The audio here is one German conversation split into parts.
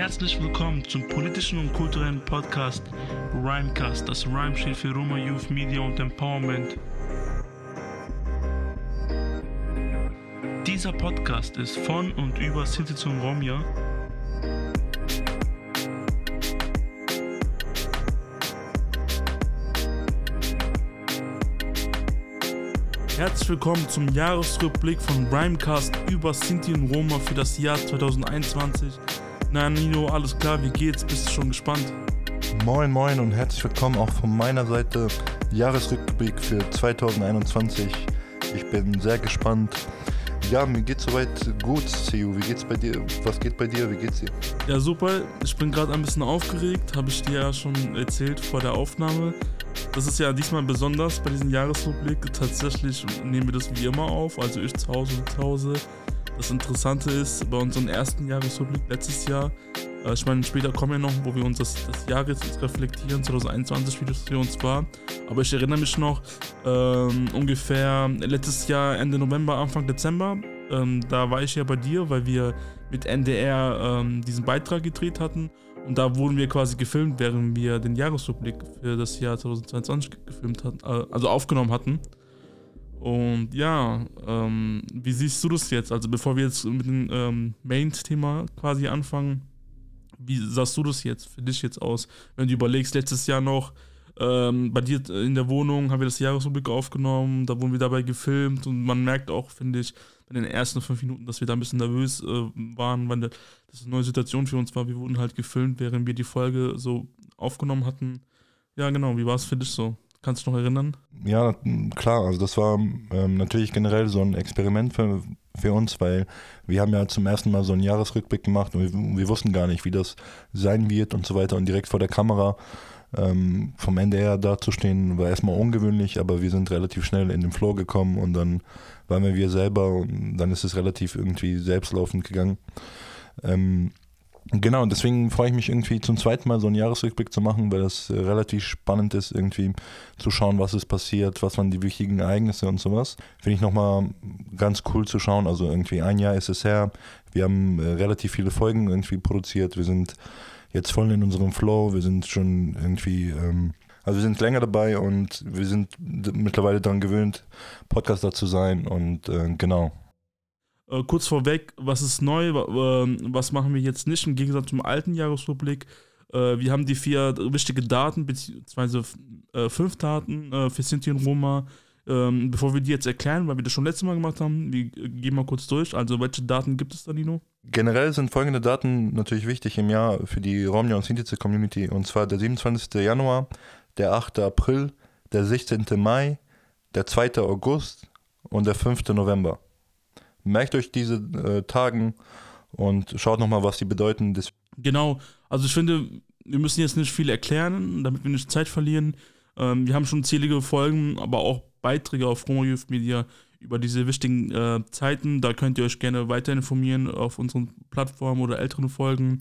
Herzlich willkommen zum politischen und kulturellen Podcast Rhymecast. Das Rhyme steht für Roma Youth Media und Empowerment. Dieser Podcast ist von und über Sinti und Romja Herzlich willkommen zum Jahresrückblick von Rhymecast über Sinti und Roma für das Jahr 2021. Na Nino, alles klar, wie geht's? Bist du schon gespannt? Moin moin und herzlich willkommen auch von meiner Seite. Jahresrückblick für 2021. Ich bin sehr gespannt. Ja, mir geht's soweit gut, CU. Wie geht's bei dir? Was geht bei dir? Wie geht's dir? Ja, super. Ich bin gerade ein bisschen aufgeregt, habe ich dir ja schon erzählt vor der Aufnahme. Das ist ja diesmal besonders bei diesem Jahresrückblick. Tatsächlich nehmen wir das wie immer auf, also ich zu Hause und zu Hause. Das Interessante ist, bei unserem ersten Jahresrückblick letztes Jahr, äh, ich meine, später kommen wir noch, wo wir uns das, das Jahr jetzt reflektieren, 2021, wie das für uns war. Aber ich erinnere mich noch, ähm, ungefähr letztes Jahr, Ende November, Anfang Dezember, ähm, da war ich ja bei dir, weil wir mit NDR ähm, diesen Beitrag gedreht hatten. Und da wurden wir quasi gefilmt, während wir den Jahresrückblick für das Jahr 2022 gefilmt hatten, äh, also aufgenommen hatten. Und ja, ähm, wie siehst du das jetzt? Also bevor wir jetzt mit dem ähm, Main-Thema quasi anfangen, wie sahst du das jetzt für dich jetzt aus? Wenn du überlegst, letztes Jahr noch ähm, bei dir in der Wohnung haben wir das Jahresrückblick aufgenommen, da wurden wir dabei gefilmt und man merkt auch, finde ich, in den ersten fünf Minuten, dass wir da ein bisschen nervös äh, waren, weil das eine neue Situation für uns war. Wir wurden halt gefilmt, während wir die Folge so aufgenommen hatten. Ja, genau, wie war es für dich so? Kannst du noch erinnern? Ja, klar, also das war ähm, natürlich generell so ein Experiment für, für uns, weil wir haben ja zum ersten Mal so einen Jahresrückblick gemacht und wir, wir wussten gar nicht, wie das sein wird und so weiter und direkt vor der Kamera ähm, vom NDR dazustehen, war erstmal ungewöhnlich, aber wir sind relativ schnell in den Flow gekommen und dann waren wir wir selber und dann ist es relativ irgendwie selbstlaufend gegangen. Ähm, genau, deswegen freue ich mich irgendwie zum zweiten Mal so einen Jahresrückblick zu machen, weil das äh, relativ spannend ist, irgendwie zu schauen, was ist passiert, was waren die wichtigen Ereignisse und sowas. Finde ich nochmal ganz cool zu schauen. Also irgendwie ein Jahr ist es her. Wir haben äh, relativ viele Folgen irgendwie produziert. Wir sind jetzt voll in unserem Flow. Wir sind schon irgendwie, ähm, also wir sind länger dabei und wir sind mittlerweile daran gewöhnt, Podcaster zu sein und äh, genau. Äh, kurz vorweg, was ist neu, äh, was machen wir jetzt nicht im Gegensatz zum alten Jahresrückblick? Äh, wir haben die vier wichtige Daten, beziehungsweise äh, fünf Daten äh, für Sinti und Roma ähm, bevor wir die jetzt erklären, weil wir das schon letztes Mal gemacht haben, wir gehen mal kurz durch. Also, welche Daten gibt es da, Nino? Generell sind folgende Daten natürlich wichtig im Jahr für die Romja und Sintize Community. Und zwar der 27. Januar, der 8. April, der 16. Mai, der 2. August und der 5. November. Merkt euch diese äh, Tagen und schaut nochmal, was sie bedeuten. Genau, also ich finde, wir müssen jetzt nicht viel erklären, damit wir nicht Zeit verlieren. Ähm, wir haben schon zählige Folgen, aber auch Beiträge auf Romo Youth Media über diese wichtigen äh, Zeiten. Da könnt ihr euch gerne weiter informieren auf unseren Plattformen oder älteren Folgen.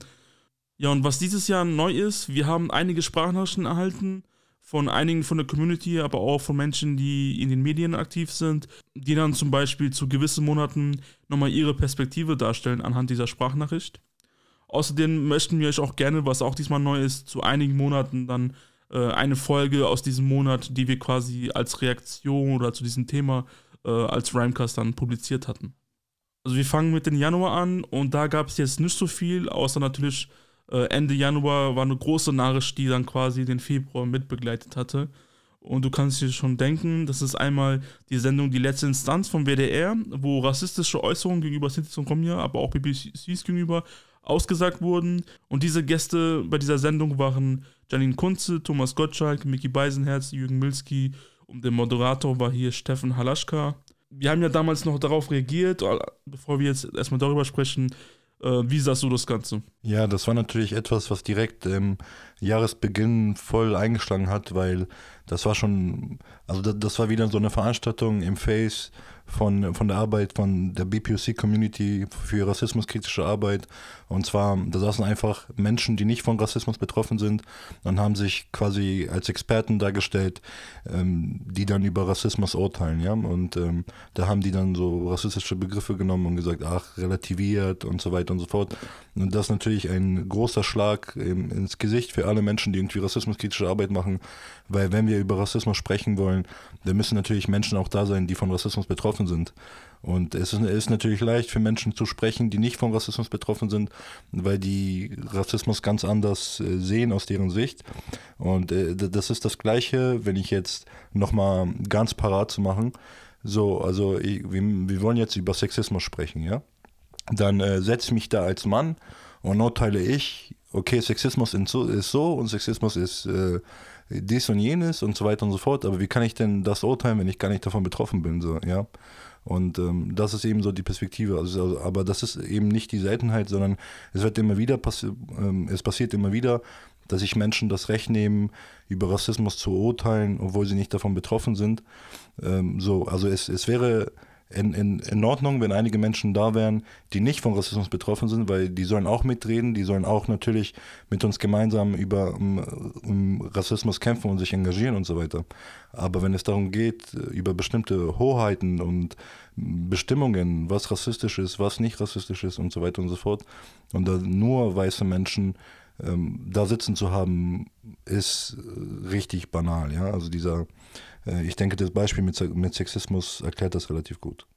Ja, und was dieses Jahr neu ist, wir haben einige Sprachnachrichten erhalten von einigen von der Community, aber auch von Menschen, die in den Medien aktiv sind, die dann zum Beispiel zu gewissen Monaten nochmal ihre Perspektive darstellen anhand dieser Sprachnachricht. Außerdem möchten wir euch auch gerne, was auch diesmal neu ist, zu einigen Monaten dann äh, eine Folge aus diesem Monat, die wir quasi als Reaktion oder zu diesem Thema äh, als Rhymecast dann publiziert hatten. Also wir fangen mit dem Januar an und da gab es jetzt nicht so viel, außer natürlich Ende Januar war eine große Nachricht, die dann quasi den Februar mitbegleitet hatte. Und du kannst dir schon denken, das ist einmal die Sendung Die letzte Instanz vom WDR, wo rassistische Äußerungen gegenüber und Romja, aber auch BBCs gegenüber ausgesagt wurden. Und diese Gäste bei dieser Sendung waren Janine Kunze, Thomas Gottschalk, Mickey Beisenherz, Jürgen Milski und der Moderator war hier Steffen Halaschka. Wir haben ja damals noch darauf reagiert, bevor wir jetzt erstmal darüber sprechen, äh, wie sahst du das Ganze? Ja, das war natürlich etwas, was direkt im Jahresbeginn voll eingeschlagen hat, weil das war schon, also das, das war wieder so eine Veranstaltung im Face von, von der Arbeit von der BPOC-Community für rassismuskritische Arbeit. Und zwar, da saßen einfach Menschen, die nicht von Rassismus betroffen sind und haben sich quasi als Experten dargestellt, ähm, die dann über Rassismus urteilen. Ja? Und ähm, da haben die dann so rassistische Begriffe genommen und gesagt, ach, relativiert und so weiter und so fort. Und das ist natürlich ein großer Schlag im, ins Gesicht für alle Menschen, die irgendwie rassismuskritische Arbeit machen, weil wenn wir über Rassismus sprechen wollen, dann müssen natürlich Menschen auch da sein, die von Rassismus betroffen sind. Und es ist, ist, natürlich leicht für Menschen zu sprechen, die nicht von Rassismus betroffen sind, weil die Rassismus ganz anders äh, sehen aus deren Sicht. Und äh, das ist das Gleiche, wenn ich jetzt nochmal ganz parat zu machen. So, also ich, wir, wir, wollen jetzt über Sexismus sprechen, ja? Dann äh, setze ich mich da als Mann und urteile ich, okay, Sexismus ist so und Sexismus ist äh, dies und jenes und so weiter und so fort. Aber wie kann ich denn das urteilen, wenn ich gar nicht davon betroffen bin? So, ja. Und ähm, das ist eben so die Perspektive. Also, also, aber das ist eben nicht die Seltenheit, sondern es wird immer wieder passi ähm, es passiert immer wieder, dass sich Menschen das Recht nehmen, über Rassismus zu urteilen, obwohl sie nicht davon betroffen sind. Ähm, so, also es, es wäre in, in, in Ordnung, wenn einige Menschen da wären, die nicht von Rassismus betroffen sind, weil die sollen auch mitreden, die sollen auch natürlich mit uns gemeinsam über um, um Rassismus kämpfen und sich engagieren und so weiter. Aber wenn es darum geht, über bestimmte Hoheiten und Bestimmungen, was rassistisch ist, was nicht rassistisch ist und so weiter und so fort, und da nur weiße Menschen ähm, da sitzen zu haben, ist richtig banal. Ja? Also dieser äh, ich denke, das Beispiel mit, mit Sexismus erklärt das relativ gut.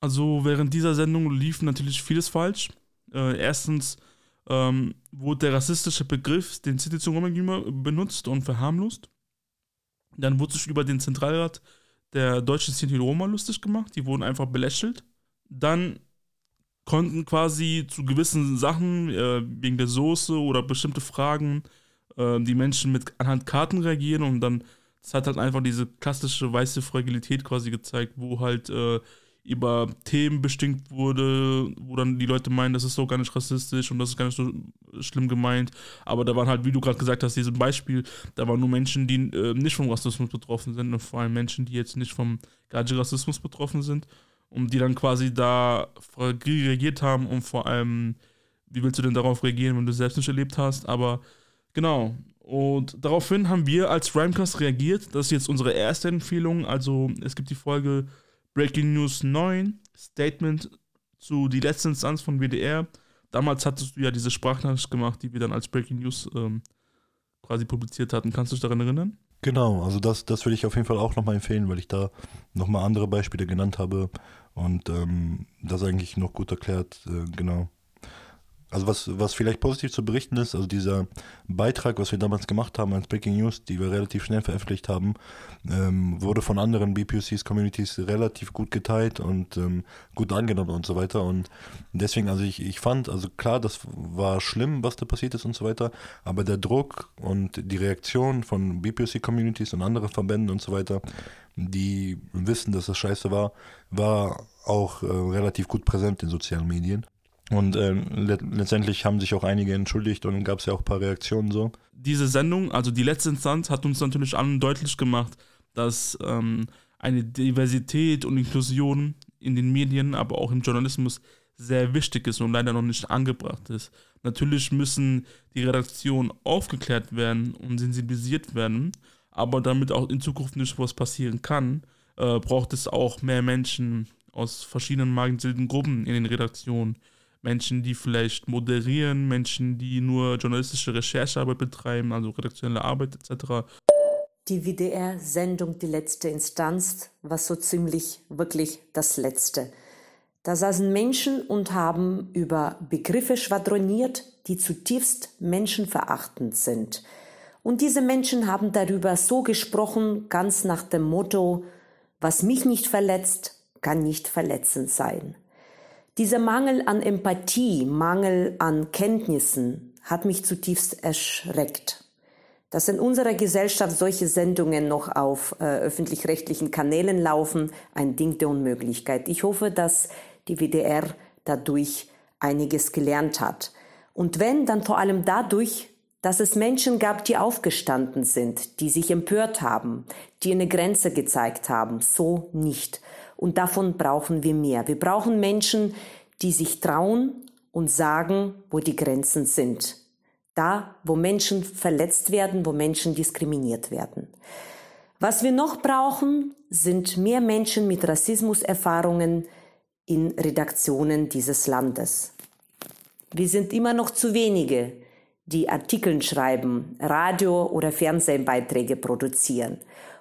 Also während dieser Sendung lief natürlich vieles falsch. Äh, erstens ähm, wurde der rassistische Begriff, den City zu benutzt und verharmlost. Dann wurde sich über den Zentralrat der deutschen Sinti Roma lustig gemacht. Die wurden einfach belächelt. Dann konnten quasi zu gewissen Sachen, äh, wegen der Soße oder bestimmte Fragen, äh, die Menschen mit anhand Karten reagieren und dann es hat halt einfach diese klassische weiße Fragilität quasi gezeigt, wo halt äh, über Themen bestimmt wurde, wo dann die Leute meinen, das ist so gar nicht rassistisch und das ist gar nicht so schlimm gemeint. Aber da waren halt, wie du gerade gesagt hast, dieses Beispiel, da waren nur Menschen, die äh, nicht vom Rassismus betroffen sind und vor allem Menschen, die jetzt nicht vom Gaji-Rassismus betroffen sind und die dann quasi da reagiert haben und vor allem, wie willst du denn darauf reagieren, wenn du es selbst nicht erlebt hast? Aber genau, und daraufhin haben wir als Rhymecast reagiert. Das ist jetzt unsere erste Empfehlung. Also es gibt die Folge Breaking News 9, Statement zu die letzte Instanz von WDR. Damals hattest du ja diese Sprachnachricht gemacht, die wir dann als Breaking News ähm, quasi publiziert hatten. Kannst du dich daran erinnern? Genau, also das, das würde ich auf jeden Fall auch nochmal empfehlen, weil ich da nochmal andere Beispiele genannt habe und ähm, das eigentlich noch gut erklärt, äh, genau. Also was, was vielleicht positiv zu berichten ist, also dieser Beitrag, was wir damals gemacht haben als Breaking News, die wir relativ schnell veröffentlicht haben, ähm, wurde von anderen BPOCs, Communities relativ gut geteilt und ähm, gut angenommen und so weiter. Und deswegen, also ich, ich fand, also klar, das war schlimm, was da passiert ist und so weiter, aber der Druck und die Reaktion von BPOC-Communities und anderen Verbänden und so weiter, die wissen, dass das scheiße war, war auch äh, relativ gut präsent in sozialen Medien. Und äh, let letztendlich haben sich auch einige entschuldigt und gab es ja auch ein paar Reaktionen so. Diese Sendung, also die letzte Instanz, hat uns natürlich allen deutlich gemacht, dass ähm, eine Diversität und Inklusion in den Medien, aber auch im Journalismus sehr wichtig ist und leider noch nicht angebracht ist. Natürlich müssen die Redaktionen aufgeklärt werden und sensibilisiert werden, aber damit auch in Zukunft nicht was passieren kann, äh, braucht es auch mehr Menschen aus verschiedenen marginalisierten Gruppen in den Redaktionen Menschen, die vielleicht moderieren, Menschen, die nur journalistische Recherchearbeit betreiben, also redaktionelle Arbeit etc. Die WDR-Sendung Die letzte Instanz war so ziemlich wirklich das Letzte. Da saßen Menschen und haben über Begriffe schwadroniert, die zutiefst menschenverachtend sind. Und diese Menschen haben darüber so gesprochen, ganz nach dem Motto, was mich nicht verletzt, kann nicht verletzend sein. Dieser Mangel an Empathie, Mangel an Kenntnissen hat mich zutiefst erschreckt. Dass in unserer Gesellschaft solche Sendungen noch auf äh, öffentlich-rechtlichen Kanälen laufen, ein Ding der Unmöglichkeit. Ich hoffe, dass die WDR dadurch einiges gelernt hat. Und wenn, dann vor allem dadurch, dass es Menschen gab, die aufgestanden sind, die sich empört haben, die eine Grenze gezeigt haben. So nicht. Und davon brauchen wir mehr. Wir brauchen Menschen, die sich trauen und sagen, wo die Grenzen sind. Da, wo Menschen verletzt werden, wo Menschen diskriminiert werden. Was wir noch brauchen, sind mehr Menschen mit Rassismuserfahrungen in Redaktionen dieses Landes. Wir sind immer noch zu wenige, die Artikeln schreiben, Radio- oder Fernsehbeiträge produzieren.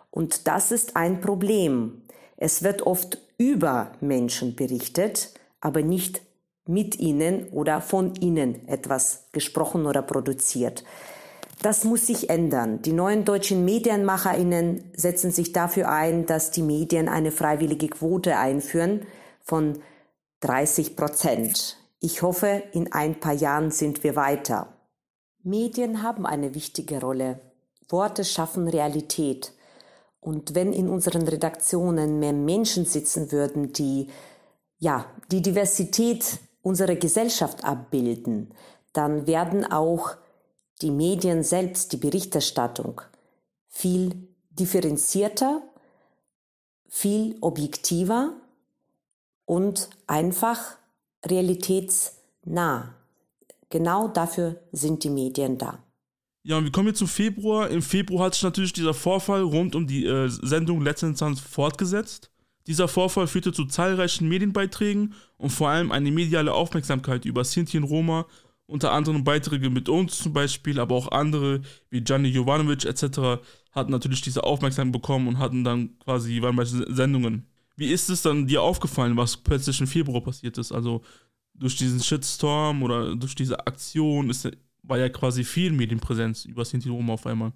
Und das ist ein Problem. Es wird oft über Menschen berichtet, aber nicht mit ihnen oder von ihnen etwas gesprochen oder produziert. Das muss sich ändern. Die neuen deutschen Medienmacherinnen setzen sich dafür ein, dass die Medien eine freiwillige Quote einführen von 30 Prozent. Ich hoffe, in ein paar Jahren sind wir weiter. Medien haben eine wichtige Rolle. Worte schaffen Realität. Und wenn in unseren Redaktionen mehr Menschen sitzen würden, die ja, die Diversität unserer Gesellschaft abbilden, dann werden auch die Medien selbst, die Berichterstattung viel differenzierter, viel objektiver und einfach realitätsnah. Genau dafür sind die Medien da. Ja, und wir kommen jetzt zum Februar. Im Februar hat sich natürlich dieser Vorfall rund um die äh, Sendung Letzte Instanz fortgesetzt. Dieser Vorfall führte zu zahlreichen Medienbeiträgen und vor allem eine mediale Aufmerksamkeit über Sinti und Roma, unter anderem Beiträge mit uns zum Beispiel, aber auch andere wie Gianni Jovanovic etc. hatten natürlich diese Aufmerksamkeit bekommen und hatten dann quasi, waren Sendungen. Wie ist es dann dir aufgefallen, was plötzlich im Februar passiert ist? Also durch diesen Shitstorm oder durch diese Aktion ist, war ja quasi viel Medienpräsenz über Sinti Roma auf einmal.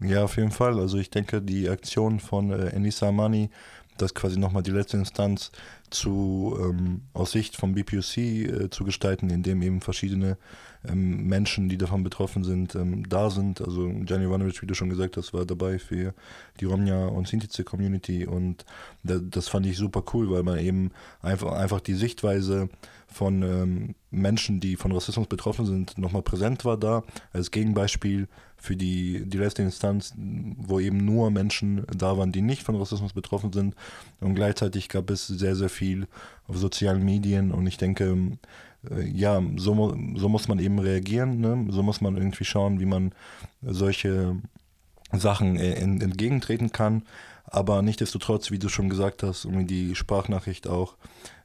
Ja, auf jeden Fall. Also ich denke, die Aktion von äh, Enisa Amani, das quasi nochmal die letzte Instanz zu ähm, aus Sicht vom BPUC äh, zu gestalten, indem eben verschiedene ähm, Menschen, die davon betroffen sind, ähm, da sind. Also Gianni Ivanovic, wie du schon gesagt hast, war dabei für die Romja und Sintize Community und da, das fand ich super cool, weil man eben einfach, einfach die Sichtweise von ähm, Menschen, die von Rassismus betroffen sind, nochmal präsent war da, als Gegenbeispiel für die, die letzte Instanz, wo eben nur Menschen da waren, die nicht von Rassismus betroffen sind. Und gleichzeitig gab es sehr, sehr viel auf sozialen Medien und ich denke, äh, ja, so, so muss man eben reagieren, ne? so muss man irgendwie schauen, wie man solche Sachen äh, entgegentreten kann. Aber nichtsdestotrotz, wie du schon gesagt hast, um die Sprachnachricht auch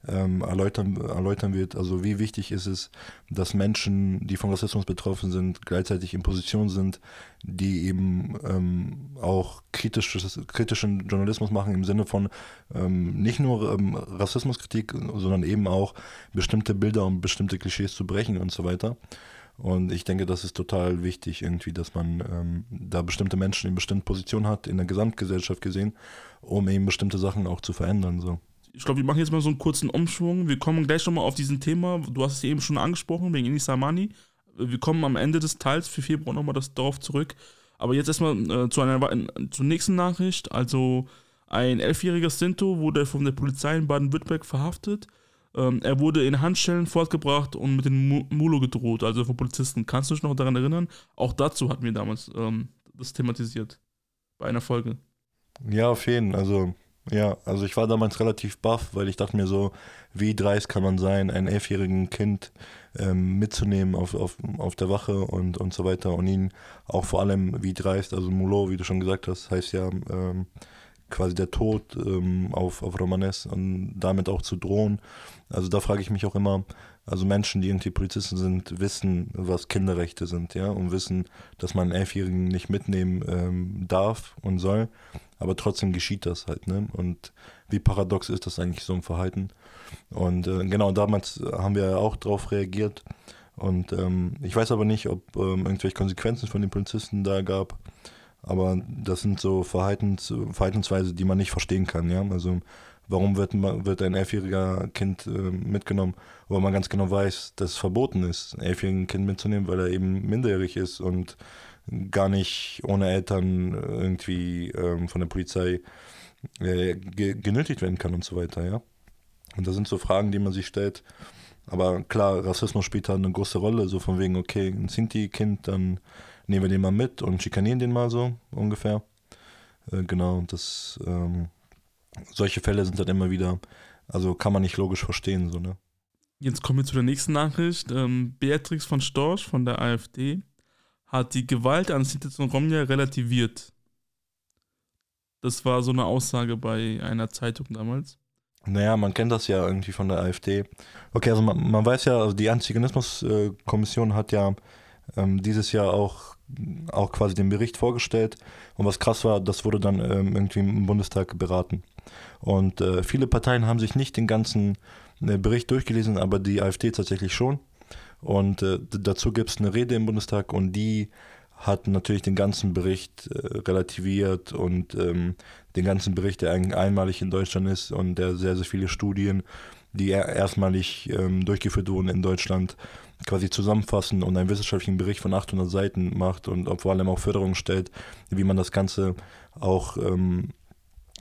ähm, erläutern, erläutern wird, also wie wichtig ist es, dass Menschen, die von Rassismus betroffen sind, gleichzeitig in Position sind, die eben ähm, auch kritisches, kritischen Journalismus machen im Sinne von ähm, nicht nur ähm, Rassismuskritik, sondern eben auch bestimmte Bilder und bestimmte Klischees zu brechen und so weiter. Und ich denke, das ist total wichtig irgendwie, dass man ähm, da bestimmte Menschen in bestimmten Positionen hat, in der Gesamtgesellschaft gesehen, um eben bestimmte Sachen auch zu verändern. So. Ich glaube, wir machen jetzt mal so einen kurzen Umschwung. Wir kommen gleich nochmal auf diesen Thema. Du hast es eben schon angesprochen, wegen Inisa Mani. Wir kommen am Ende des Teils für Februar nochmal darauf zurück. Aber jetzt erstmal äh, zu einer zur nächsten Nachricht. Also ein elfjähriger Sinto wurde von der Polizei in Baden-Württemberg verhaftet ähm, er wurde in Handschellen fortgebracht und mit dem Mulo gedroht, also von Polizisten. Kannst du dich noch daran erinnern? Auch dazu hatten wir damals ähm, das thematisiert. Bei einer Folge. Ja, auf jeden Fall. Also, ja, also ich war damals relativ baff, weil ich dachte mir so, wie dreist kann man sein, ein elfjährigen Kind ähm, mitzunehmen auf, auf, auf der Wache und, und so weiter und ihn auch vor allem wie dreist, also Mulo, wie du schon gesagt hast, heißt ja ähm, quasi der Tod ähm, auf, auf Romanes und damit auch zu drohen. Also da frage ich mich auch immer, also Menschen, die irgendwie Polizisten sind, wissen, was Kinderrechte sind, ja, und wissen, dass man einen Elfjährigen nicht mitnehmen ähm, darf und soll, aber trotzdem geschieht das halt, ne? Und wie paradox ist das eigentlich so ein Verhalten? Und äh, genau, damals haben wir auch darauf reagiert. Und ähm, ich weiß aber nicht, ob ähm, irgendwelche Konsequenzen von den Polizisten da gab. Aber das sind so Verhaltens, Verhaltensweise, die man nicht verstehen kann, ja. Also warum wird, wird ein elfjähriger Kind äh, mitgenommen, wo man ganz genau weiß, dass es verboten ist, ein elfjährigen Kind mitzunehmen, weil er eben minderjährig ist und gar nicht ohne Eltern irgendwie ähm, von der Polizei äh, ge genötigt werden kann und so weiter, ja. Und das sind so Fragen, die man sich stellt. Aber klar, Rassismus spielt halt eine große Rolle, so von wegen, okay, ein Sinti-Kind, dann nehmen wir den mal mit und schikanieren den mal so ungefähr. Äh, genau, das, ähm, solche Fälle sind dann immer wieder, also kann man nicht logisch verstehen, so, ne? Jetzt kommen wir zu der nächsten Nachricht. Ähm, Beatrix von Storch von der AfD hat die Gewalt an und Romja relativiert. Das war so eine Aussage bei einer Zeitung damals. Naja, man kennt das ja irgendwie von der AfD. Okay, also man, man weiß ja, also die Antiziganismus-Kommission hat ja ähm, dieses Jahr auch, auch quasi den Bericht vorgestellt. Und was krass war, das wurde dann ähm, irgendwie im Bundestag beraten. Und äh, viele Parteien haben sich nicht den ganzen äh, Bericht durchgelesen, aber die AfD tatsächlich schon. Und äh, dazu gibt es eine Rede im Bundestag und die hat natürlich den ganzen Bericht äh, relativiert und ähm, den ganzen Bericht, der ein, einmalig in Deutschland ist und der sehr, sehr viele Studien, die er, erstmalig ähm, durchgeführt wurden in Deutschland, quasi zusammenfassen und einen wissenschaftlichen Bericht von 800 Seiten macht und vor allem auch Förderungen stellt, wie man das Ganze auch ähm,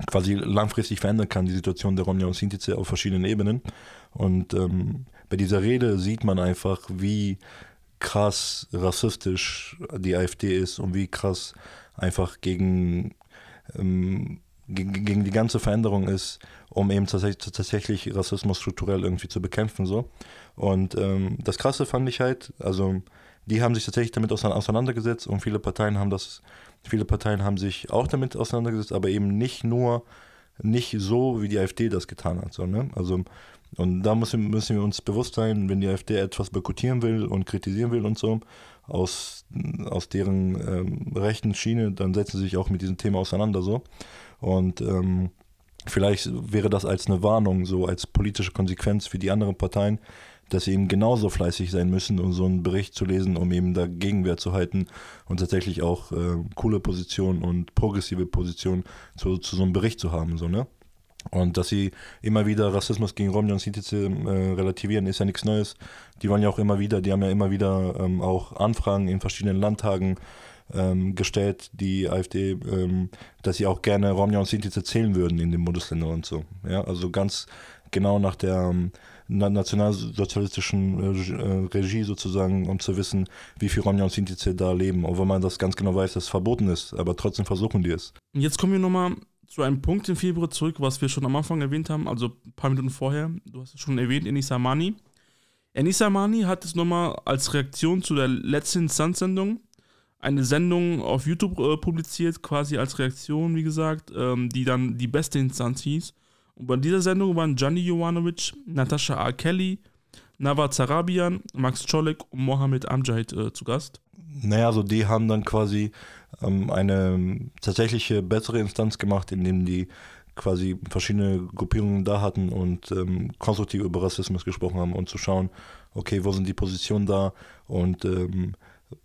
quasi langfristig verändern kann, die Situation der Romja und Sintize auf verschiedenen Ebenen. Und ähm, bei dieser Rede sieht man einfach, wie krass rassistisch die AfD ist und wie krass einfach gegen, ähm, gegen, gegen, die ganze Veränderung ist, um eben tatsächlich, tatsächlich Rassismus strukturell irgendwie zu bekämpfen. So. Und ähm, das Krasse fand ich halt, also die haben sich tatsächlich damit auseinandergesetzt und viele Parteien haben das, viele Parteien haben sich auch damit auseinandergesetzt, aber eben nicht nur, nicht so, wie die AfD das getan hat. So, ne? Also und da müssen, müssen wir uns bewusst sein, wenn die AfD etwas boykottieren will und kritisieren will und so, aus, aus deren ähm, rechten Schiene, dann setzen sie sich auch mit diesem Thema auseinander so. Und ähm, vielleicht wäre das als eine Warnung, so als politische Konsequenz für die anderen Parteien, dass sie eben genauso fleißig sein müssen, um so einen Bericht zu lesen, um eben da Gegenwehr zu halten und tatsächlich auch äh, coole Positionen und progressive Positionen zu, zu so einem Bericht zu haben, so, ne? Und dass sie immer wieder Rassismus gegen Romja und Sintize äh, relativieren, ist ja nichts Neues. Die wollen ja auch immer wieder, die haben ja immer wieder ähm, auch Anfragen in verschiedenen Landtagen ähm, gestellt, die AfD, ähm, dass sie auch gerne Romja und Sintize zählen würden in den Bundesländern und so. Ja, also ganz genau nach der ähm, nationalsozialistischen äh, Regie sozusagen, um zu wissen, wie viel Romja und Sintize da leben. Auch wenn man das ganz genau weiß, dass es verboten ist, aber trotzdem versuchen die es. Jetzt kommen wir nochmal zu einem Punkt im Februar zurück, was wir schon am Anfang erwähnt haben, also ein paar Minuten vorher. Du hast es schon erwähnt, Enisa Mani. Enisa Mani hat es nochmal als Reaktion zu der letzten Instanzsendung eine Sendung auf YouTube äh, publiziert, quasi als Reaktion, wie gesagt, ähm, die dann die beste Instanz hieß. Und bei dieser Sendung waren Gianni Jovanovic, Natascha A. Kelly, Nawar Zarabian, Max Czolek und Mohamed Amjad äh, zu Gast. Naja, also die haben dann quasi ähm, eine tatsächliche bessere Instanz gemacht, indem die quasi verschiedene Gruppierungen da hatten und ähm, konstruktiv über Rassismus gesprochen haben und zu schauen, okay, wo sind die Positionen da und ähm,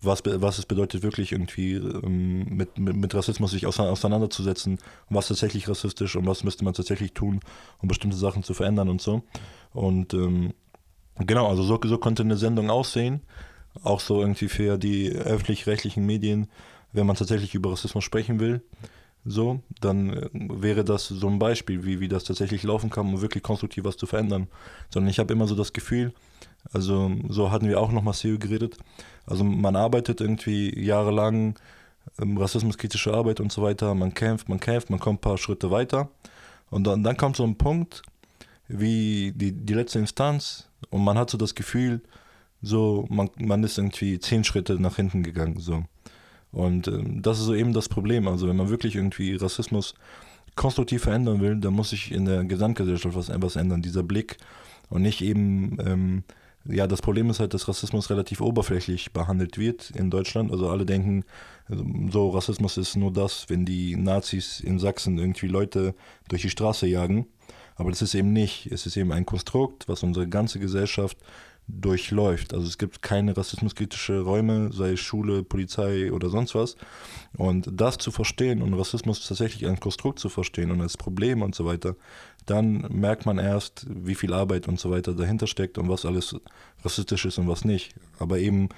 was, was es bedeutet, wirklich irgendwie ähm, mit, mit, mit, Rassismus sich auseinanderzusetzen, was tatsächlich rassistisch und was müsste man tatsächlich tun, um bestimmte Sachen zu verändern und so. Und ähm, genau, also so, so konnte eine Sendung aussehen, auch so irgendwie für die öffentlich-rechtlichen Medien wenn man tatsächlich über Rassismus sprechen will, so, dann äh, wäre das so ein Beispiel, wie, wie das tatsächlich laufen kann, um wirklich konstruktiv was zu verändern. Sondern ich habe immer so das Gefühl, also so hatten wir auch noch massiv geredet, also man arbeitet irgendwie jahrelang, ähm, rassismuskritische Arbeit und so weiter, man kämpft, man kämpft, man kommt ein paar Schritte weiter und dann, dann kommt so ein Punkt, wie die, die letzte Instanz und man hat so das Gefühl, so man, man ist irgendwie zehn Schritte nach hinten gegangen, so. Und ähm, das ist so eben das Problem. Also wenn man wirklich irgendwie Rassismus konstruktiv verändern will, dann muss sich in der Gesamtgesellschaft was, was ändern, dieser Blick. Und nicht eben, ähm, ja, das Problem ist halt, dass Rassismus relativ oberflächlich behandelt wird in Deutschland. Also alle denken, so Rassismus ist nur das, wenn die Nazis in Sachsen irgendwie Leute durch die Straße jagen. Aber das ist eben nicht. Es ist eben ein Konstrukt, was unsere ganze Gesellschaft durchläuft. Also es gibt keine rassismuskritische Räume, sei es Schule, Polizei oder sonst was. Und das zu verstehen und Rassismus tatsächlich als Konstrukt zu verstehen und als Problem und so weiter, dann merkt man erst, wie viel Arbeit und so weiter dahinter steckt und was alles rassistisch ist und was nicht. Aber eben,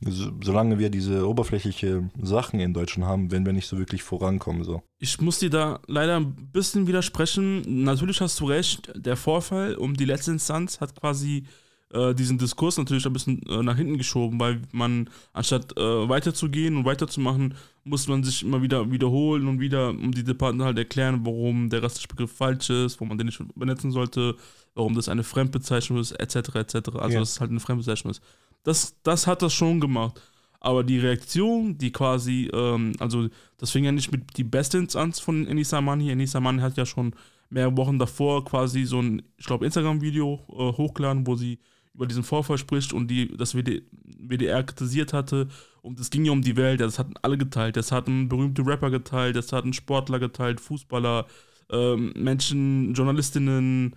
solange wir diese oberflächliche Sachen in Deutschland haben, werden wir nicht so wirklich vorankommen. So. Ich muss dir da leider ein bisschen widersprechen. Natürlich hast du recht, der Vorfall um die letzte Instanz hat quasi äh, diesen Diskurs natürlich ein bisschen äh, nach hinten geschoben, weil man, anstatt äh, weiterzugehen und weiterzumachen, muss man sich immer wieder wiederholen und wieder um die Debatten halt erklären, warum der rassische Begriff falsch ist, warum man den nicht benetzen sollte, warum das eine Fremdbezeichnung ist, etc. etc. Also, ja. dass es halt eine Fremdbezeichnung ist. Das, das hat das schon gemacht. Aber die Reaktion, die quasi, ähm, also das fing ja nicht mit die beste Instanz von Enisa Mani. Enisa Mani hat ja schon mehrere Wochen davor quasi so ein, ich glaube, Instagram-Video äh, hochgeladen, wo sie über diesen Vorfall spricht und die das WD, WDR kritisiert hatte. Und es ging ja um die Welt, das hatten alle geteilt. Das hatten berühmte Rapper geteilt, das hatten Sportler geteilt, Fußballer, ähm, Menschen, Journalistinnen,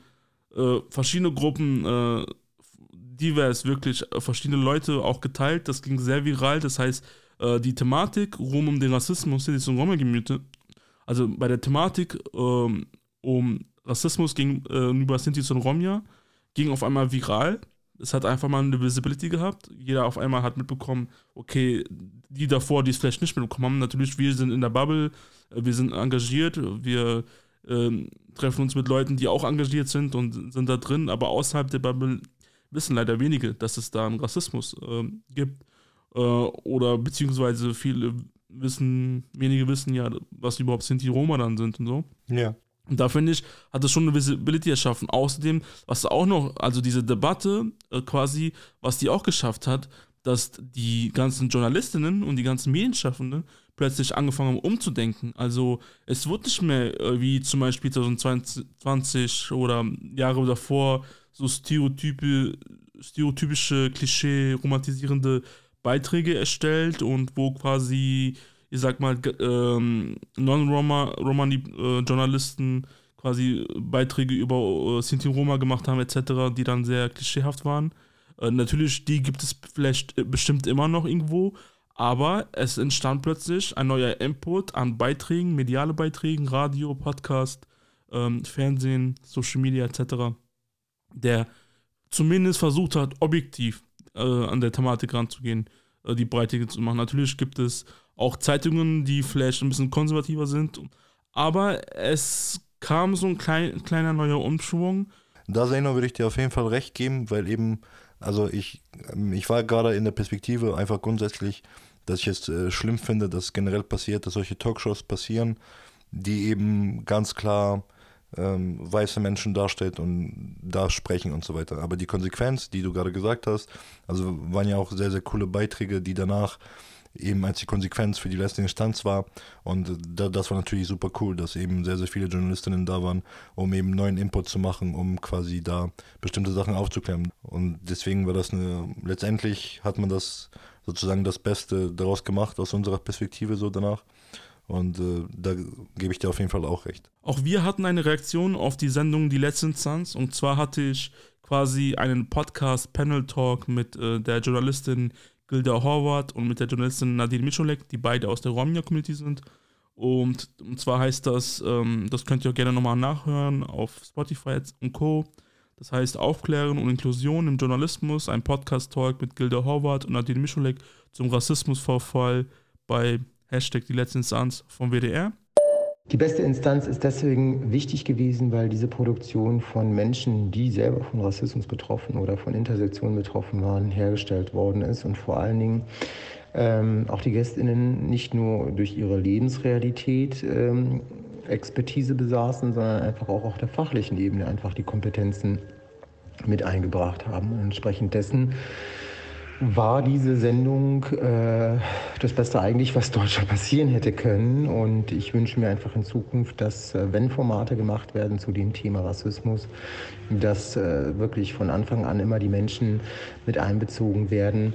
äh, verschiedene Gruppen, äh, divers, wirklich äh, verschiedene Leute auch geteilt. Das ging sehr viral. Das heißt, äh, die Thematik rum um den Rassismus, die zum Roma-Gemüte, also bei der Thematik ähm, um Rassismus gegenüber Sinti und Romja, ging auf einmal viral es hat einfach mal eine Visibility gehabt. Jeder auf einmal hat mitbekommen, okay, die davor, die es vielleicht nicht mitbekommen haben, natürlich, wir sind in der Bubble, äh, wir sind engagiert, wir äh, treffen uns mit Leuten, die auch engagiert sind und sind da drin, aber außerhalb der Bubble wissen leider wenige, dass es da einen Rassismus äh, gibt. Äh, oder beziehungsweise viele wissen, wenige wissen ja, was überhaupt sind die Roma dann sind und so. Ja. Und da finde ich, hat es schon eine Visibility erschaffen. Außerdem, was auch noch, also diese Debatte äh, quasi, was die auch geschafft hat, dass die ganzen Journalistinnen und die ganzen Medienschaffenden plötzlich angefangen haben umzudenken. Also es wird nicht mehr äh, wie zum Beispiel 2020 oder Jahre davor so Stereotype, stereotypische, klischee romantisierende Beiträge erstellt und wo quasi ich sag mal, ähm, Non-Romani-Journalisten äh, quasi Beiträge über äh, Sinti Roma gemacht haben, etc., die dann sehr klischeehaft waren. Äh, natürlich, die gibt es vielleicht äh, bestimmt immer noch irgendwo, aber es entstand plötzlich ein neuer Input an Beiträgen, mediale Beiträgen, Radio, Podcast, ähm, Fernsehen, Social Media etc., der zumindest versucht hat, objektiv äh, an der Thematik ranzugehen, äh, die Beiträge zu machen. Natürlich gibt es auch Zeitungen, die vielleicht ein bisschen konservativer sind. Aber es kam so ein klein, kleiner neuer Umschwung. Da, Zeno, würde ich dir auf jeden Fall recht geben, weil eben, also ich, ähm, ich war gerade in der Perspektive einfach grundsätzlich, dass ich es äh, schlimm finde, dass generell passiert, dass solche Talkshows passieren, die eben ganz klar ähm, weiße Menschen darstellt und da sprechen und so weiter. Aber die Konsequenz, die du gerade gesagt hast, also waren ja auch sehr, sehr coole Beiträge, die danach eben als die Konsequenz für die letzte Instanz war. Und da, das war natürlich super cool, dass eben sehr, sehr viele Journalistinnen da waren, um eben neuen Input zu machen, um quasi da bestimmte Sachen aufzuklären. Und deswegen war das eine, letztendlich hat man das sozusagen das Beste daraus gemacht aus unserer Perspektive so danach. Und äh, da gebe ich dir auf jeden Fall auch recht. Auch wir hatten eine Reaktion auf die Sendung Die letzte Instanz. Und zwar hatte ich quasi einen Podcast-Panel-Talk mit äh, der Journalistin Gilda Horvath und mit der Journalistin Nadine Micholek, die beide aus der Romnia-Community sind. Und, und zwar heißt das, ähm, das könnt ihr auch gerne nochmal nachhören auf Spotify und Co. Das heißt Aufklären und Inklusion im Journalismus, ein Podcast-Talk mit Gilda Horvath und Nadine Micholek zum Rassismusvorfall bei Hashtag die letzte Instanz vom WDR. Die beste Instanz ist deswegen wichtig gewesen, weil diese Produktion von Menschen, die selber von Rassismus betroffen oder von Intersektion betroffen waren, hergestellt worden ist und vor allen Dingen ähm, auch die Gästinnen nicht nur durch ihre Lebensrealität ähm, Expertise besaßen, sondern einfach auch auf der fachlichen Ebene einfach die Kompetenzen mit eingebracht haben. Und entsprechend dessen war diese Sendung äh, das Beste eigentlich, was Deutschland passieren hätte können. Und ich wünsche mir einfach in Zukunft, dass, äh, wenn Formate gemacht werden zu dem Thema Rassismus, dass äh, wirklich von Anfang an immer die Menschen mit einbezogen werden,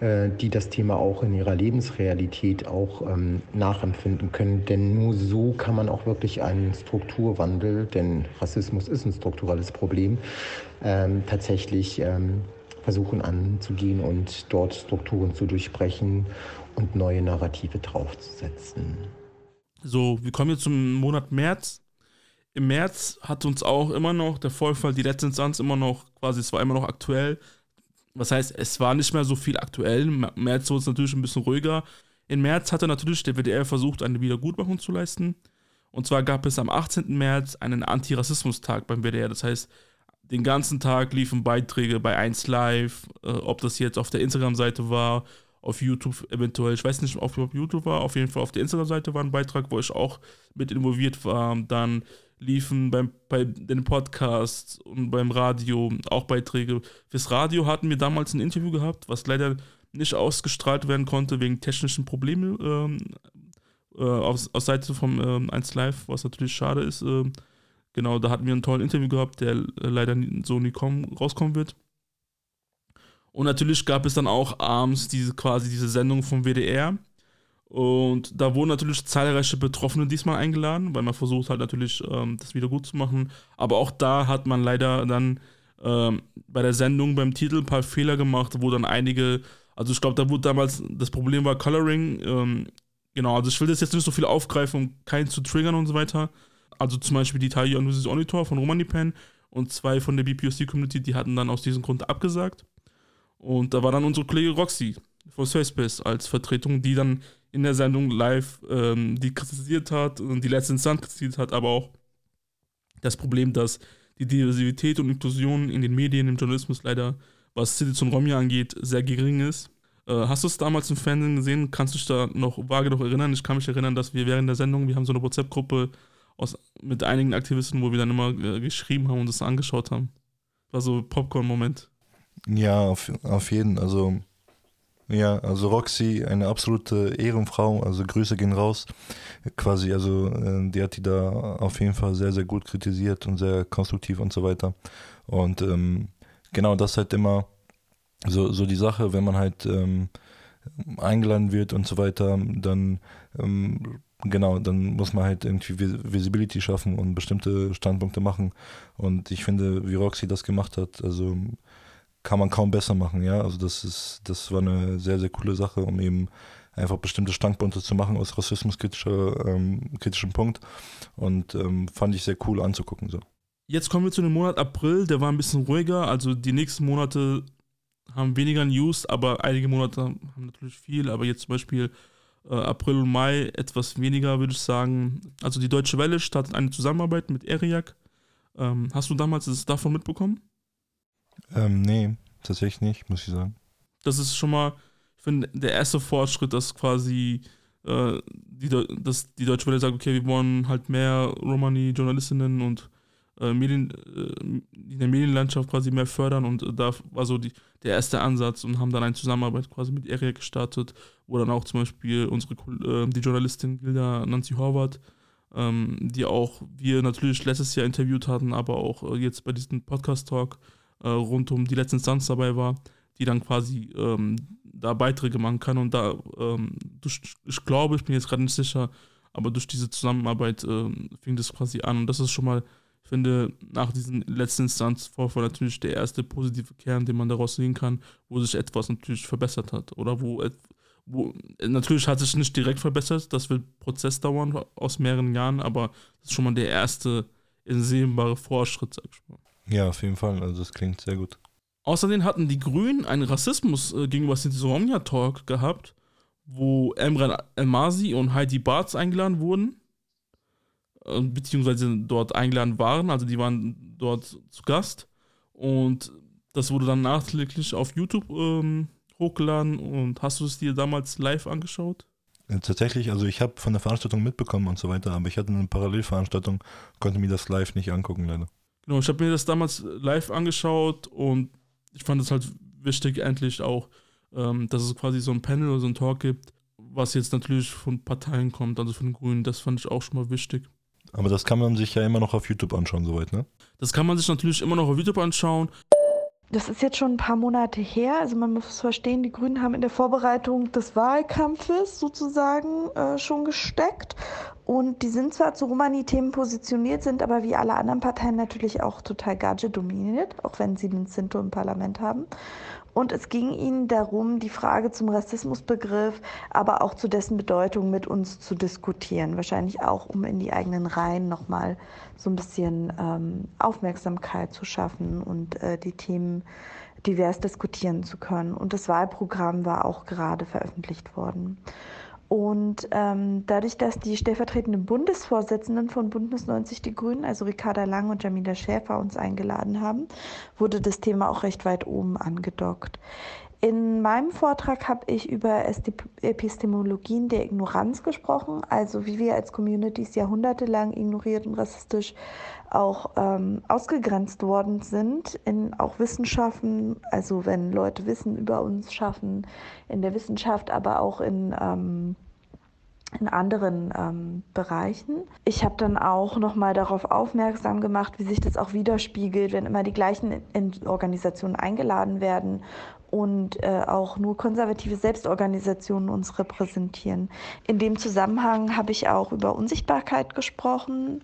äh, die das Thema auch in ihrer Lebensrealität auch ähm, nachempfinden können. Denn nur so kann man auch wirklich einen Strukturwandel, denn Rassismus ist ein strukturelles Problem, ähm, tatsächlich ähm, versuchen anzugehen und dort Strukturen zu durchbrechen und neue Narrative draufzusetzen. So, wir kommen jetzt zum Monat März. Im März hat uns auch immer noch der Vorfall, die letzte Instanz immer noch, quasi, es war immer noch aktuell. Was heißt, es war nicht mehr so viel aktuell. Im März wurde es natürlich ein bisschen ruhiger. Im März hatte natürlich der WDR versucht, eine Wiedergutmachung zu leisten. Und zwar gab es am 18. März einen Antirassismustag beim WDR. Das heißt, den ganzen Tag liefen Beiträge bei 1 Live, äh, ob das jetzt auf der Instagram-Seite war, auf YouTube eventuell, ich weiß nicht, ob auf YouTube war, auf jeden Fall auf der Instagram-Seite war ein Beitrag, wo ich auch mit involviert war. Dann liefen beim, bei den Podcasts und beim Radio auch Beiträge. Fürs Radio hatten wir damals ein Interview gehabt, was leider nicht ausgestrahlt werden konnte wegen technischen Problemen ähm, äh, aus, aus Seite vom ähm, 1 Live, was natürlich schade ist. Äh, genau, da hatten wir einen tollen Interview gehabt, der leider so nie kommen, rauskommen wird. Und natürlich gab es dann auch abends diese quasi diese Sendung vom WDR. Und da wurden natürlich zahlreiche Betroffene diesmal eingeladen, weil man versucht halt natürlich, ähm, das wieder gut zu machen. Aber auch da hat man leider dann ähm, bei der Sendung beim Titel ein paar Fehler gemacht, wo dann einige, also ich glaube, da wurde damals, das Problem war Coloring. Ähm, genau, also ich will das jetzt nicht so viel aufgreifen, um keinen zu triggern und so weiter. Also zum Beispiel die Talia und Mrs. Onitor von Romanipen und zwei von der BPOC-Community, die hatten dann aus diesem Grund abgesagt. Und da war dann unsere Kollege Roxy von Space als Vertretung, die dann in der Sendung live ähm, die kritisiert hat und die letzte Instanz kritisiert hat, aber auch das Problem, dass die Diversität und Inklusion in den Medien, im Journalismus leider, was Siditz und Romja angeht, sehr gering ist. Äh, hast du es damals im Fernsehen gesehen? Kannst du dich da noch vage noch erinnern? Ich kann mich erinnern, dass wir während der Sendung, wir haben so eine WhatsApp-Gruppe mit einigen Aktivisten, wo wir dann immer äh, geschrieben haben und das angeschaut haben. War so Popcorn-Moment. Ja, auf, auf jeden. Also, ja, also Roxy, eine absolute Ehrenfrau, also Grüße gehen raus. Quasi, also äh, die hat die da auf jeden Fall sehr, sehr gut kritisiert und sehr konstruktiv und so weiter. Und ähm, genau das halt immer so, so die Sache, wenn man halt ähm, eingeladen wird und so weiter, dann ähm, genau, dann muss man halt irgendwie Visibility schaffen und bestimmte Standpunkte machen. Und ich finde, wie Roxy das gemacht hat, also kann man kaum besser machen, ja. Also das ist, das war eine sehr, sehr coole Sache, um eben einfach bestimmte Standpunkte zu machen aus rassismuskritischer ähm, kritischen Punkt. Und ähm, fand ich sehr cool anzugucken. So. Jetzt kommen wir zu dem Monat April, der war ein bisschen ruhiger. Also die nächsten Monate haben weniger News, aber einige Monate haben natürlich viel. Aber jetzt zum Beispiel äh, April und Mai etwas weniger, würde ich sagen. Also die Deutsche Welle startet eine Zusammenarbeit mit ERIAC. Ähm, hast du damals das davon mitbekommen? Ähm, nee, tatsächlich nicht, muss ich sagen. Das ist schon mal, ich finde, der erste Fortschritt, dass quasi äh, die, dass die Deutsche Welle sagt, okay, wir wollen halt mehr Romani-Journalistinnen und äh, Medien, äh, in der Medienlandschaft quasi mehr fördern und da war so die, der erste Ansatz und haben dann eine Zusammenarbeit quasi mit ERIA gestartet, wo dann auch zum Beispiel unsere äh, die Journalistin Gilda Nancy Horvath, ähm, die auch wir natürlich letztes Jahr interviewt hatten, aber auch äh, jetzt bei diesem Podcast-Talk äh, rund um die letzte Instanz dabei war, die dann quasi ähm, da Beiträge machen kann und da, ähm, durch, ich glaube, ich bin jetzt gerade nicht sicher, aber durch diese Zusammenarbeit äh, fing das quasi an und das ist schon mal, finde, nach diesem letzten Instanzvorfall natürlich der erste positive Kern, den man daraus sehen kann, wo sich etwas natürlich verbessert hat oder wo, wo natürlich hat sich nicht direkt verbessert, das wird Prozess dauern aus mehreren Jahren, aber das ist schon mal der erste insehbare Fortschritt, sag ich mal. Ja, auf jeden Fall. Also das klingt sehr gut. Außerdem hatten die Grünen einen Rassismus äh, gegenüber Sinti Talk gehabt, wo Emran Elmasi und Heidi Bartz eingeladen wurden, beziehungsweise dort eingeladen waren, also die waren dort zu Gast. Und das wurde dann nachträglich auf YouTube ähm, hochgeladen. Und hast du es dir damals live angeschaut? Äh, tatsächlich, also ich habe von der Veranstaltung mitbekommen und so weiter, aber ich hatte eine Parallelveranstaltung, konnte mir das live nicht angucken, leider. Genau, ich habe mir das damals live angeschaut und ich fand es halt wichtig, endlich auch, ähm, dass es quasi so ein Panel oder so ein Talk gibt, was jetzt natürlich von Parteien kommt, also von den Grünen. Das fand ich auch schon mal wichtig. Aber das kann man sich ja immer noch auf YouTube anschauen, soweit, ne? Das kann man sich natürlich immer noch auf YouTube anschauen. Das ist jetzt schon ein paar Monate her. Also man muss verstehen, die Grünen haben in der Vorbereitung des Wahlkampfes sozusagen äh, schon gesteckt. Und die sind zwar zu Romani-Themen positioniert, sind aber wie alle anderen Parteien natürlich auch total Gadget dominiert, auch wenn sie einen Zinto im Parlament haben. Und es ging ihnen darum, die Frage zum Rassismusbegriff, aber auch zu dessen Bedeutung mit uns zu diskutieren. Wahrscheinlich auch, um in die eigenen Reihen nochmal so ein bisschen ähm, Aufmerksamkeit zu schaffen und äh, die Themen divers diskutieren zu können. Und das Wahlprogramm war auch gerade veröffentlicht worden. Und ähm, dadurch, dass die stellvertretenden Bundesvorsitzenden von Bündnis 90 Die Grünen, also Ricarda Lang und Jamila Schäfer, uns eingeladen haben, wurde das Thema auch recht weit oben angedockt. In meinem Vortrag habe ich über Epistemologien der Ignoranz gesprochen, also wie wir als Communities jahrhundertelang ignoriert und rassistisch auch ähm, ausgegrenzt worden sind in auch Wissenschaften, also wenn Leute Wissen über uns schaffen in der Wissenschaft, aber auch in ähm, in anderen ähm, Bereichen. Ich habe dann auch nochmal darauf aufmerksam gemacht, wie sich das auch widerspiegelt, wenn immer die gleichen Organisationen eingeladen werden und äh, auch nur konservative Selbstorganisationen uns repräsentieren. In dem Zusammenhang habe ich auch über Unsichtbarkeit gesprochen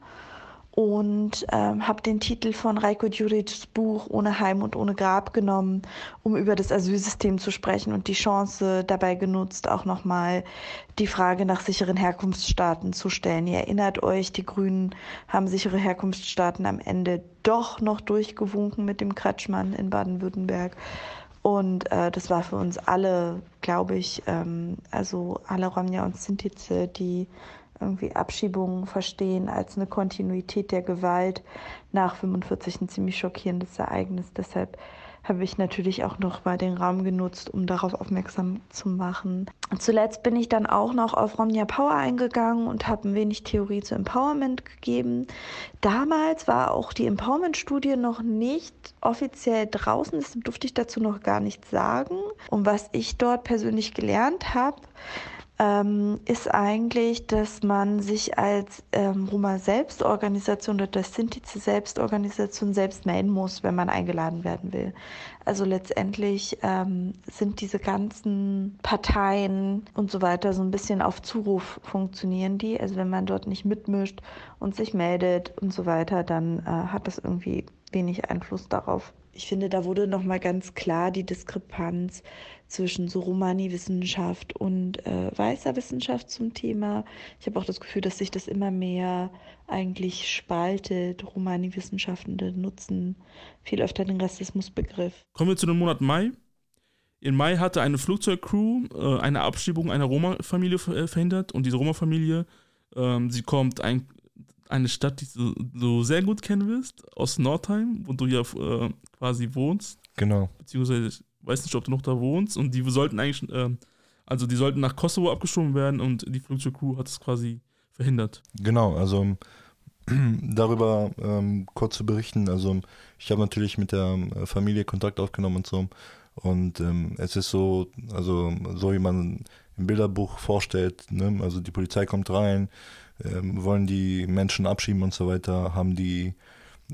und ähm, habe den Titel von Reiko Djuric's Buch Ohne Heim und ohne Grab genommen, um über das Asylsystem zu sprechen und die Chance dabei genutzt, auch nochmal die Frage nach sicheren Herkunftsstaaten zu stellen. Ihr erinnert euch, die Grünen haben sichere Herkunftsstaaten am Ende doch noch durchgewunken mit dem Kretschmann in Baden-Württemberg. Und äh, das war für uns alle, glaube ich, ähm, also alle Romja und Sintize, die irgendwie Abschiebungen verstehen als eine Kontinuität der Gewalt nach 45 ein ziemlich schockierendes Ereignis. Deshalb habe ich natürlich auch noch mal den Raum genutzt, um darauf aufmerksam zu machen. Zuletzt bin ich dann auch noch auf Romnia Power eingegangen und habe ein wenig Theorie zu Empowerment gegeben. Damals war auch die Empowerment-Studie noch nicht offiziell draußen, deshalb durfte ich dazu noch gar nichts sagen. Und was ich dort persönlich gelernt habe, ähm, ist eigentlich, dass man sich als ähm, Roma-Selbstorganisation oder das Sintize Selbstorganisation selbst melden muss, wenn man eingeladen werden will. Also letztendlich ähm, sind diese ganzen Parteien und so weiter so ein bisschen auf Zuruf funktionieren die. Also wenn man dort nicht mitmischt und sich meldet und so weiter, dann äh, hat das irgendwie wenig Einfluss darauf. Ich finde, da wurde nochmal ganz klar die Diskrepanz zwischen so Romani-Wissenschaft und äh, weißer Wissenschaft zum Thema. Ich habe auch das Gefühl, dass sich das immer mehr eigentlich spaltet. Romani-Wissenschaftende nutzen viel öfter den Rassismusbegriff. Kommen wir zu dem Monat Mai. In Mai hatte eine Flugzeugcrew äh, eine Abschiebung einer Roma-Familie äh, verhindert und diese Roma-Familie, ähm, sie kommt ein, eine Stadt, die du so sehr gut kennen wirst, aus Nordheim, wo du ja äh, quasi wohnst. Genau. Beziehungsweise weiß nicht, ob du noch da wohnst. Und die sollten eigentlich, äh, also die sollten nach Kosovo abgeschoben werden und die Flugzeugcrew hat es quasi verhindert. Genau, also darüber ähm, kurz zu berichten. Also ich habe natürlich mit der äh, Familie Kontakt aufgenommen und so. Und ähm, es ist so, also so wie man im Bilderbuch vorstellt, ne? also die Polizei kommt rein, ähm, wollen die Menschen abschieben und so weiter, haben die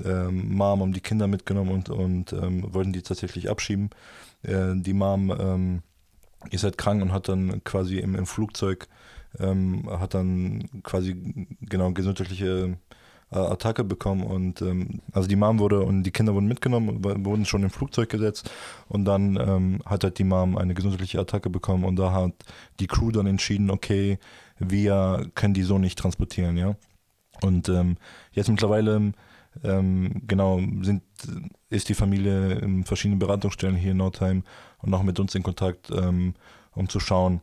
ähm, Mom um die Kinder mitgenommen und, und ähm, wollten die tatsächlich abschieben. Äh, die Mom ähm, ist halt krank und hat dann quasi im, im Flugzeug, ähm, hat dann quasi genau gesundheitliche äh, Attacke bekommen und ähm, also die Mom wurde und die Kinder wurden mitgenommen, wurden schon im Flugzeug gesetzt und dann ähm, hat halt die Mom eine gesundheitliche Attacke bekommen und da hat die Crew dann entschieden, okay, wir können die so nicht transportieren, ja. Und ähm, jetzt mittlerweile ähm, genau, sind, ist die Familie in verschiedenen Beratungsstellen hier in Nordheim und auch mit uns in Kontakt, ähm, um zu schauen,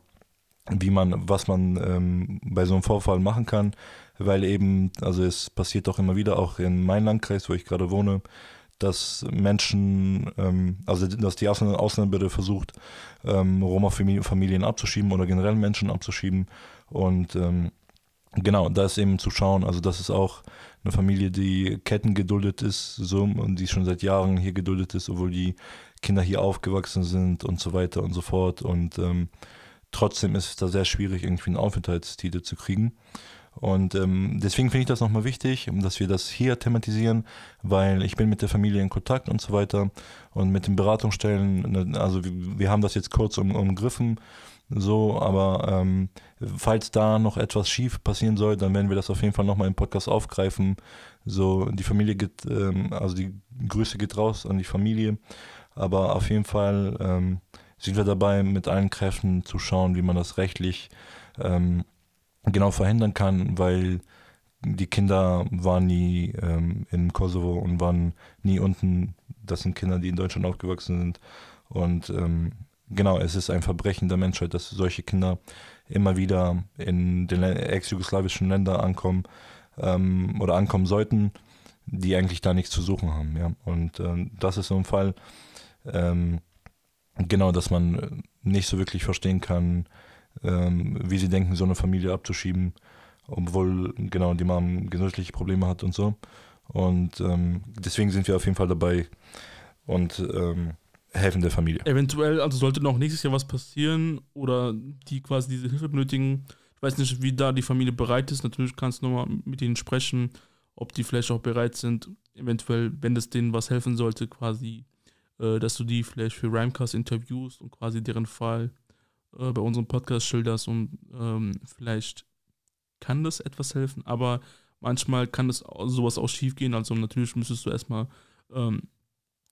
wie man, was man ähm, bei so einem Vorfall machen kann, weil eben, also es passiert doch immer wieder, auch in meinem Landkreis, wo ich gerade wohne, dass Menschen, ähm, also dass die Ausländerbehörde versucht, ähm, Roma-Familien abzuschieben oder generell Menschen abzuschieben. Und ähm, genau, da ist eben zu schauen, also das ist auch eine Familie, die Ketten geduldet ist, so und die schon seit Jahren hier geduldet ist, obwohl die Kinder hier aufgewachsen sind und so weiter und so fort. Und ähm, trotzdem ist es da sehr schwierig, irgendwie einen Aufenthaltstitel zu kriegen. Und ähm, deswegen finde ich das nochmal wichtig, dass wir das hier thematisieren, weil ich bin mit der Familie in Kontakt und so weiter und mit den Beratungsstellen, ne, also wir, wir haben das jetzt kurz um, umgriffen so, aber ähm, falls da noch etwas schief passieren soll, dann werden wir das auf jeden Fall nochmal im Podcast aufgreifen. So, die Familie geht, ähm, also die Grüße geht raus an die Familie. Aber auf jeden Fall ähm, sind wir dabei, mit allen Kräften zu schauen, wie man das rechtlich ähm, genau verhindern kann, weil die Kinder waren nie ähm, in Kosovo und waren nie unten. Das sind Kinder, die in Deutschland aufgewachsen sind. Und ähm, genau, es ist ein Verbrechen der Menschheit, dass solche Kinder immer wieder in den ex-jugoslawischen Ländern ankommen ähm, oder ankommen sollten, die eigentlich da nichts zu suchen haben. Ja? Und ähm, das ist so ein Fall, ähm, genau, dass man nicht so wirklich verstehen kann, ähm, wie sie denken, so eine Familie abzuschieben, obwohl genau die Mom gesundheitliche Probleme hat und so. Und ähm, deswegen sind wir auf jeden Fall dabei und helfen der Familie. Eventuell, also sollte noch nächstes Jahr was passieren oder die quasi diese Hilfe benötigen. Ich weiß nicht, wie da die Familie bereit ist. Natürlich kannst du nochmal mit ihnen sprechen, ob die vielleicht auch bereit sind, eventuell, wenn es denen was helfen sollte, quasi, äh, dass du die vielleicht für Rhymecast interviewst und quasi deren Fall äh, bei unserem Podcast schilderst und ähm, vielleicht kann das etwas helfen, aber manchmal kann das sowas auch schief gehen. Also natürlich müsstest du erstmal ähm,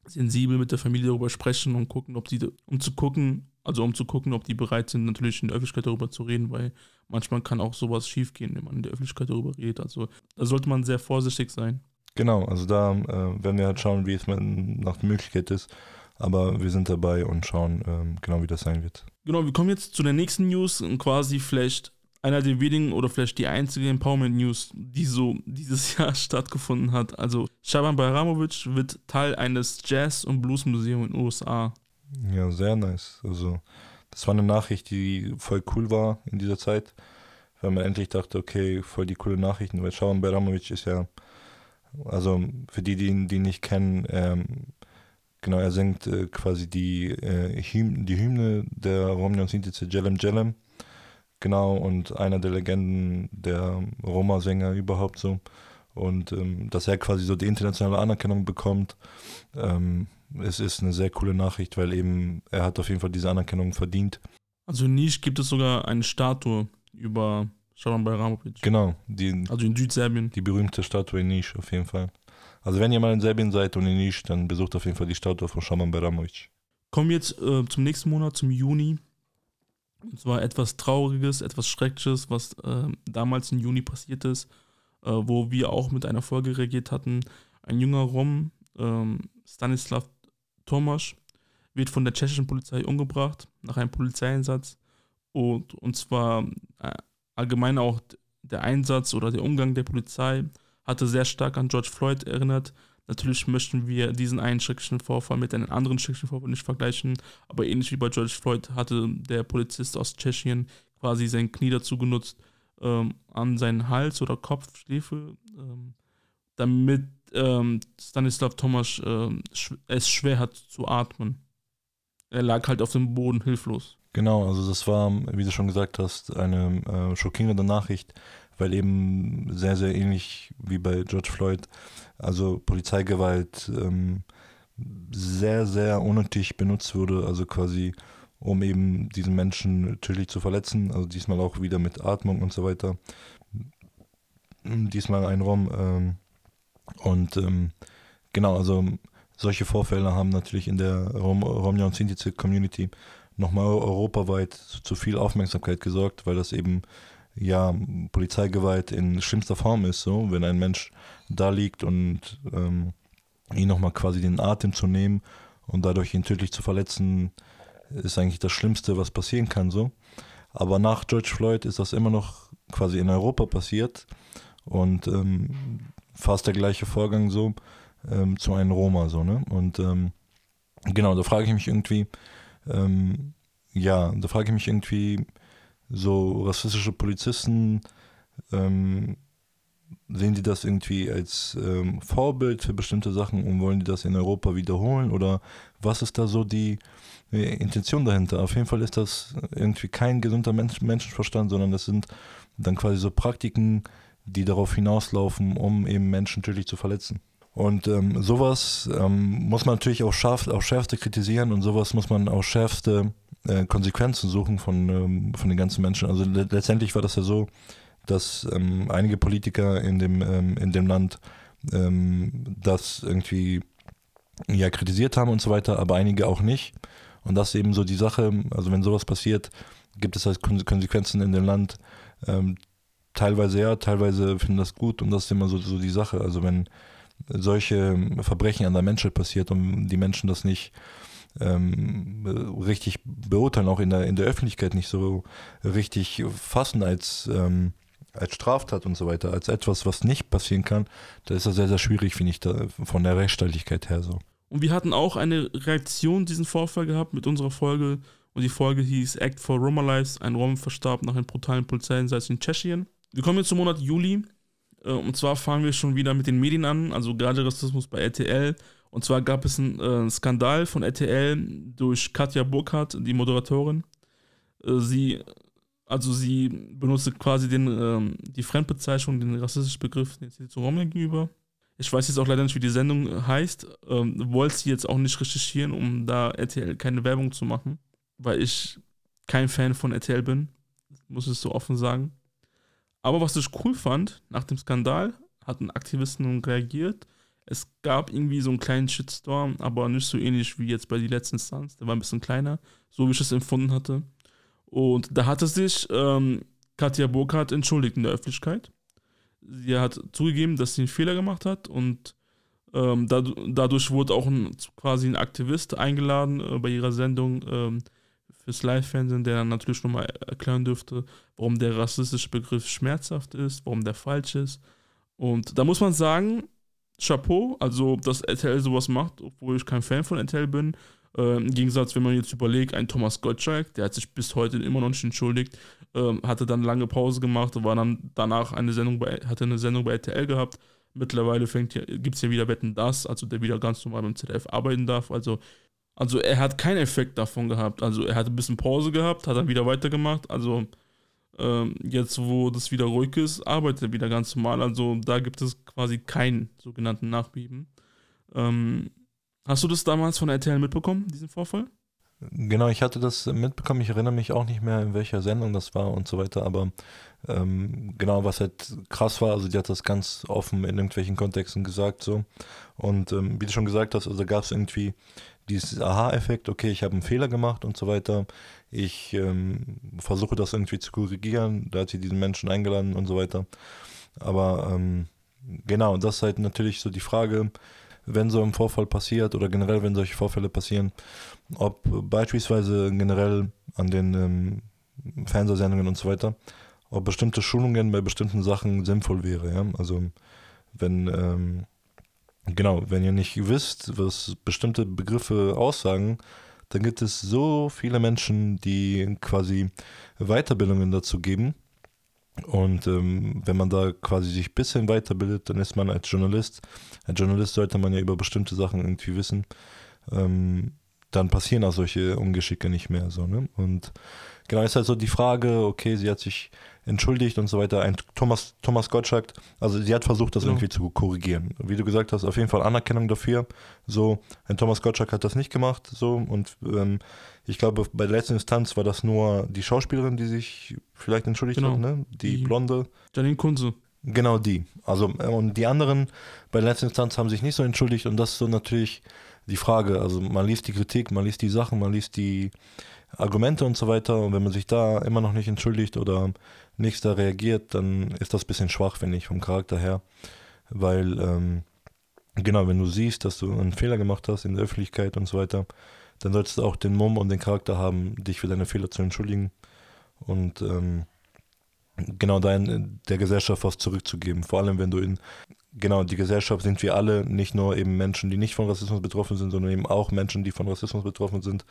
sensibel mit der Familie darüber sprechen und gucken, ob die, um zu gucken, also um zu gucken, ob die bereit sind, natürlich in der Öffentlichkeit darüber zu reden, weil manchmal kann auch sowas schief gehen, wenn man in der Öffentlichkeit darüber redet. Also da sollte man sehr vorsichtig sein. Genau, also da äh, werden wir halt schauen, wie es nach der Möglichkeit ist. Aber wir sind dabei und schauen ähm, genau, wie das sein wird. Genau, wir kommen jetzt zu der nächsten News und quasi vielleicht einer der wenigen oder vielleicht die einzige Empowerment News, die so dieses Jahr stattgefunden hat. Also Shaban Bayramovic wird Teil eines Jazz- und Blues-Museums in den USA. Ja, sehr nice. Also das war eine Nachricht, die voll cool war in dieser Zeit, weil man endlich dachte, okay, voll die coole Nachrichten, weil Shaban Bayramovic ist ja, also für die, die ihn die nicht kennen, ähm, genau, er singt äh, quasi die, äh, Hymne, die Hymne der Romney und Sintice Jelem Jelem Genau, und einer der Legenden der Roma-Sänger überhaupt so. Und ähm, dass er quasi so die internationale Anerkennung bekommt, ähm, es ist eine sehr coole Nachricht, weil eben er hat auf jeden Fall diese Anerkennung verdient. Also in Nisch gibt es sogar eine Statue über Shaban Bayramovic. Genau. Die, also in Südserbien. Die berühmte Statue in Nisch auf jeden Fall. Also wenn ihr mal in Serbien seid und in Nisch, dann besucht auf jeden Fall die Statue von Shaban Bayramovic. Kommen wir jetzt äh, zum nächsten Monat, zum Juni. Und zwar etwas Trauriges, etwas Schreckliches, was äh, damals im Juni passiert ist, äh, wo wir auch mit einer Folge reagiert hatten. Ein junger Rom, ähm, Stanislav Tomasz, wird von der tschechischen Polizei umgebracht nach einem Polizeieinsatz. Und, und zwar äh, allgemein auch der Einsatz oder der Umgang der Polizei hatte sehr stark an George Floyd erinnert, Natürlich möchten wir diesen einen schrecklichen Vorfall mit einem anderen schrecklichen Vorfall nicht vergleichen, aber ähnlich wie bei George Floyd hatte der Polizist aus Tschechien quasi sein Knie dazu genutzt, ähm, an seinen Hals oder Kopf, Schläfe, ähm, damit ähm, Stanislav Tomasz ähm, es schwer hat zu atmen. Er lag halt auf dem Boden hilflos. Genau, also das war, wie du schon gesagt hast, eine äh, schockierende Nachricht, weil eben sehr, sehr ähnlich wie bei George Floyd also Polizeigewalt ähm, sehr, sehr unnötig benutzt wurde, also quasi um eben diesen Menschen tödlich zu verletzen, also diesmal auch wieder mit Atmung und so weiter. Diesmal ein Raum ähm, und ähm, genau, also solche Vorfälle haben natürlich in der Rom Romja und Sintize Community nochmal europaweit zu viel Aufmerksamkeit gesorgt, weil das eben ja, Polizeigewalt in schlimmster Form ist, so, wenn ein Mensch da liegt und ähm, ihn nochmal quasi den Atem zu nehmen und dadurch ihn tödlich zu verletzen, ist eigentlich das Schlimmste, was passieren kann, so. Aber nach George Floyd ist das immer noch quasi in Europa passiert und ähm, fast der gleiche Vorgang so ähm, zu einem Roma, so, ne? Und ähm, genau, da frage ich mich irgendwie, ähm, ja, da frage ich mich irgendwie, so rassistische Polizisten, ähm, sehen die das irgendwie als ähm, Vorbild für bestimmte Sachen und wollen die das in Europa wiederholen oder was ist da so die äh, Intention dahinter? Auf jeden Fall ist das irgendwie kein gesunder Mensch, Menschenverstand, sondern das sind dann quasi so Praktiken, die darauf hinauslaufen, um eben Menschen tödlich zu verletzen. Und ähm, sowas ähm, muss man natürlich auch scharf, auf schärfste kritisieren und sowas muss man auch schärfste äh, Konsequenzen suchen von, ähm, von den ganzen Menschen. Also le letztendlich war das ja so, dass ähm, einige Politiker in dem, ähm, in dem Land ähm, das irgendwie ja, kritisiert haben und so weiter, aber einige auch nicht. Und das ist eben so die Sache, also wenn sowas passiert, gibt es halt Konsequenzen in dem Land. Ähm, teilweise ja, teilweise finden das gut und das ist immer so, so die Sache. Also wenn solche Verbrechen an der Menschheit passiert und die Menschen das nicht ähm, richtig beurteilen, auch in der, in der Öffentlichkeit nicht so richtig fassen als, ähm, als Straftat und so weiter, als etwas, was nicht passieren kann, da ist das sehr, sehr schwierig, finde ich, da, von der Rechtsstaatlichkeit her so. Und wir hatten auch eine Reaktion diesen Vorfall gehabt mit unserer Folge. Und die Folge hieß Act for Roma Lives. Ein Rom verstarb nach einem brutalen Polizeieinsatz in Tschechien. Wir kommen jetzt zum Monat Juli. Äh, und zwar fangen wir schon wieder mit den Medien an, also gerade Rassismus bei RTL. Und zwar gab es einen äh, Skandal von RTL durch Katja Burkhardt, die Moderatorin. Äh, sie, also sie benutzte quasi den, ähm, die Fremdbezeichnung, den rassistischen Begriff den sie zu Rom gegenüber. Ich weiß jetzt auch leider nicht, wie die Sendung heißt. Ähm, wollte sie jetzt auch nicht recherchieren, um da RTL keine Werbung zu machen, weil ich kein Fan von RTL bin. Muss ich so offen sagen. Aber was ich cool fand, nach dem Skandal hatten Aktivisten reagiert. Es gab irgendwie so einen kleinen Shitstorm, aber nicht so ähnlich wie jetzt bei die letzten Stunts. Der war ein bisschen kleiner, so wie ich es empfunden hatte. Und da hatte sich ähm, Katja Burkhardt entschuldigt in der Öffentlichkeit. Sie hat zugegeben, dass sie einen Fehler gemacht hat und ähm, dadurch wurde auch ein, quasi ein Aktivist eingeladen äh, bei ihrer Sendung, ähm, fürs Live-Fernsehen, der dann natürlich nochmal erklären dürfte, warum der rassistische Begriff schmerzhaft ist, warum der falsch ist. Und da muss man sagen, Chapeau, also dass RTL sowas macht, obwohl ich kein Fan von RTL bin. Äh, Im Gegensatz, wenn man jetzt überlegt, ein Thomas Gottschalk, der hat sich bis heute immer noch nicht entschuldigt, äh, hatte dann lange Pause gemacht, war dann danach eine Sendung bei, hatte eine Sendung bei RTL gehabt. Mittlerweile gibt es ja wieder Wetten das, also der wieder ganz normal beim ZDF arbeiten darf. Also also er hat keinen Effekt davon gehabt. Also er hat ein bisschen Pause gehabt, hat dann wieder weitergemacht. Also ähm, jetzt, wo das wieder ruhig ist, arbeitet er wieder ganz normal. Also da gibt es quasi keinen sogenannten Nachbeben. Ähm, hast du das damals von RTL mitbekommen, diesen Vorfall? Genau, ich hatte das mitbekommen. Ich erinnere mich auch nicht mehr, in welcher Sendung das war und so weiter. Aber ähm, genau, was halt krass war, also die hat das ganz offen in irgendwelchen Kontexten gesagt so. Und ähm, wie du schon gesagt hast, also gab es irgendwie dieses Aha-Effekt, okay, ich habe einen Fehler gemacht und so weiter. Ich ähm, versuche das irgendwie zu korrigieren. Da hat sie diesen Menschen eingeladen und so weiter. Aber ähm, genau, das ist halt natürlich so die Frage, wenn so ein Vorfall passiert oder generell, wenn solche Vorfälle passieren, ob beispielsweise generell an den ähm, Fernsehsendungen und so weiter, ob bestimmte Schulungen bei bestimmten Sachen sinnvoll wäre. Ja? Also wenn ähm, Genau, wenn ihr nicht wisst, was bestimmte Begriffe aussagen, dann gibt es so viele Menschen, die quasi Weiterbildungen dazu geben. Und ähm, wenn man da quasi sich ein bisschen weiterbildet, dann ist man als Journalist, als Journalist sollte man ja über bestimmte Sachen irgendwie wissen, ähm, dann passieren auch solche Ungeschicke nicht mehr. So, ne? Und genau ist halt so die Frage, okay, sie hat sich entschuldigt und so weiter. Ein Thomas, Thomas Gottschalk, also sie hat versucht, das genau. irgendwie zu korrigieren. Wie du gesagt hast, auf jeden Fall Anerkennung dafür. So, ein Thomas Gottschalk hat das nicht gemacht, so und ähm, ich glaube, bei der letzten Instanz war das nur die Schauspielerin, die sich vielleicht entschuldigt genau. hat, ne? Die, die blonde. Janine Kunze. Genau die. Also, äh, und die anderen bei der letzten Instanz haben sich nicht so entschuldigt und das ist so natürlich die Frage. Also, man liest die Kritik, man liest die Sachen, man liest die Argumente und so weiter und wenn man sich da immer noch nicht entschuldigt oder nichts da reagiert, dann ist das ein bisschen schwach, finde ich, vom Charakter her. Weil, ähm, genau, wenn du siehst, dass du einen Fehler gemacht hast in der Öffentlichkeit und so weiter, dann solltest du auch den Mumm und den Charakter haben, dich für deine Fehler zu entschuldigen und ähm, genau dein, der Gesellschaft was zurückzugeben. Vor allem, wenn du in genau, die Gesellschaft sind wir alle, nicht nur eben Menschen, die nicht von Rassismus betroffen sind, sondern eben auch Menschen, die von Rassismus betroffen sind.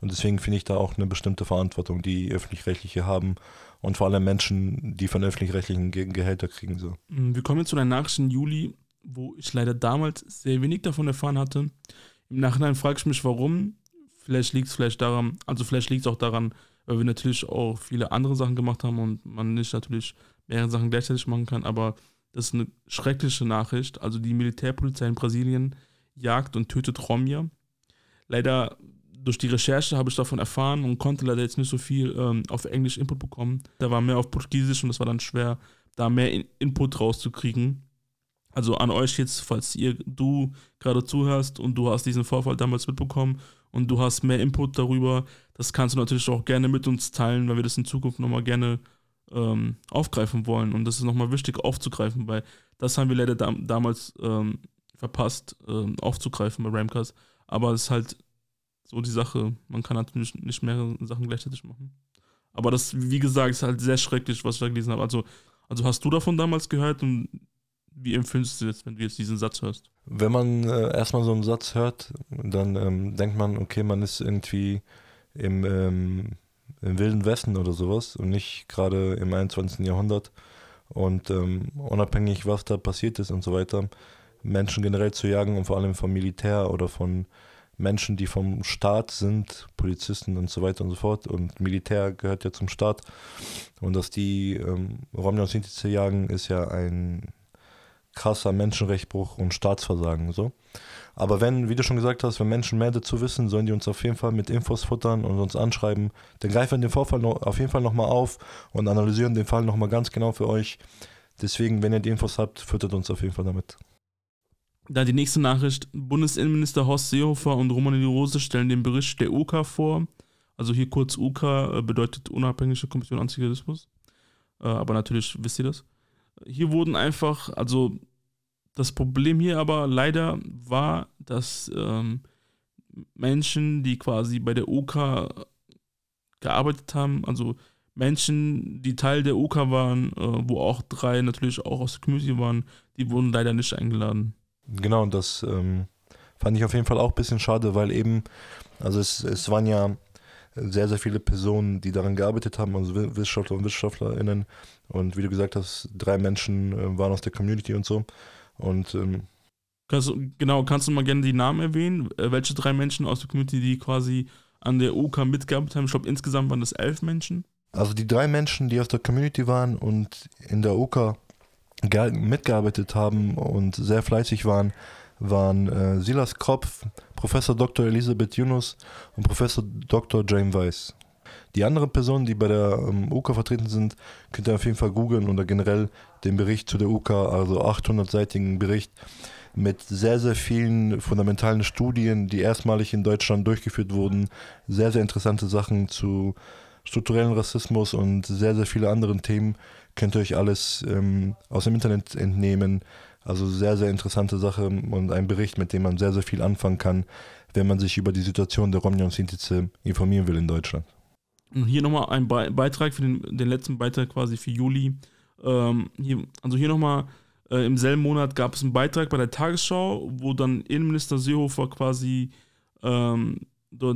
Und deswegen finde ich da auch eine bestimmte Verantwortung, die öffentlich-rechtliche haben und vor allem Menschen, die von öffentlich-rechtlichen Gehälter kriegen. So. Mm, wir kommen jetzt zu einer Nachricht im Juli, wo ich leider damals sehr wenig davon erfahren hatte. Im Nachhinein frage ich mich, warum. Vielleicht liegt es vielleicht daran, also vielleicht liegt es auch daran, weil wir natürlich auch viele andere Sachen gemacht haben und man nicht natürlich mehrere Sachen gleichzeitig machen kann, aber das ist eine schreckliche Nachricht. Also die Militärpolizei in Brasilien jagt und tötet Romja. Leider durch die Recherche habe ich davon erfahren und konnte leider jetzt nicht so viel ähm, auf Englisch Input bekommen. Da war mehr auf Portugiesisch und das war dann schwer, da mehr in Input rauszukriegen. Also an euch jetzt, falls ihr, du gerade zuhörst und du hast diesen Vorfall damals mitbekommen und du hast mehr Input darüber, das kannst du natürlich auch gerne mit uns teilen, weil wir das in Zukunft nochmal gerne ähm, aufgreifen wollen. Und das ist nochmal wichtig aufzugreifen, weil das haben wir leider da, damals ähm, verpasst, ähm, aufzugreifen bei Ramcast. Aber es ist halt so die Sache. Man kann natürlich nicht mehrere Sachen gleichzeitig machen. Aber das, wie gesagt, ist halt sehr schrecklich, was ich da gelesen habe. Also, also hast du davon damals gehört und wie empfindest du jetzt, wenn du jetzt diesen Satz hörst? Wenn man äh, erstmal so einen Satz hört, dann ähm, denkt man, okay, man ist irgendwie im, ähm, im Wilden Westen oder sowas und nicht gerade im 21. Jahrhundert. Und ähm, unabhängig, was da passiert ist und so weiter, Menschen generell zu jagen und vor allem vom Militär oder von Menschen, die vom Staat sind, Polizisten und so weiter und so fort. Und Militär gehört ja zum Staat. Und dass die ähm, Romja und Sinti zu jagen, ist ja ein krasser Menschenrechtsbruch und Staatsversagen. So. Aber wenn, wie du schon gesagt hast, wenn Menschen mehr dazu wissen, sollen die uns auf jeden Fall mit Infos futtern und uns anschreiben. Dann greifen wir den Vorfall noch, auf jeden Fall nochmal auf und analysieren den Fall nochmal ganz genau für euch. Deswegen, wenn ihr die Infos habt, füttert uns auf jeden Fall damit. Da die nächste Nachricht. Bundesinnenminister Horst Seehofer und Roman Rose stellen den Bericht der UK vor. Also hier kurz UK äh, bedeutet Unabhängige Kommission Antiziganismus. Äh, aber natürlich wisst ihr das. Hier wurden einfach, also das Problem hier aber leider war, dass ähm, Menschen, die quasi bei der UK gearbeitet haben, also Menschen, die Teil der UK waren, äh, wo auch drei natürlich auch aus der Community waren, die wurden leider nicht eingeladen. Genau, das ähm, fand ich auf jeden Fall auch ein bisschen schade, weil eben, also es, es waren ja sehr, sehr viele Personen, die daran gearbeitet haben, also Wissenschaftler und WissenschaftlerInnen. Und wie du gesagt hast, drei Menschen äh, waren aus der Community und so. Und ähm, kannst, genau, kannst du mal gerne die Namen erwähnen? Äh, welche drei Menschen aus der Community, die quasi an der UK mitgearbeitet haben? Ich glaube, insgesamt waren das elf Menschen. Also die drei Menschen, die aus der Community waren und in der UK mitgearbeitet haben und sehr fleißig waren, waren äh, Silas Kropf, Professor Dr. Elisabeth Yunus und Professor Dr. James Weiss. Die anderen Personen, die bei der ähm, UK vertreten sind, könnt ihr auf jeden Fall googeln oder generell den Bericht zu der UK, also 800-seitigen Bericht mit sehr, sehr vielen fundamentalen Studien, die erstmalig in Deutschland durchgeführt wurden. Sehr, sehr interessante Sachen zu strukturellen Rassismus und sehr, sehr viele anderen Themen könnt ihr euch alles ähm, aus dem Internet entnehmen. Also sehr, sehr interessante Sache und ein Bericht, mit dem man sehr, sehr viel anfangen kann, wenn man sich über die Situation der Romja und Sintize informieren will in Deutschland. Und hier nochmal ein Be Beitrag für den, den letzten Beitrag quasi für Juli. Ähm, hier, also hier nochmal, äh, im selben Monat gab es einen Beitrag bei der Tagesschau, wo dann Innenminister Seehofer quasi ähm,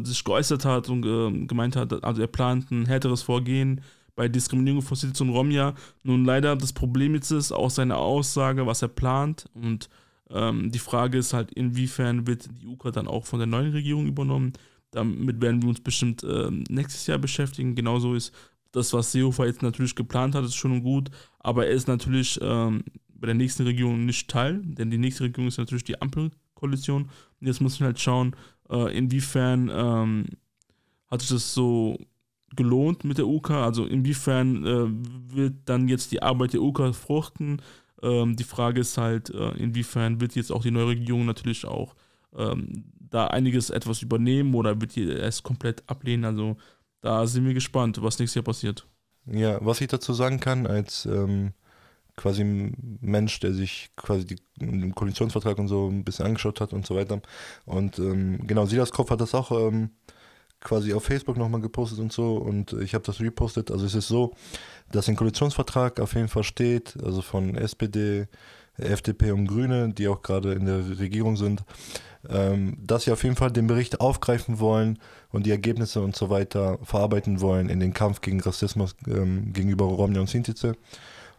sich geäußert hat und äh, gemeint hat, also er plant ein härteres Vorgehen bei Diskriminierung von Sinti und Romja. Nun leider das Problem jetzt ist auch seine Aussage, was er plant und ähm, die Frage ist halt, inwiefern wird die UK dann auch von der neuen Regierung übernommen. Damit werden wir uns bestimmt ähm, nächstes Jahr beschäftigen. Genauso ist das, was Seehofer jetzt natürlich geplant hat, ist schon gut, aber er ist natürlich ähm, bei der nächsten Regierung nicht Teil, denn die nächste Regierung ist natürlich die Ampelkoalition. Jetzt muss man halt schauen, äh, inwiefern ähm, hat sich das so gelohnt mit der UK? Also inwiefern äh, wird dann jetzt die Arbeit der UK fruchten? Ähm, die Frage ist halt, äh, inwiefern wird jetzt auch die neue Regierung natürlich auch ähm, da einiges etwas übernehmen oder wird die es komplett ablehnen? Also da sind wir gespannt, was nächstes Jahr passiert. Ja, was ich dazu sagen kann, als ähm, quasi Mensch, der sich quasi die, den Koalitionsvertrag und so ein bisschen angeschaut hat und so weiter. Und ähm, genau, Silas Kopf hat das auch ähm, quasi auf Facebook nochmal gepostet und so und ich habe das repostet. Also es ist so, dass im Koalitionsvertrag auf jeden Fall steht, also von SPD, FDP und Grüne, die auch gerade in der Regierung sind, ähm, dass sie auf jeden Fall den Bericht aufgreifen wollen und die Ergebnisse und so weiter verarbeiten wollen in den Kampf gegen Rassismus ähm, gegenüber Romja und Sintize.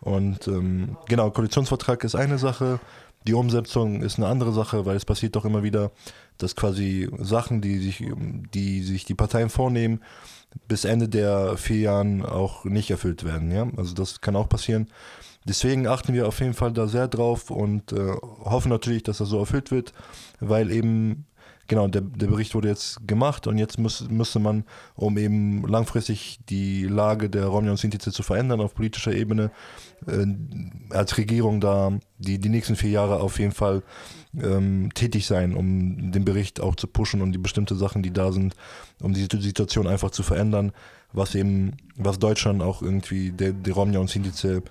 Und ähm, genau, Koalitionsvertrag ist eine Sache, die Umsetzung ist eine andere Sache, weil es passiert doch immer wieder, dass quasi Sachen, die sich, die sich die Parteien vornehmen, bis Ende der vier Jahren auch nicht erfüllt werden. Ja? Also das kann auch passieren. Deswegen achten wir auf jeden Fall da sehr drauf und äh, hoffen natürlich, dass das so erfüllt wird, weil eben genau, der, der Bericht wurde jetzt gemacht und jetzt muss, müsste man, um eben langfristig die Lage der Romja und Sintize zu verändern auf politischer Ebene, äh, als Regierung da die, die nächsten vier Jahre auf jeden Fall ähm, tätig sein, um den Bericht auch zu pushen und die bestimmten Sachen, die da sind, um die Situation einfach zu verändern, was eben, was Deutschland auch irgendwie der, der Romja und Sintize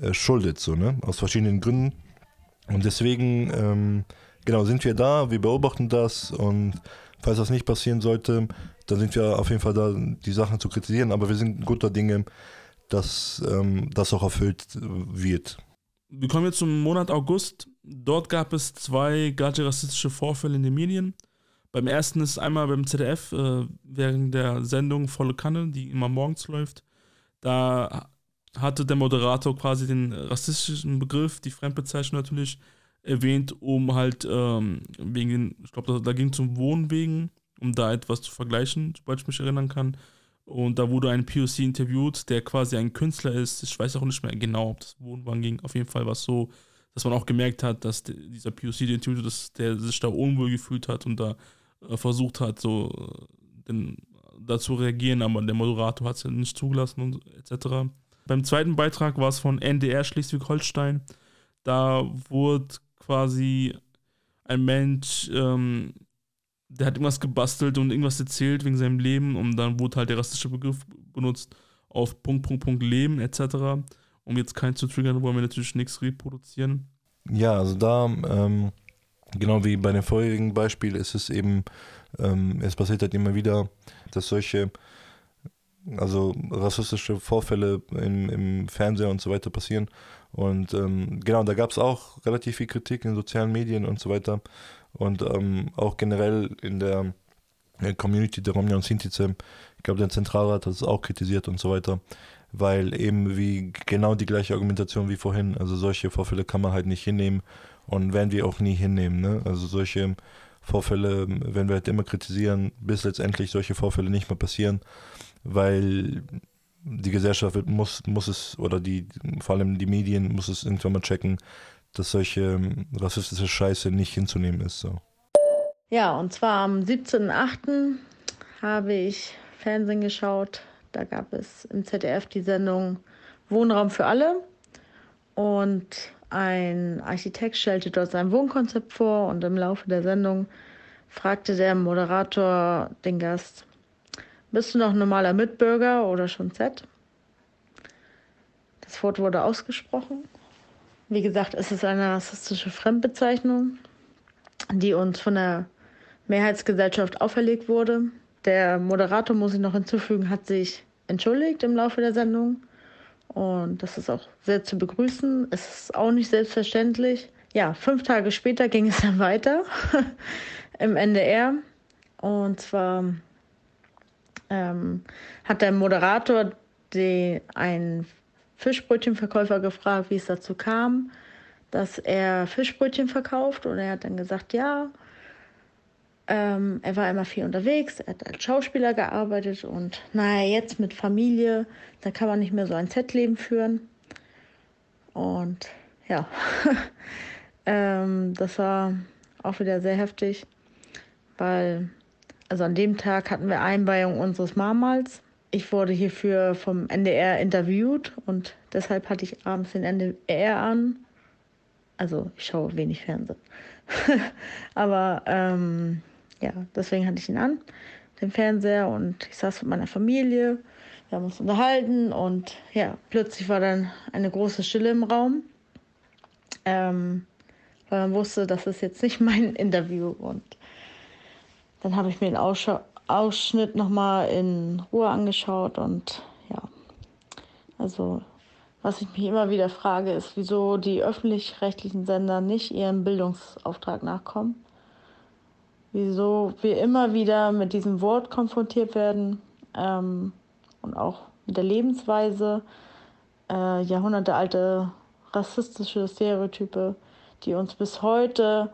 äh, schuldet, so, ne? Aus verschiedenen Gründen. Und deswegen ähm, genau, sind wir da, wir beobachten das und falls das nicht passieren sollte, dann sind wir auf jeden Fall da, die Sachen zu kritisieren, aber wir sind guter Dinge, dass ähm, das auch erfüllt wird. Wir kommen jetzt zum Monat August. Dort gab es zwei gerade rassistische Vorfälle in den Medien. Beim ersten ist einmal beim ZDF äh, während der Sendung Volle Kanne, die immer morgens läuft. Da hatte der Moderator quasi den rassistischen Begriff, die Fremdbezeichnung natürlich, erwähnt, um halt ähm, wegen ich glaube, da, ging es um Wohnwegen, um da etwas zu vergleichen, sobald ich mich erinnern kann. Und da wurde ein POC interviewt, der quasi ein Künstler ist. Ich weiß auch nicht mehr genau, ob das Wohnwagen ging. Auf jeden Fall war es so, dass man auch gemerkt hat, dass dieser POC, der interviewt dass der sich da unwohl gefühlt hat und da äh, versucht hat, so äh, den, dazu reagieren, aber der Moderator hat es ja nicht zugelassen und etc. Beim zweiten Beitrag war es von NDR Schleswig-Holstein. Da wurde quasi ein Mensch, ähm, der hat irgendwas gebastelt und irgendwas erzählt wegen seinem Leben und dann wurde halt der rassische Begriff benutzt auf Punkt, Punkt, Punkt, Leben etc. Um jetzt keinen zu triggern, wollen wir natürlich nichts reproduzieren. Ja, also da, ähm, genau wie bei dem vorherigen Beispiel, ist es eben, ähm, es passiert halt immer wieder, dass solche also rassistische Vorfälle im, im Fernseher und so weiter passieren. Und ähm, genau, da gab es auch relativ viel Kritik in sozialen Medien und so weiter. Und ähm, auch generell in der Community der Romja und Sintize, ich glaube, der Zentralrat hat es auch kritisiert und so weiter, weil eben wie genau die gleiche Argumentation wie vorhin, also solche Vorfälle kann man halt nicht hinnehmen und werden wir auch nie hinnehmen. Ne? Also solche Vorfälle werden wir halt immer kritisieren, bis letztendlich solche Vorfälle nicht mehr passieren weil die Gesellschaft muss, muss es, oder die, vor allem die Medien, muss es irgendwann mal checken, dass solche ähm, rassistische Scheiße nicht hinzunehmen ist. So. Ja, und zwar am 17.08. habe ich Fernsehen geschaut. Da gab es im ZDF die Sendung Wohnraum für alle. Und ein Architekt stellte dort sein Wohnkonzept vor und im Laufe der Sendung fragte der Moderator den Gast, bist du noch normaler Mitbürger oder schon Z? Das Wort wurde ausgesprochen. Wie gesagt, es ist eine rassistische Fremdbezeichnung, die uns von der Mehrheitsgesellschaft auferlegt wurde. Der Moderator, muss ich noch hinzufügen, hat sich entschuldigt im Laufe der Sendung. Und das ist auch sehr zu begrüßen. Es ist auch nicht selbstverständlich. Ja, fünf Tage später ging es dann weiter im NDR. Und zwar ähm, hat der Moderator einen Fischbrötchenverkäufer gefragt, wie es dazu kam, dass er Fischbrötchen verkauft. Und er hat dann gesagt, ja, ähm, er war immer viel unterwegs, er hat als Schauspieler gearbeitet und naja, jetzt mit Familie, da kann man nicht mehr so ein Z-Leben führen. Und ja, ähm, das war auch wieder sehr heftig, weil also an dem Tag hatten wir Einweihung unseres Mamals. Ich wurde hierfür vom NDR interviewt und deshalb hatte ich abends den NDR an. Also ich schaue wenig Fernsehen. Aber ähm, ja, deswegen hatte ich ihn an, den Fernseher, und ich saß mit meiner Familie. Wir haben uns unterhalten und ja, plötzlich war dann eine große Stille im Raum. Ähm, weil man wusste, das ist jetzt nicht mein Interview und dann habe ich mir den Ausschau Ausschnitt nochmal in Ruhe angeschaut und ja, also was ich mich immer wieder frage, ist, wieso die öffentlich-rechtlichen Sender nicht ihrem Bildungsauftrag nachkommen. Wieso wir immer wieder mit diesem Wort konfrontiert werden ähm, und auch mit der Lebensweise, äh, jahrhundertealte rassistische Stereotype, die uns bis heute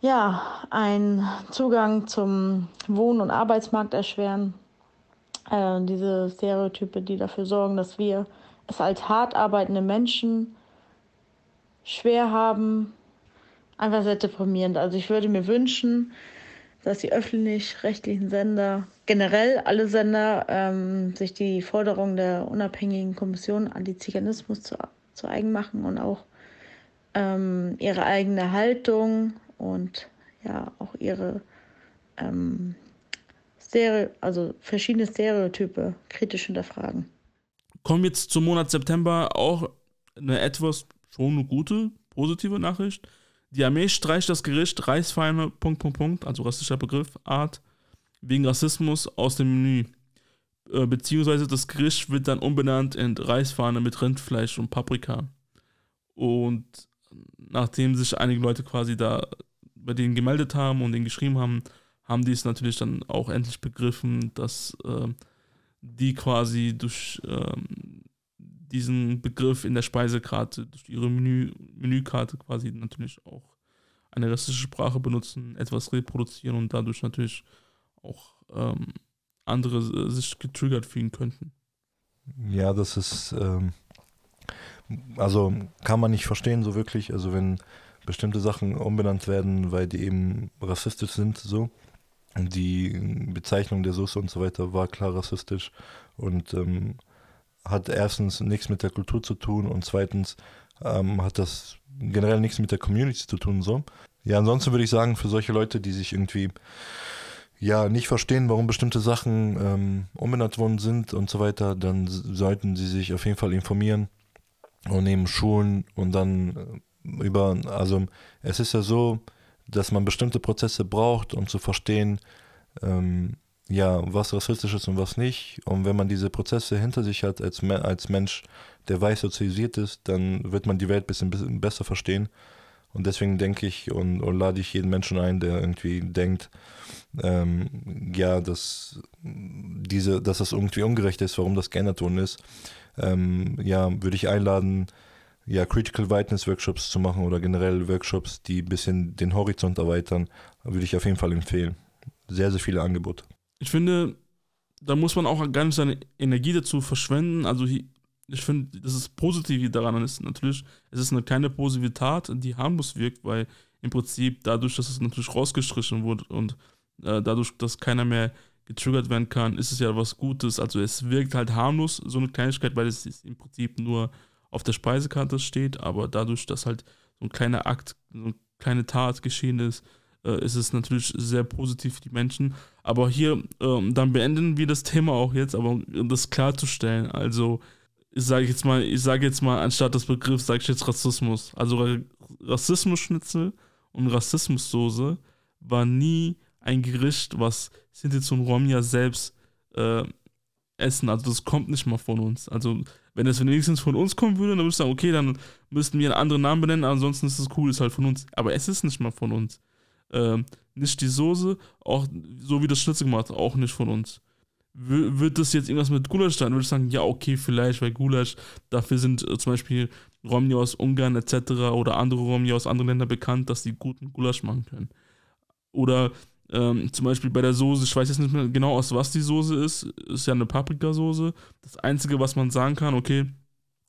ja, einen Zugang zum Wohn- und Arbeitsmarkt erschweren. Äh, diese Stereotype, die dafür sorgen, dass wir es als hart arbeitende Menschen schwer haben, einfach sehr deprimierend. Also ich würde mir wünschen, dass die öffentlich-rechtlichen Sender, generell alle Sender, ähm, sich die Forderung der unabhängigen Kommission Antiziganismus zu, zu eigen machen und auch ähm, ihre eigene Haltung und ja auch ihre ähm, Stereo, also verschiedene Stereotype kritisch hinterfragen. Kommen jetzt zum Monat September, auch eine etwas schon eine gute, positive Nachricht. Die Armee streicht das Gericht Reisfeine, Punkt, Punkt, Punkt, also rassischer Begriff, Art, wegen Rassismus aus dem Menü. Äh, beziehungsweise das Gericht wird dann umbenannt in Reisfahne mit Rindfleisch und Paprika. Und nachdem sich einige Leute quasi da bei denen gemeldet haben und denen geschrieben haben, haben die es natürlich dann auch endlich begriffen, dass äh, die quasi durch äh, diesen Begriff in der Speisekarte, durch ihre Menü, Menükarte quasi natürlich auch eine rassistische Sprache benutzen, etwas reproduzieren und dadurch natürlich auch ähm, andere äh, sich getriggert fühlen könnten. Ja, das ist, ähm, also kann man nicht verstehen so wirklich, also wenn bestimmte Sachen umbenannt werden, weil die eben rassistisch sind, so. Die Bezeichnung der Soße und so weiter war klar rassistisch und ähm, hat erstens nichts mit der Kultur zu tun und zweitens ähm, hat das generell nichts mit der Community zu tun. So. Ja, ansonsten würde ich sagen, für solche Leute, die sich irgendwie ja nicht verstehen, warum bestimmte Sachen ähm, umbenannt worden sind und so weiter, dann sollten sie sich auf jeden Fall informieren und eben schulen und dann äh, über, also es ist ja so, dass man bestimmte Prozesse braucht, um zu verstehen, ähm, ja, was rassistisch ist und was nicht. Und wenn man diese Prozesse hinter sich hat als, als Mensch, der weiß sozialisiert ist, dann wird man die Welt ein bisschen, bisschen besser verstehen. Und deswegen denke ich und, und, lade ich jeden Menschen ein, der irgendwie denkt, ähm, ja, dass, diese, dass das irgendwie ungerecht ist, warum das geändert worden ist. Ähm, ja, würde ich einladen, ja, Critical Whiteness Workshops zu machen oder generell Workshops, die ein bisschen den Horizont erweitern, würde ich auf jeden Fall empfehlen. Sehr, sehr viele Angebote ich finde, da muss man auch gar nicht seine Energie dazu verschwenden. Also ich finde, das ist positiv daran ist natürlich, es ist eine kleine positive Tat, die harmlos wirkt, weil im Prinzip dadurch, dass es natürlich rausgestrichen wurde und äh, dadurch, dass keiner mehr getriggert werden kann, ist es ja was Gutes. Also es wirkt halt harmlos, so eine Kleinigkeit, weil es im Prinzip nur auf der Speisekarte steht, aber dadurch, dass halt so ein kleiner Akt, so eine kleine Tat geschehen ist, äh, ist es natürlich sehr positiv für die Menschen. Aber hier, äh, dann beenden wir das Thema auch jetzt, aber um das klarzustellen, also ich sage jetzt mal, ich sage jetzt mal, anstatt des Begriffs sage ich jetzt Rassismus. Also Rassismus-Schnitzel und Rassismussoße war nie ein Gericht, was Sinti und Romja selbst äh, essen. Also das kommt nicht mal von uns. Also wenn es wenigstens von uns kommen würde, dann würde ich sagen, okay, dann müssten wir einen anderen Namen benennen, ansonsten ist es cool, ist halt von uns. Aber es ist nicht mal von uns. Ähm, nicht die Soße, auch so wie das Schnitzel gemacht, auch nicht von uns. W wird das jetzt irgendwas mit Gulasch sein? Würde ich sagen, ja, okay, vielleicht, weil Gulasch, dafür sind äh, zum Beispiel Romni aus Ungarn etc. oder andere Romni aus anderen Ländern bekannt, dass die guten Gulasch machen können. Oder ähm, zum Beispiel bei der Soße, ich weiß jetzt nicht mehr genau, aus was die Soße ist, ist ja eine Paprikasoße. Das Einzige, was man sagen kann, okay,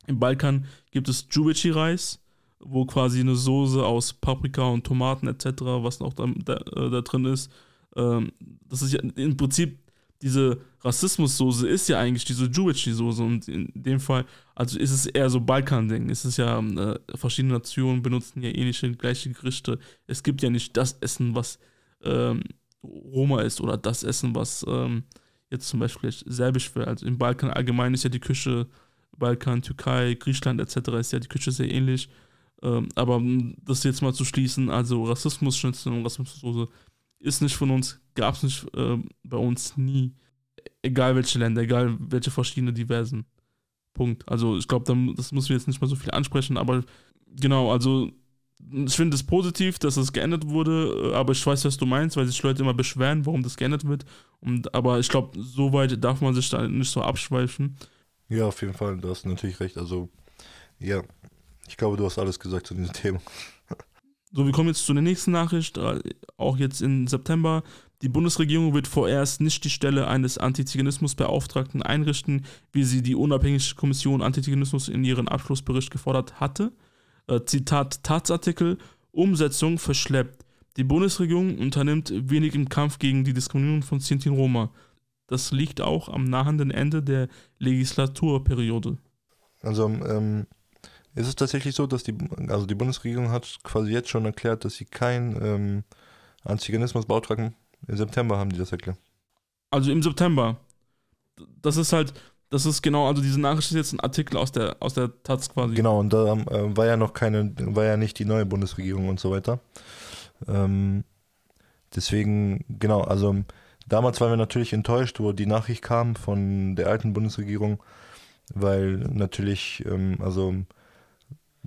im Balkan gibt es Jubici-Reis wo quasi eine Soße aus Paprika und Tomaten etc., was noch da, da, äh, da drin ist, ähm, das ist ja im Prinzip diese Rassismussoße ist ja eigentlich diese Jewish-Soße und in dem Fall, also ist es eher so Balkan-Ding. Es ist ja, äh, verschiedene Nationen benutzen ja ähnliche, gleiche Gerichte. Es gibt ja nicht das Essen, was ähm, Roma ist oder das Essen, was ähm, jetzt zum Beispiel serbisch wäre. Also im Balkan allgemein ist ja die Küche, Balkan, Türkei, Griechenland etc. ist ja die Küche sehr ähnlich. Ähm, aber das jetzt mal zu schließen, also Rassismus-Schnitzel und Rassismussoße ist nicht von uns, gab es nicht äh, bei uns nie. Egal welche Länder, egal welche verschiedene diversen. Punkt. Also ich glaube, das müssen wir jetzt nicht mehr so viel ansprechen, aber genau, also ich finde es positiv, dass es geändert wurde, aber ich weiß, was du meinst, weil sich Leute immer beschweren, warum das geändert wird. Und, aber ich glaube, so weit darf man sich da nicht so abschweifen. Ja, auf jeden Fall, du hast natürlich recht. Also, ja, ich glaube, du hast alles gesagt zu diesem Thema. So, wir kommen jetzt zu der nächsten Nachricht, äh, auch jetzt im September. Die Bundesregierung wird vorerst nicht die Stelle eines Antiziganismusbeauftragten einrichten, wie sie die unabhängige Kommission Antiziganismus in ihrem Abschlussbericht gefordert hatte. Äh, Zitat Tatsartikel, Umsetzung verschleppt. Die Bundesregierung unternimmt wenig im Kampf gegen die Diskriminierung von Sinti und Roma. Das liegt auch am nahenden Ende der Legislaturperiode. Also, ähm, ist es tatsächlich so, dass die, also die Bundesregierung hat quasi jetzt schon erklärt, dass sie keinen ähm, Antiziganismus beauftragen? Im September haben die das erklärt. Also im September. Das ist halt, Das ist genau, also diese Nachricht ist jetzt ein Artikel aus der, aus der Taz quasi. Genau, und da äh, war ja noch keine, war ja nicht die neue Bundesregierung und so weiter. Ähm, deswegen, genau, also damals waren wir natürlich enttäuscht, wo die Nachricht kam von der alten Bundesregierung, weil natürlich, ähm, also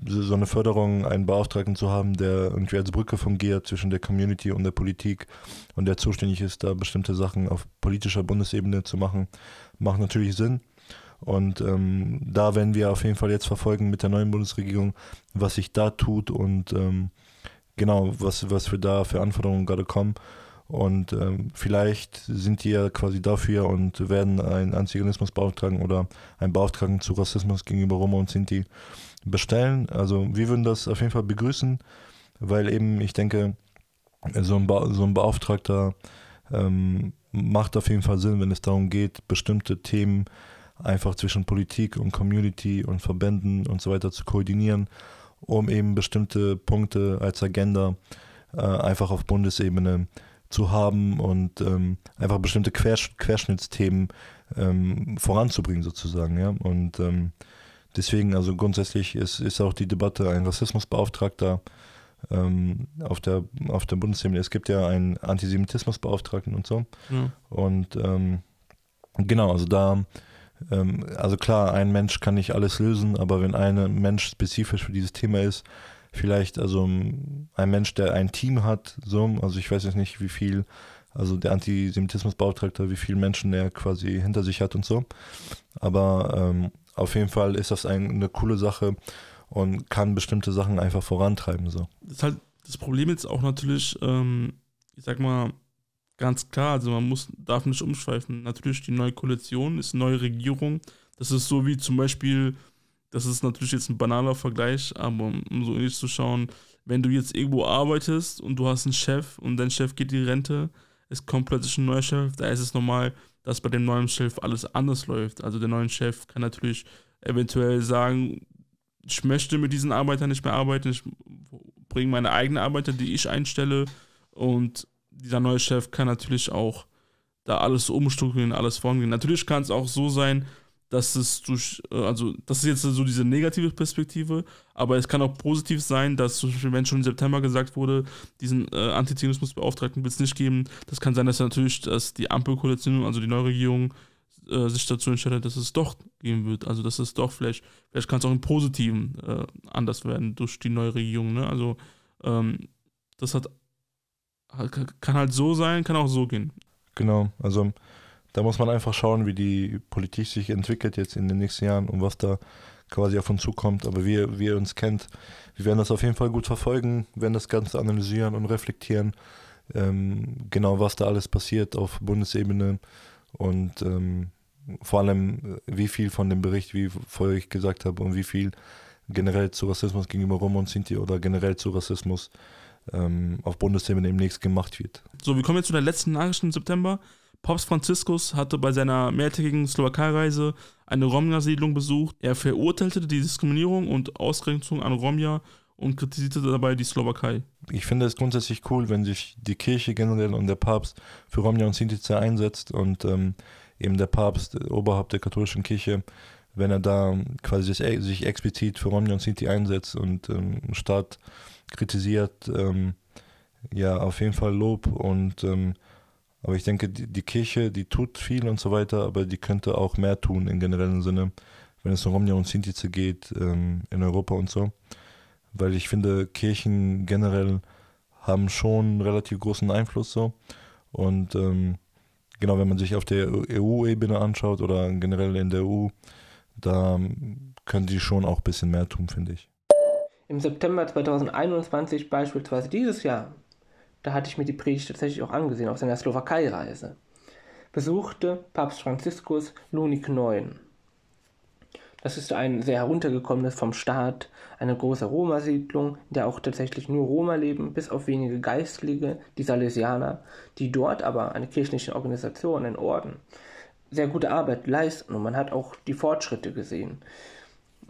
so eine Förderung, einen Beauftragten zu haben, der irgendwie als Brücke fungiert zwischen der Community und der Politik und der zuständig ist, da bestimmte Sachen auf politischer Bundesebene zu machen, macht natürlich Sinn. Und ähm, da werden wir auf jeden Fall jetzt verfolgen mit der neuen Bundesregierung, was sich da tut und ähm, genau, was, was wir da für Anforderungen gerade kommen. Und ähm, vielleicht sind die ja quasi dafür und werden einen Antiziganismusbeauftragten oder einen Beauftragten zu Rassismus gegenüber Roma und Sinti bestellen. Also wir würden das auf jeden Fall begrüßen, weil eben ich denke, so ein, Be so ein Beauftragter ähm, macht auf jeden Fall Sinn, wenn es darum geht, bestimmte Themen einfach zwischen Politik und Community und Verbänden und so weiter zu koordinieren, um eben bestimmte Punkte als Agenda äh, einfach auf Bundesebene zu haben und ähm, einfach bestimmte Quersch Querschnittsthemen ähm, voranzubringen sozusagen, ja. Und ähm, Deswegen, also grundsätzlich ist, ist auch die Debatte ein Rassismusbeauftragter ähm, auf, der, auf der Bundesebene. Es gibt ja einen Antisemitismusbeauftragten und so. Ja. Und ähm, genau, also da, ähm, also klar, ein Mensch kann nicht alles lösen, aber wenn ein Mensch spezifisch für dieses Thema ist, vielleicht also ein Mensch, der ein Team hat, so, also ich weiß jetzt nicht, wie viel, also der Antisemitismusbeauftragte, wie viele Menschen er quasi hinter sich hat und so. Aber ähm, auf jeden Fall ist das ein, eine coole Sache und kann bestimmte Sachen einfach vorantreiben. So. Das ist halt das Problem jetzt auch natürlich, ähm, ich sag mal, ganz klar, also man muss, darf nicht umschweifen. Natürlich, die neue Koalition ist eine neue Regierung. Das ist so wie zum Beispiel, das ist natürlich jetzt ein banaler Vergleich, aber um so ähnlich zu schauen, wenn du jetzt irgendwo arbeitest und du hast einen Chef und dein Chef geht die Rente, es kommt plötzlich ein neuer Chef, da ist es normal, dass bei dem neuen Chef alles anders läuft. Also der neue Chef kann natürlich eventuell sagen, ich möchte mit diesen Arbeitern nicht mehr arbeiten, ich bringe meine eigenen Arbeiter, die ich einstelle und dieser neue Chef kann natürlich auch da alles umstrukturieren, alles vorangehen. Natürlich kann es auch so sein, dass es durch, äh, also das ist jetzt so diese negative Perspektive, aber es kann auch positiv sein, dass zum Beispiel, wenn schon im September gesagt wurde, diesen äh, Antizionismusbeauftragten wird es nicht geben, das kann sein, dass natürlich, dass die Ampelkoalition, also die neue Regierung, äh, sich dazu entscheidet, dass es doch geben wird. Also dass es doch vielleicht, vielleicht kann es auch im Positiven äh, anders werden durch die neue Regierung. Ne? Also ähm, das hat kann halt so sein, kann auch so gehen. Genau, also da muss man einfach schauen, wie die Politik sich entwickelt jetzt in den nächsten Jahren und was da quasi auf uns zukommt. Aber wie, wie ihr uns kennt, wir werden das auf jeden Fall gut verfolgen, werden das Ganze analysieren und reflektieren, ähm, genau was da alles passiert auf Bundesebene und ähm, vor allem, wie viel von dem Bericht, wie vorher ich gesagt habe, und wie viel generell zu Rassismus gegenüber Roma und Sinti oder generell zu Rassismus ähm, auf Bundesebene demnächst gemacht wird. So, wir kommen jetzt zu der letzten Nachricht im September. Papst Franziskus hatte bei seiner mehrtägigen Slowakei-Reise eine Romja-Siedlung besucht. Er verurteilte die Diskriminierung und Ausgrenzung an Romja und kritisierte dabei die Slowakei. Ich finde es grundsätzlich cool, wenn sich die Kirche generell und der Papst für Romja und Sinti einsetzt und ähm, eben der Papst, Oberhaupt der katholischen Kirche, wenn er da quasi sich explizit für Romja und Sinti einsetzt und ähm, Staat kritisiert, ähm, ja, auf jeden Fall Lob und ähm, aber ich denke, die, die, Kirche, die tut viel und so weiter, aber die könnte auch mehr tun im generellen Sinne, wenn es um Romja und Sintize geht ähm, in Europa und so. Weil ich finde, Kirchen generell haben schon relativ großen Einfluss so. Und ähm, genau, wenn man sich auf der EU-Ebene anschaut oder generell in der EU, da können die schon auch ein bisschen mehr tun, finde ich. Im September 2021, beispielsweise dieses Jahr, da hatte ich mir die Predigt tatsächlich auch angesehen auf seiner Slowakei-Reise, besuchte Papst Franziskus Lunik 9. Das ist ein sehr heruntergekommenes vom Staat, eine große Roma-Siedlung, in der auch tatsächlich nur Roma leben, bis auf wenige Geistliche, die Salesianer, die dort aber eine kirchliche Organisation, ein Orden, sehr gute Arbeit leisten. Und man hat auch die Fortschritte gesehen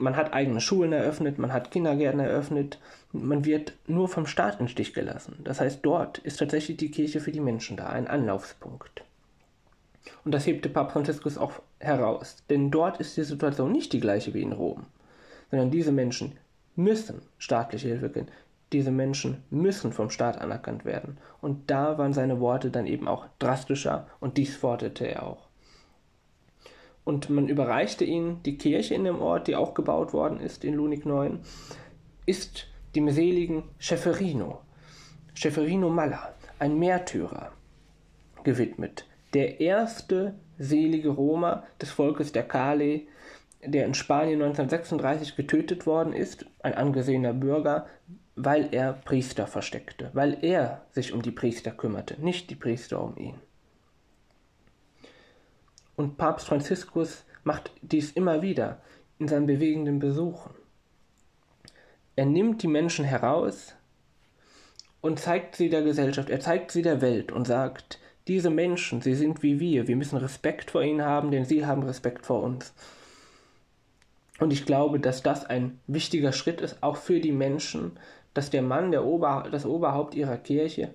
man hat eigene Schulen eröffnet, man hat Kindergärten eröffnet, man wird nur vom Staat im Stich gelassen. Das heißt, dort ist tatsächlich die Kirche für die Menschen da, ein Anlaufspunkt. Und das hebte Papst Franziskus auch heraus. Denn dort ist die Situation nicht die gleiche wie in Rom, sondern diese Menschen müssen staatliche Hilfe kriegen. Diese Menschen müssen vom Staat anerkannt werden. Und da waren seine Worte dann eben auch drastischer und dies forderte er auch. Und man überreichte ihnen die Kirche in dem Ort, die auch gebaut worden ist in Lunik 9, ist dem seligen Schäferino, Schäferino Malla, ein Märtyrer, gewidmet. Der erste selige Roma des Volkes der Kale, der in Spanien 1936 getötet worden ist, ein angesehener Bürger, weil er Priester versteckte, weil er sich um die Priester kümmerte, nicht die Priester um ihn. Und Papst Franziskus macht dies immer wieder in seinen bewegenden Besuchen. Er nimmt die Menschen heraus und zeigt sie der Gesellschaft, er zeigt sie der Welt und sagt, diese Menschen, sie sind wie wir, wir müssen Respekt vor ihnen haben, denn sie haben Respekt vor uns. Und ich glaube, dass das ein wichtiger Schritt ist, auch für die Menschen, dass der Mann, der Ober, das Oberhaupt ihrer Kirche,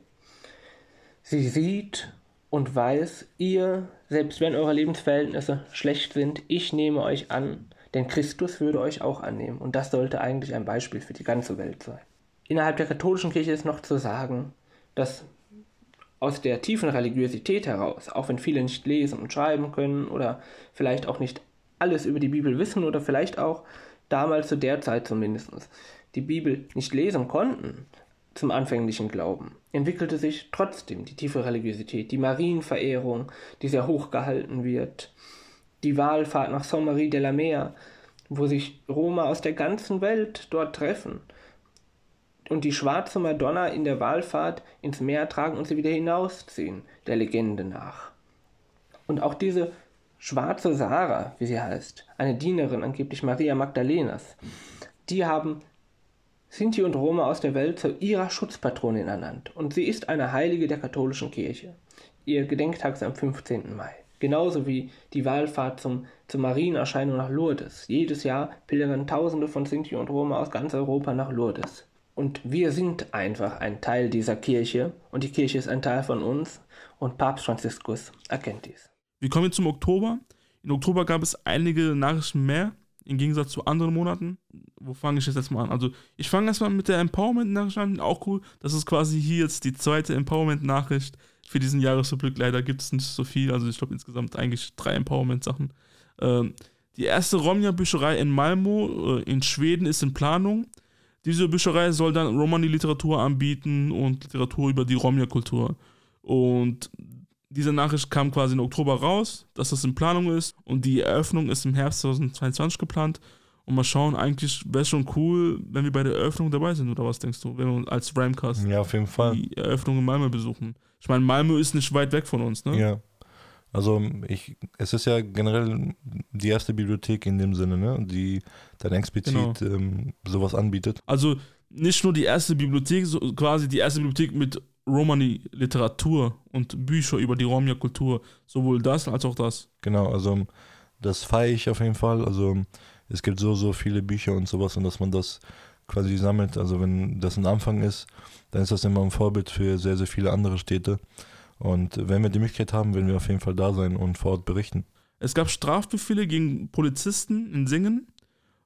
sie sieht und weiß, ihr, selbst wenn eure Lebensverhältnisse schlecht sind, ich nehme euch an, denn Christus würde euch auch annehmen. Und das sollte eigentlich ein Beispiel für die ganze Welt sein. Innerhalb der katholischen Kirche ist noch zu sagen, dass aus der tiefen Religiosität heraus, auch wenn viele nicht lesen und schreiben können oder vielleicht auch nicht alles über die Bibel wissen oder vielleicht auch damals zu der Zeit zumindest die Bibel nicht lesen konnten zum anfänglichen Glauben, entwickelte sich trotzdem die tiefe Religiosität, die Marienverehrung, die sehr hoch gehalten wird, die Wahlfahrt nach Saint-Marie de la Mer, wo sich Roma aus der ganzen Welt dort treffen und die schwarze Madonna in der Wahlfahrt ins Meer tragen und sie wieder hinausziehen, der Legende nach. Und auch diese schwarze Sarah, wie sie heißt, eine Dienerin angeblich Maria Magdalenas, die haben Sinti und Roma aus der Welt zu ihrer Schutzpatronin ernannt und sie ist eine Heilige der katholischen Kirche. Ihr Gedenktag ist am 15. Mai. Genauso wie die Wallfahrt zum, zur Marienerscheinung nach Lourdes. Jedes Jahr pilgern Tausende von Sinti und Roma aus ganz Europa nach Lourdes. Und wir sind einfach ein Teil dieser Kirche und die Kirche ist ein Teil von uns und Papst Franziskus erkennt dies. Wir kommen jetzt zum Oktober. Im Oktober gab es einige Nachrichten mehr, im Gegensatz zu anderen Monaten. Wo fange ich jetzt mal an? Also, ich fange erstmal mit der Empowerment-Nachricht an. Auch cool. Das ist quasi hier jetzt die zweite Empowerment-Nachricht für diesen Jahresrückblick. Leider gibt es nicht so viel. Also, ich glaube insgesamt eigentlich drei Empowerment-Sachen. Ähm, die erste Romja-Bücherei in Malmo äh, in Schweden ist in Planung. Diese Bücherei soll dann Romani-Literatur anbieten und Literatur über die Romja-Kultur. Und diese Nachricht kam quasi im Oktober raus, dass das in Planung ist und die Eröffnung ist im Herbst 2022 geplant. Und mal schauen, eigentlich wäre es schon cool, wenn wir bei der Eröffnung dabei sind, oder was denkst du, wenn wir als Ramcast ja, auf jeden Fall. die Eröffnung in Malmö besuchen? Ich meine, Malmö ist nicht weit weg von uns, ne? Ja. Also ich, es ist ja generell die erste Bibliothek in dem Sinne, ne, die dann explizit genau. ähm, sowas anbietet. Also nicht nur die erste Bibliothek, so quasi die erste Bibliothek mit Romani-Literatur und Bücher über die Romja-Kultur, sowohl das als auch das. Genau, also das feiere ich auf jeden Fall. Also es gibt so, so viele Bücher und sowas und dass man das quasi sammelt. Also wenn das ein Anfang ist, dann ist das immer ein Vorbild für sehr, sehr viele andere Städte. Und wenn wir die Möglichkeit haben, werden wir auf jeden Fall da sein und vor Ort berichten. Es gab Strafbefehle gegen Polizisten in Singen.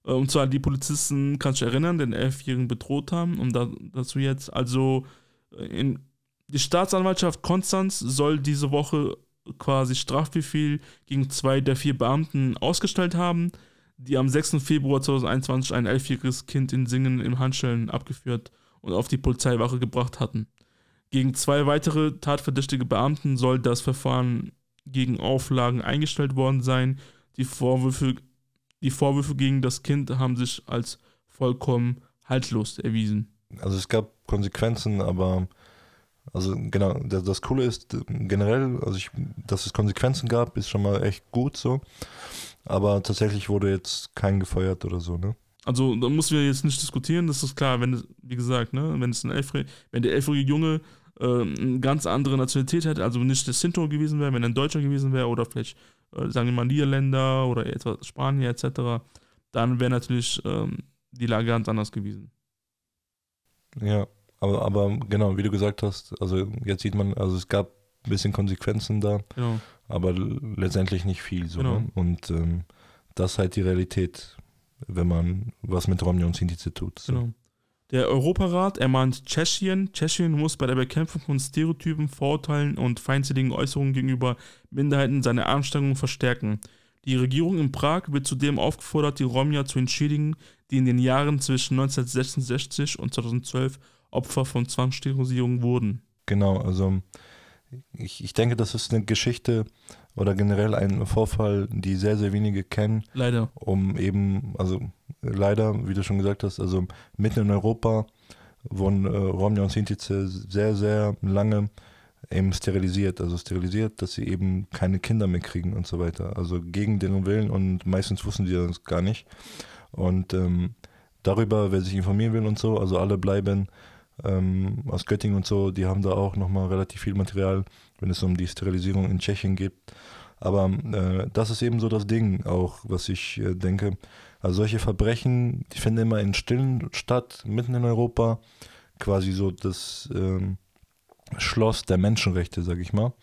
Äh, und zwar die Polizisten, kannst du dich erinnern, den Elfjährigen bedroht haben. Und da, dazu jetzt, also äh, in, die Staatsanwaltschaft Konstanz soll diese Woche quasi Strafbefehl gegen zwei der vier Beamten ausgestellt haben, die am 6. Februar 2021 ein elfjähriges Kind in Singen im Handschellen abgeführt und auf die Polizeiwache gebracht hatten. Gegen zwei weitere tatverdächtige Beamten soll das Verfahren gegen Auflagen eingestellt worden sein. Die Vorwürfe, die Vorwürfe gegen das Kind haben sich als vollkommen haltlos erwiesen. Also es gab Konsequenzen, aber also genau, das, Coole ist generell, also ich, dass es Konsequenzen gab, ist schon mal echt gut so. Aber tatsächlich wurde jetzt kein gefeuert oder so, ne? Also da müssen wir jetzt nicht diskutieren, das ist klar, wenn, wie gesagt, ne, wenn es ein elfjähriger, wenn der elfjährige Junge äh, eine ganz andere Nationalität hätte, also nicht der Sinto gewesen wäre, wenn er ein Deutscher gewesen wäre oder vielleicht, äh, sagen wir mal, Niederländer oder etwas Spanier etc., dann wäre natürlich ähm, die Lage ganz anders gewesen. Ja, aber, aber genau, wie du gesagt hast, also jetzt sieht man, also es gab ein bisschen Konsequenzen da. Genau. Aber letztendlich nicht viel. So, Genau. ne? Und ähm, das ist halt die Realität, wenn man was mit Romja und Sintize tut. So. Genau. Der Europarat ermahnt Tschechien, Tschechien muss bei der Bekämpfung von Stereotypen, Vorurteilen und feindseligen Äußerungen gegenüber Minderheiten seine Anstrengungen verstärken. Die Regierung in Prag wird zudem aufgefordert, die Romja zu entschädigen, die in den Jahren zwischen 1966 und 2012 Opfer von Zwangssterilisierung wurden. Genau, also ich, ich denke, das ist eine Geschichte oder generell ein Vorfall, die sehr, sehr wenige kennen, Leider. um eben, also leider, wie du schon gesagt hast, also mitten in Europa wurden äh, Romja und Sintize sehr, sehr lange eben sterilisiert, also sterilisiert, dass sie eben keine Kinder mehr kriegen und so weiter. Also gegen deren Willen und meistens wussten die das gar nicht. Und ähm, darüber, wer sich informieren will und so, also alle bleiben ähm, aus Göttingen und so, die haben da auch nochmal relativ viel Material, wenn es um die Sterilisierung in Tschechien geht. Aber äh, das ist eben so das Ding auch, was ich äh, denke. Also solche Verbrechen, die finden immer in Stillen statt, mitten in Europa. Quasi so das ähm, Schloss der Menschenrechte, sag ich mal.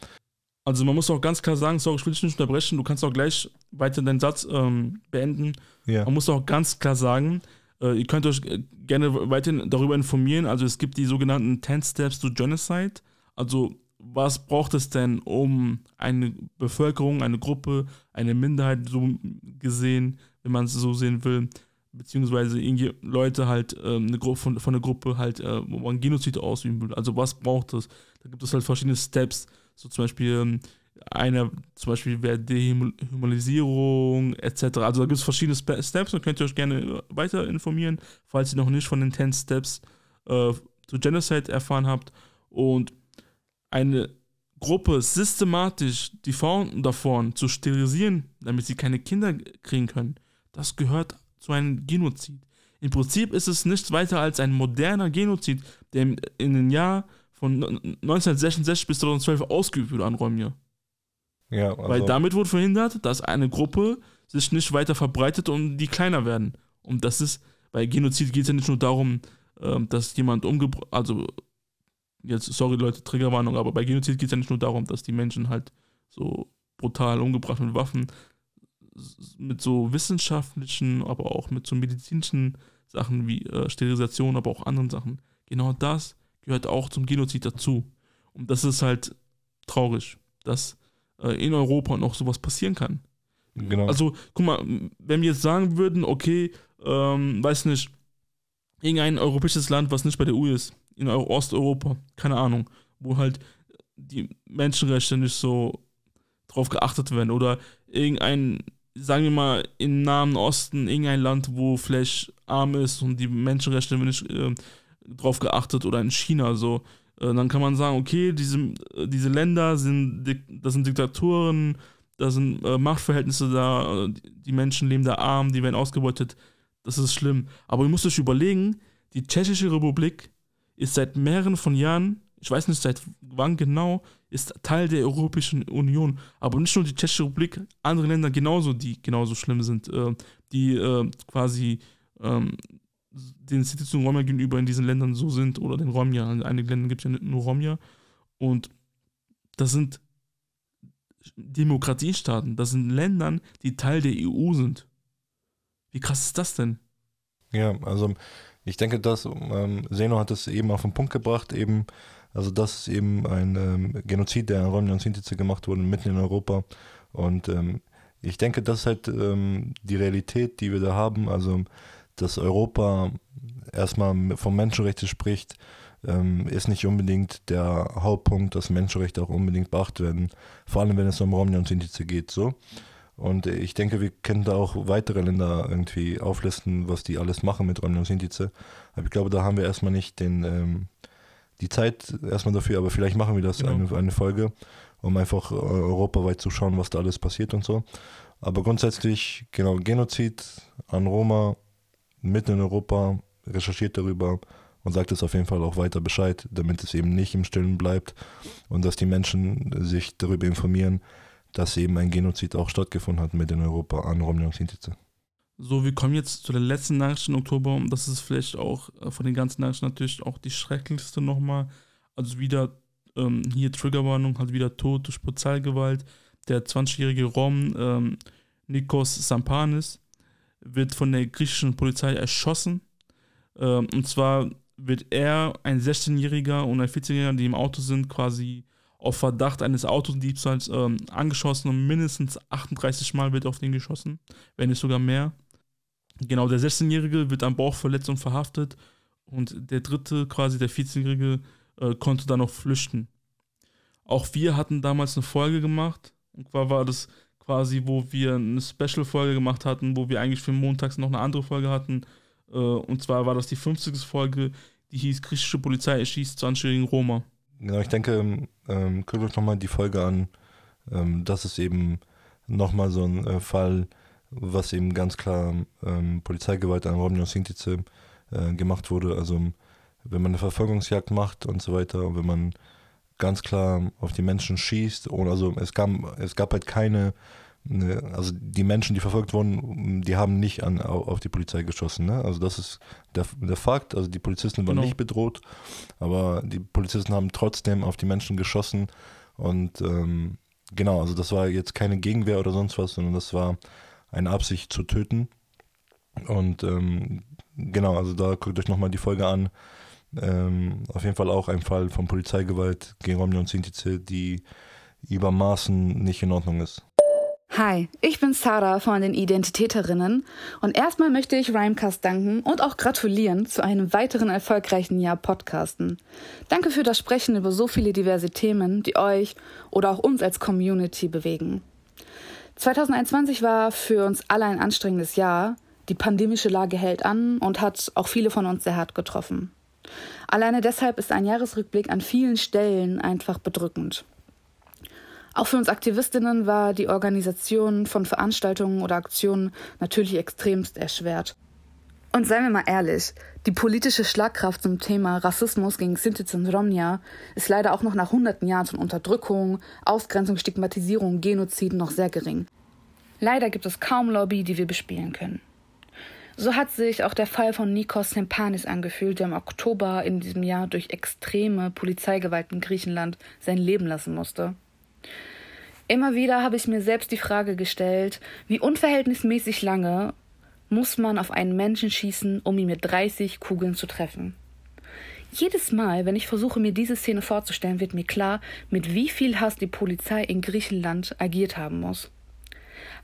Also man muss auch ganz klar sagen, sorry, ich will dich nicht unterbrechen, du kannst auch gleich weiter deinen Satz ähm, beenden. Ja. Man muss auch ganz klar sagen, äh, ihr könnt euch äh, gerne weiterhin darüber informieren. Also es gibt die sogenannten 10 Steps to Genocide. Also was braucht es denn, um eine Bevölkerung, eine Gruppe, eine Minderheit so gesehen, wenn man es so sehen will, beziehungsweise Leute halt ähm, eine Gruppe von, von der Gruppe halt, äh, wo man Genozid ausüben will. Also was braucht es? Da gibt es halt verschiedene Steps. So zum Beispiel ähm, einer, zum Beispiel wäre Dehumanisierung etc. Also da gibt es verschiedene Steps und könnt ihr euch gerne weiter informieren, falls ihr noch nicht von den 10 Steps äh, zu Genocide erfahren habt. Und eine Gruppe systematisch die Frauen davon zu sterilisieren, damit sie keine Kinder kriegen können, das gehört zu einem Genozid. Im Prinzip ist es nichts weiter als ein moderner Genozid, der in den Jahr von 1966 bis 2012 ausgeübt wurde an Romja. Ja, also, Weil damit wurde verhindert, dass eine Gruppe sich nicht weiter verbreitet und die kleiner werden. Und das ist, bei Genozid geht es ja nicht nur darum, ähm, dass jemand umgebracht, also jetzt, sorry Leute, Triggerwarnung, aber bei Genozid geht es ja nicht nur darum, dass die Menschen halt so brutal umgebracht mit Waffen, mit so wissenschaftlichen, aber auch mit so medizinischen Sachen wie äh, Sterilisation, aber auch anderen Sachen. Genau das gehört auch zum Genozid dazu. Und das ist halt traurig, dass in Europa noch sowas passieren kann. genau. Also, guck mal, wenn wir jetzt sagen würden, okay, ähm, weiß nicht, irgendein europäisches Land, was nicht bei der EU ist, in Eu- Osteuropa, keine Ahnung, wo halt die Menschenrechte nicht so drauf geachtet werden oder irgendein, sagen wir mal, im Nahen Osten, irgendein Land, wo vielleicht arm ist und die Menschenrechte nicht äh, drauf geachtet oder in China so, äh, dann kann man sagen, okay, diese, äh, diese Länder sind, das sind Diktaturen, da sind äh, Machtverhältnisse da, äh, die Menschen leben da arm, die werden ausgebeutet. Das ist schlimm. Aber ihr müsst euch überlegen, die Tschechische Republik ist seit mehreren von Jahren, ich weiß nicht seit wann genau, ist Teil der Europäischen Union. Aber nicht nur die Tschechische Republik, andere Länder genauso, die genauso schlimm sind, äh, die äh, quasi ähm, den Institutionen Romja gegenüber in diesen Ländern so sind oder den Romja. In einigen Ländern gibt es ja nur Romja. Und das sind Demokratiestaaten, das sind Ländern, die Teil der EU sind. Wie krass ist das denn? Ja, also ich denke, dass ähm, Seno hat es eben auf den Punkt gebracht, eben, also das ist eben ein ähm, Genozid, der Romja und Sintize gemacht wurde, mitten in Europa. Und ähm, ich denke, das ist halt ähm, die Realität, die wir da haben, also dass Europa erstmal vom Menschenrechte spricht, ähm, ist nicht unbedingt der Hauptpunkt, dass Menschenrechte auch unbedingt beachtet werden, vor allem wenn es um Romja und Sintize geht, so. Und ich denke, wir können da auch weitere Länder irgendwie auflisten, was die alles machen mit Romja und Sintize. Aber ich glaube, da haben wir erstmal nicht den, ähm, die Zeit erstmal dafür, aber vielleicht machen wir das Genau. eine, eine Folge, um einfach äh, europaweit zu schauen, was da alles passiert und so. Aber grundsätzlich, genau, Genozid an Roma, mitten in Europa, recherchiert darüber und sagt es auf jeden Fall auch weiter Bescheid, damit es eben nicht im Stillen bleibt und dass die Menschen sich darüber informieren, dass eben ein Genozid auch stattgefunden hat mitten in Europa an Romja und Sintize. So, wir kommen jetzt zu der letzten Nachricht im Oktober und das ist vielleicht auch äh, von den ganzen Nachrichten natürlich auch die schrecklichste nochmal. Also wieder ähm, hier Triggerwarnung, halt wieder Tod durch Polizeigewalt. der 20-jährige Rom ähm, Nikos Sampanis, wird von der griechischen Polizei erschossen. Ähm, und zwar wird er, ein 16-Jähriger und ein 14-Jähriger, die im Auto sind, quasi auf Verdacht eines Autodiebstahls ähm, angeschossen und mindestens 38 Mal wird auf den geschossen, wenn nicht sogar mehr. Genau, der 16-Jährige wird am Bauch verletzt und verhaftet und der dritte, quasi der 14-Jährige, äh, konnte dann noch flüchten. Auch wir hatten damals eine Folge gemacht. Und zwar war das quasi, wo wir eine Special-Folge gemacht hatten, wo wir eigentlich für montags noch eine andere Folge hatten. Äh, und zwar war das die 50. Folge, die hieß Griechische Polizei erschießt 20-jährigen Roma. Genau, ich denke, ähm, guckt euch nochmal die Folge an. Ähm, das ist eben nochmal so ein äh, Fall, was eben ganz klar ähm, Polizeigewalt an und Sintice äh, gemacht wurde. Also wenn man eine Verfolgungsjagd macht und so weiter und wenn man ganz klar auf die Menschen schießt und also es gab, es gab halt keine, ne, also die Menschen, die verfolgt wurden, die haben nicht an, auf die Polizei geschossen. Ne? Also das ist der, der Fakt. Also die Polizisten waren genau. nicht bedroht, aber die Polizisten haben trotzdem auf die Menschen geschossen und ähm, genau, also das war jetzt keine Gegenwehr oder sonst was, sondern das war eine Absicht zu töten. Und ähm, genau, also da guckt euch nochmal die Folge an. Ähm, auf jeden Fall auch ein Fall von Polizeigewalt gegen Romney und Sintize, die über Maßen nicht in Ordnung ist. Hi, ich bin Sarah von den Identitäterinnen und erstmal möchte ich Rhymecast danken und auch gratulieren zu einem weiteren erfolgreichen Jahr Podcasten. Danke für das Sprechen über so viele diverse Themen, die euch oder auch uns als Community bewegen. 2021 war für uns alle ein anstrengendes Jahr. Die pandemische Lage hält an und hat auch viele von uns sehr hart getroffen. Alleine deshalb ist ein Jahresrückblick an vielen Stellen einfach bedrückend. Auch für uns Aktivistinnen war die Organisation von Veranstaltungen oder Aktionen natürlich extremst erschwert. Und seien wir mal ehrlich, die politische Schlagkraft zum Thema Rassismus gegen Sinti und Romnia ist leider auch noch nach hunderten Jahren von Unterdrückung, Ausgrenzung, Stigmatisierung, Genozid noch sehr gering. Leider gibt es kaum Lobby, die wir bespielen können. So hat sich auch der Fall von Nikos Sempanis angefühlt, der im Oktober in diesem Jahr durch extreme Polizeigewalt in Griechenland sein Leben lassen musste. Immer wieder habe ich mir selbst die Frage gestellt, wie unverhältnismäßig lange muss man auf einen Menschen schießen, um ihn mit 30 Kugeln zu treffen. Jedes Mal, wenn ich versuche, mir diese Szene vorzustellen, wird mir klar, mit wie viel Hass die Polizei in Griechenland agiert haben muss.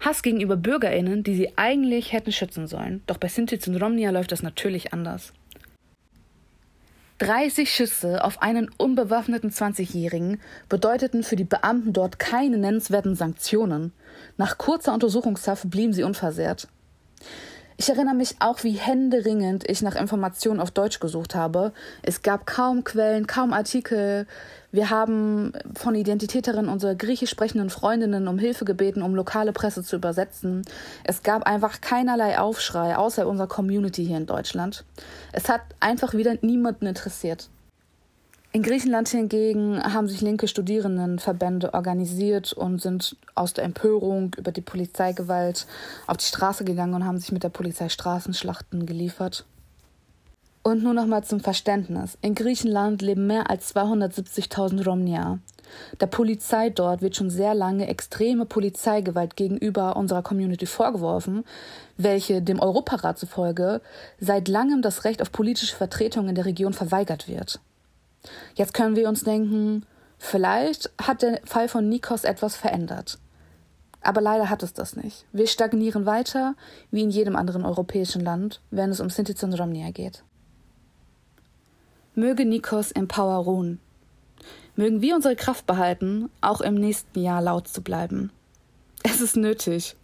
Hass gegenüber BürgerInnen, die sie eigentlich hätten schützen sollen. Doch bei Sintiz und Romnia läuft das natürlich anders. 30 Schüsse auf einen unbewaffneten 20-Jährigen bedeuteten für die Beamten dort keine nennenswerten Sanktionen. Nach kurzer Untersuchungshaft blieben sie unversehrt. Ich erinnere mich auch, wie händeringend ich nach Informationen auf Deutsch gesucht habe. Es gab kaum Quellen, kaum Artikel. Wir haben von Identitäterinnen unsere griechisch sprechenden Freundinnen um Hilfe gebeten, um lokale Presse zu übersetzen. Es gab einfach keinerlei Aufschrei, außer unserer Community hier in Deutschland. Es hat einfach wieder niemanden interessiert. In Griechenland hingegen haben sich linke Studierendenverbände organisiert und sind aus der Empörung über die Polizeigewalt auf die Straße gegangen und haben sich mit der Polizei Straßenschlachten geliefert. Und nur noch mal zum Verständnis. In Griechenland leben mehr als 270.000 Romnia. Der Polizei dort wird schon sehr lange extreme Polizeigewalt gegenüber unserer Community vorgeworfen, welche dem Europarat zufolge seit langem das Recht auf politische Vertretung in der Region verweigert wird. Jetzt können wir uns denken, vielleicht hat der Fall von Nikos etwas verändert. Aber leider hat es das nicht. Wir stagnieren weiter, wie in jedem anderen europäischen Land, wenn es um Sinti und Romnia geht. Möge Nikos im Power ruhen. Mögen wir unsere Kraft behalten, auch im nächsten Jahr laut zu bleiben. Es ist nötig.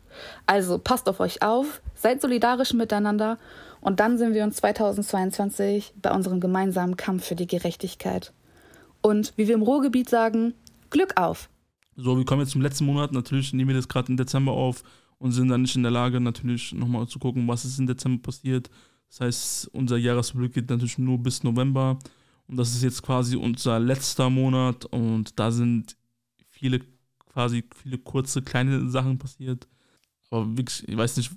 Also passt auf euch auf, seid solidarisch miteinander und dann sind wir uns 2022 bei unserem gemeinsamen Kampf für die Gerechtigkeit. Und wie wir im Ruhrgebiet sagen, Glück auf! So, wir kommen jetzt zum letzten Monat. Natürlich nehmen wir das gerade im Dezember auf und sind dann nicht in der Lage, natürlich nochmal zu gucken, was ist im Dezember passiert. Das heißt, unser Jahresblick geht natürlich nur bis November. Und das ist jetzt quasi unser letzter Monat. Und da sind viele, quasi viele kurze, kleine Sachen passiert. Aber wirklich, ich weiß nicht,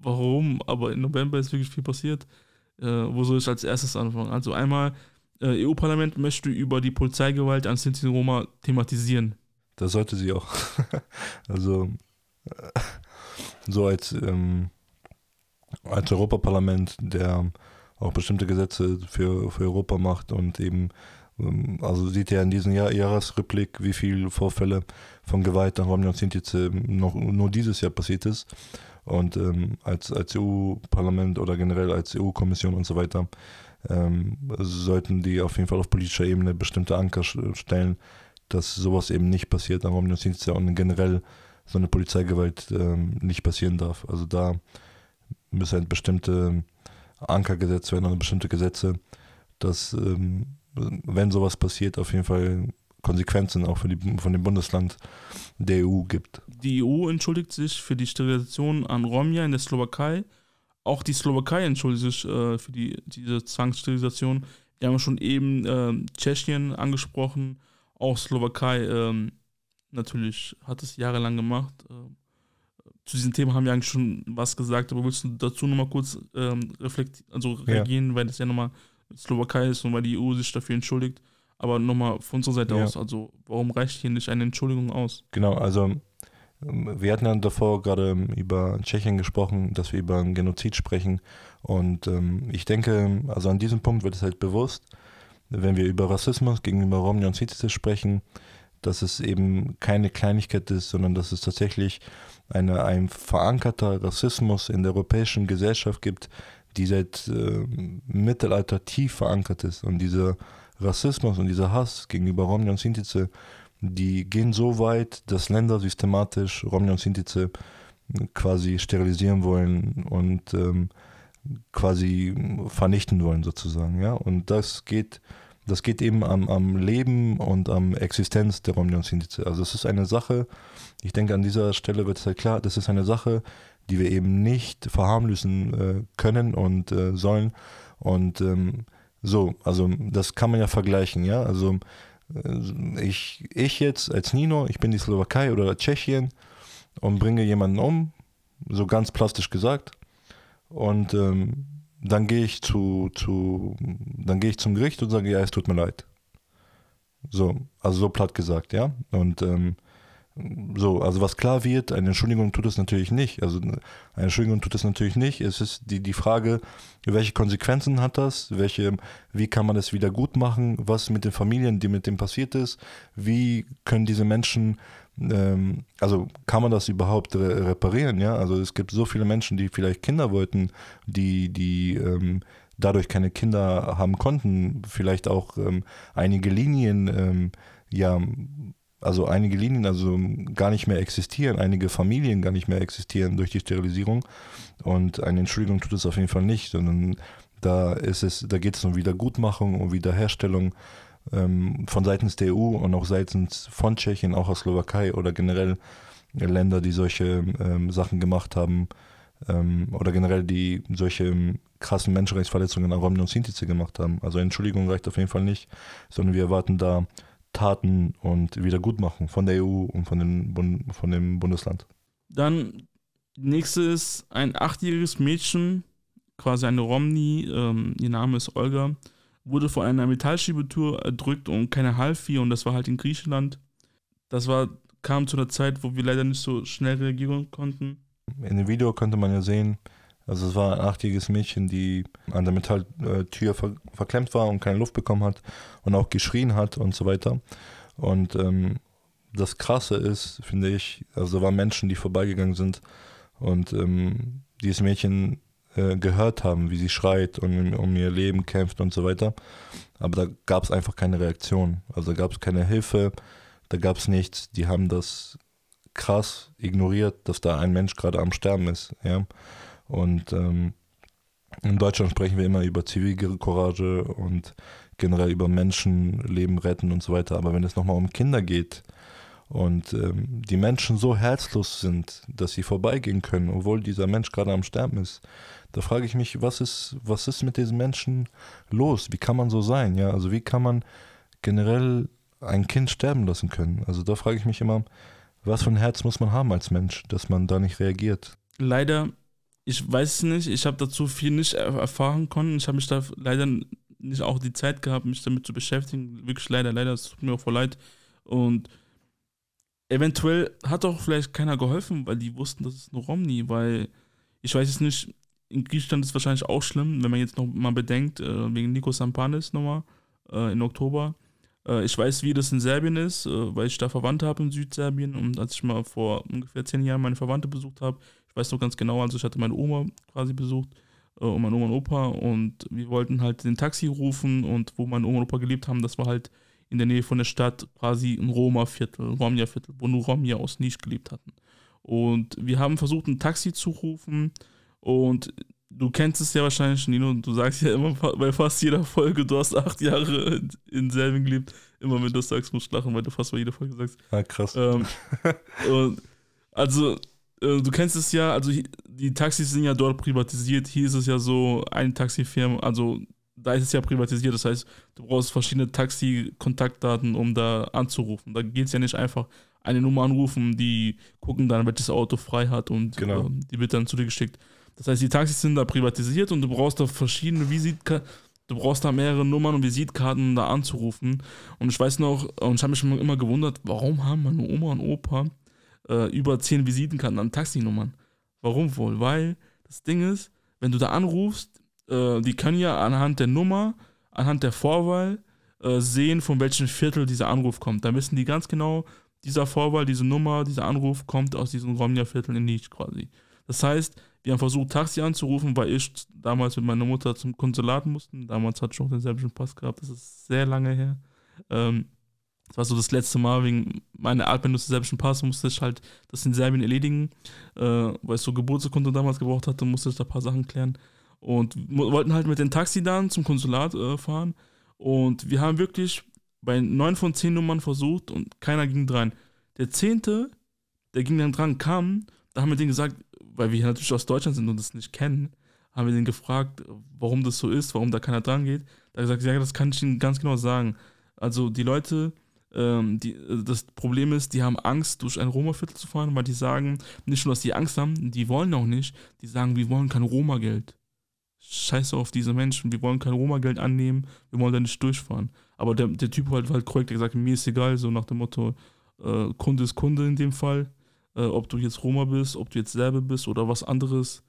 warum, aber im November ist wirklich viel passiert. Äh, wo soll ich als erstes anfangen? Also einmal, äh, EU-Parlament möchte über die Polizeigewalt an Sinti Roma thematisieren. Das sollte sie auch. also so als, ähm, als Europaparlament, der auch bestimmte Gesetze für, für Europa macht und eben, ähm, also sieht ja in diesem Jahr, Jahresrückblick, wie viele Vorfälle von Gewalt an Romney und Sintize noch nur dieses Jahr passiert ist. Und ähm, als, als EU-Parlament oder generell als EU-Kommission und so weiter ähm, sollten die auf jeden Fall auf politischer Ebene bestimmte Anker stellen, dass sowas eben nicht passiert an Romney und Sintize und generell so eine Polizeigewalt ähm, nicht passieren darf. Also da müssen halt bestimmte Anker gesetzt werden oder bestimmte Gesetze, dass ähm, wenn sowas passiert, auf jeden Fall Konsequenzen auch für die, von dem Bundesland der EU gibt. Die EU entschuldigt sich für die Sterilisation an Romja in der Slowakei. Auch die Slowakei entschuldigt sich äh, für die, diese Zwangssterilisation. Wir haben schon eben äh, Tschechien angesprochen, auch Slowakei ähm, natürlich hat es jahrelang gemacht. Ähm, zu diesem Thema haben wir eigentlich schon was gesagt, aber willst du dazu nochmal kurz ähm, reflektieren, also reagieren, ja. weil das ja nochmal Slowakei ist und weil die EU sich dafür entschuldigt. Aber nochmal von unserer Seite ja. aus, also warum reicht hier nicht eine Entschuldigung aus? Genau, also ähm, wir hatten ja davor gerade über Tschechien gesprochen, dass wir über einen Genozid sprechen. Und ähm, ich denke, also an diesem Punkt wird es halt bewusst, wenn wir über Rassismus gegenüber Romni und Sinti sprechen, dass es eben keine Kleinigkeit ist, sondern dass es tatsächlich eine, ein verankerter Rassismus in der europäischen Gesellschaft gibt, die seit äh, Mittelalter tief verankert ist. Und dieser Rassismus und dieser Hass gegenüber Romni und Sintize, die gehen so weit, dass Länder systematisch Romni und Sintize quasi sterilisieren wollen und ähm, quasi vernichten wollen sozusagen, ja. Und das geht, das geht eben am, am Leben und am Existenz der Romni und Sintize. Also es ist eine Sache, ich denke an dieser Stelle wird es halt klar, das ist eine Sache, die wir eben nicht verharmlosen äh, können und äh, sollen. Und ähm, so, also das kann man ja vergleichen, ja. Also äh, ich, ich jetzt als Nino, ich bin die Slowakei oder Tschechien und bringe jemanden um, so ganz plastisch gesagt. Und ähm, dann gehe ich zu, zu, dann gehe ich zum Gericht und sage, ja, es tut mir leid. So, also so platt gesagt, ja. Und ähm, so, also was klar wird, eine Entschuldigung tut es natürlich nicht. Also eine Entschuldigung tut es natürlich nicht. Es ist die, die Frage, welche Konsequenzen hat das? Welche, wie kann man das wieder gut machen? Was mit den Familien, die mit dem passiert ist? Wie können diese Menschen, ähm, also kann man das überhaupt re reparieren? Ja, also es gibt so viele Menschen, die vielleicht Kinder wollten, die, die ähm, dadurch keine Kinder haben konnten. Vielleicht auch ähm, einige Linien, ähm, ja, also einige Linien also gar nicht mehr existieren, einige Familien gar nicht mehr existieren durch die Sterilisierung. Und eine Entschuldigung tut es auf jeden Fall nicht, sondern da ist es, da geht es um Wiedergutmachung, um Wiederherstellung ähm, von seitens der EU und auch seitens von Tschechien, auch aus Slowakei oder generell Länder, die solche ähm, Sachen gemacht haben ähm, oder generell die solche krassen Menschenrechtsverletzungen an Romney und Sintize gemacht haben. Also Entschuldigung reicht auf jeden Fall nicht, sondern wir erwarten da Taten und Wiedergutmachung von der EU und von, den Bund, von dem Bundesland. Dann nächstes ein achtjähriges Mädchen, quasi eine Romney, ähm, ihr Name ist Olga, wurde von einer Metallschiebetour erdrückt und keine half ihr und das war halt in Griechenland. Das war, kam zu einer Zeit, wo wir leider nicht so schnell reagieren konnten. In dem Video konnte man ja sehen, also es war ein achtjähriges Mädchen, die an der Metalltür ver verklemmt war und keine Luft bekommen hat und auch geschrien hat und so weiter. Und ähm, das Krasse ist, finde ich, also da waren Menschen, die vorbeigegangen sind und ähm, dieses Mädchen äh, gehört haben, wie sie schreit und um ihr Leben kämpft und so weiter. Aber da gab es einfach keine Reaktion. Also gab es keine Hilfe, da gab es nichts. Die haben das krass ignoriert, dass da ein Mensch gerade am Sterben ist. Ja. Und ähm, in Deutschland sprechen wir immer über Zivilcourage und generell über Menschenleben retten und so weiter. Aber wenn es nochmal um Kinder geht und ähm, die Menschen so herzlos sind, dass sie vorbeigehen können, obwohl dieser Mensch gerade am Sterben ist, da frage ich mich, was ist, was ist mit diesen Menschen los? Wie kann man so sein? Ja, also wie kann man generell ein Kind sterben lassen können? Also da frage ich mich immer, was für ein Herz muss man haben als Mensch, dass man da nicht reagiert? Leider ich weiß es nicht, ich habe dazu viel nicht erfahren können. Ich habe mich da leider nicht auch die Zeit gehabt, mich damit zu beschäftigen. Wirklich leider, leider, es tut mir auch voll leid. Und eventuell hat auch vielleicht keiner geholfen, weil die wussten, das ist nur Romney, weil ich weiß es nicht, in Griechenland ist es wahrscheinlich auch schlimm, wenn man jetzt noch mal bedenkt, äh, wegen Nikos Sampanis nochmal äh, im Oktober. Äh, ich weiß, wie das in Serbien ist, äh, weil ich da Verwandte habe in Südserbien und als ich mal vor ungefähr zehn Jahren meine Verwandte besucht habe, ich weiß noch ganz genau, also ich hatte meine Oma quasi besucht äh, und meine Oma und Opa und wir wollten halt den Taxi rufen und wo meine Oma und Opa gelebt haben, das war halt in der Nähe von der Stadt quasi ein Roma-Viertel, Romja-Viertel, wo nur Romja aus Nisch gelebt hatten. Und wir haben versucht, ein Taxi zu rufen und du kennst es ja wahrscheinlich, Nino, und du sagst ja immer bei fast jeder Folge, du hast acht Jahre in, in Serbien gelebt. Immer wenn du das sagst, musst du lachen, weil du fast bei jeder Folge sagst. Ja, krass. Ähm, und also, äh, du kennst es ja, also die Taxis sind ja dort privatisiert. Hier ist es ja so, eine Taxifirma, also da ist es ja privatisiert. Das heißt, du brauchst verschiedene Taxi-Kontaktdaten, um da anzurufen. Da geht es ja nicht einfach eine Nummer anrufen, die gucken dann, welches Auto frei hat und Genau. ähm, die wird dann zu dir geschickt. Das heißt, die Taxis sind da privatisiert und du brauchst da verschiedene Visitkarten, du brauchst da mehrere Nummern und Visitkarten, um da anzurufen. Und ich weiß noch, und ich habe mich schon immer gewundert, warum haben meine Oma und Opa äh, über zehn Visitenkarten an Taxinummern? Warum wohl? Weil das Ding ist, wenn du da anrufst, äh, die können ja anhand der Nummer, anhand der Vorwahl äh, sehen, von welchem Viertel dieser Anruf kommt. Da wissen die ganz genau, dieser Vorwahl, diese Nummer, dieser Anruf kommt aus diesem Romja-Viertel in Nisch quasi. Das heißt, wir haben versucht, Taxi anzurufen, weil ich damals mit meiner Mutter zum Konsulat mussten. Damals hatte ich noch den serbischen Pass gehabt, das ist sehr lange her. Ähm, das war so das letzte Mal wegen meiner Anmeldung des serbischen Pass, musste ich halt das in Serbien erledigen, äh, weil ich so Geburtsurkunde damals gebraucht hatte, musste ich da ein paar Sachen klären. Und wollten halt mit dem Taxi dann zum Konsulat äh, fahren. Und wir haben wirklich bei neun von zehn Nummern versucht und keiner ging dran. Der zehnte, der ging dann dran, kam, da haben wir denen gesagt, weil wir natürlich aus Deutschland sind und das nicht kennen, haben wir den gefragt, warum das so ist, warum da keiner dran geht. Da hat er gesagt, ja, das kann ich Ihnen ganz genau sagen. Also die Leute, ähm, die, das Problem ist, die haben Angst, durch ein Roma-Viertel zu fahren, weil die sagen, nicht nur, dass die Angst haben, die wollen auch nicht, die sagen, wir wollen kein Roma-Geld. Scheiße auf diese Menschen, wir wollen kein Roma-Geld annehmen, wir wollen da nicht durchfahren. Aber der, der Typ halt, halt korrekt, der gesagt, mir ist egal, so nach dem Motto, äh, Kunde ist Kunde in dem Fall, äh, ob du jetzt Roma bist, ob du jetzt Serbe bist oder was anderes.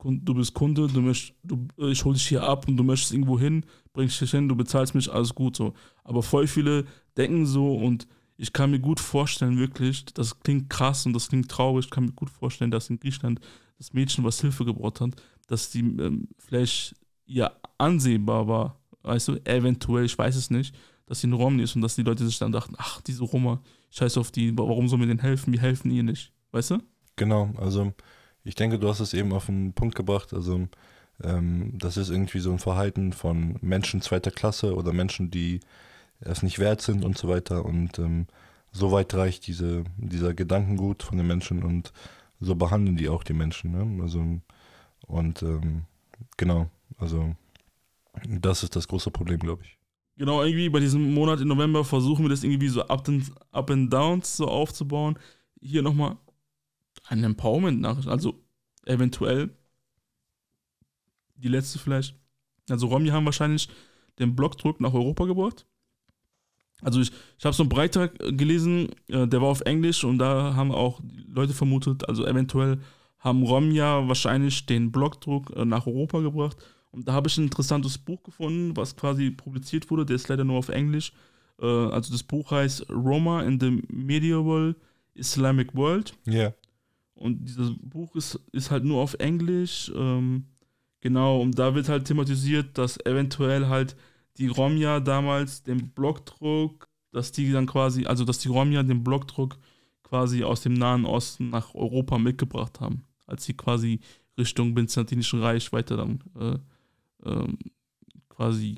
Du bist Kunde, du möchtest, du, äh, ich hole dich hier ab und du möchtest irgendwo hin, bringst dich hin, du bezahlst mich, alles gut so. Aber voll viele denken so und ich kann mir gut vorstellen, wirklich, das klingt krass und das klingt traurig, ich kann mir gut vorstellen, dass in Griechenland das Mädchen, was Hilfe gebraucht hat, dass die ähm, vielleicht ja ansehbar war, weißt du, eventuell, ich weiß es nicht, dass sie ein Rom ist und dass die Leute sich dann dachten, ach, diese Roma, scheiß auf die, warum sollen wir denen helfen, wir helfen ihr nicht, weißt du? Genau, also ich denke, du hast es eben auf den Punkt gebracht. Also ähm, das ist irgendwie so ein Verhalten von Menschen zweiter Klasse oder Menschen, die es nicht wert sind und so weiter. Und ähm, so weit reicht diese, dieser Gedankengut von den Menschen und so behandeln die auch die Menschen. Ne? Also und ähm, genau, also das ist das große Problem, glaube ich. Genau, irgendwie bei diesem Monat im November versuchen wir das irgendwie so Up and, up and Downs so aufzubauen. Hier nochmal eine Empowerment-Nachricht, also eventuell die letzte vielleicht. Also Romy haben wahrscheinlich den Blockdruck nach Europa gebracht. Also ich, ich habe so einen Beitrag gelesen, äh, der war auf Englisch und da haben auch Leute vermutet, also eventuell haben Romja wahrscheinlich den Blockdruck äh, nach Europa gebracht. Und da habe ich ein interessantes Buch gefunden, was quasi publiziert wurde, der ist leider nur auf Englisch. Äh, also das Buch heißt Roma in the Medieval Islamic World. Ja. Und dieses Buch ist, ist halt nur auf Englisch. Ähm, genau, und da wird halt thematisiert, dass eventuell halt die Romja damals den Blockdruck, dass die dann quasi, also dass die Romja den Blockdruck quasi aus dem Nahen Osten nach Europa mitgebracht haben, als sie quasi Richtung Byzantinischen Reich weiter dann äh, ähm, quasi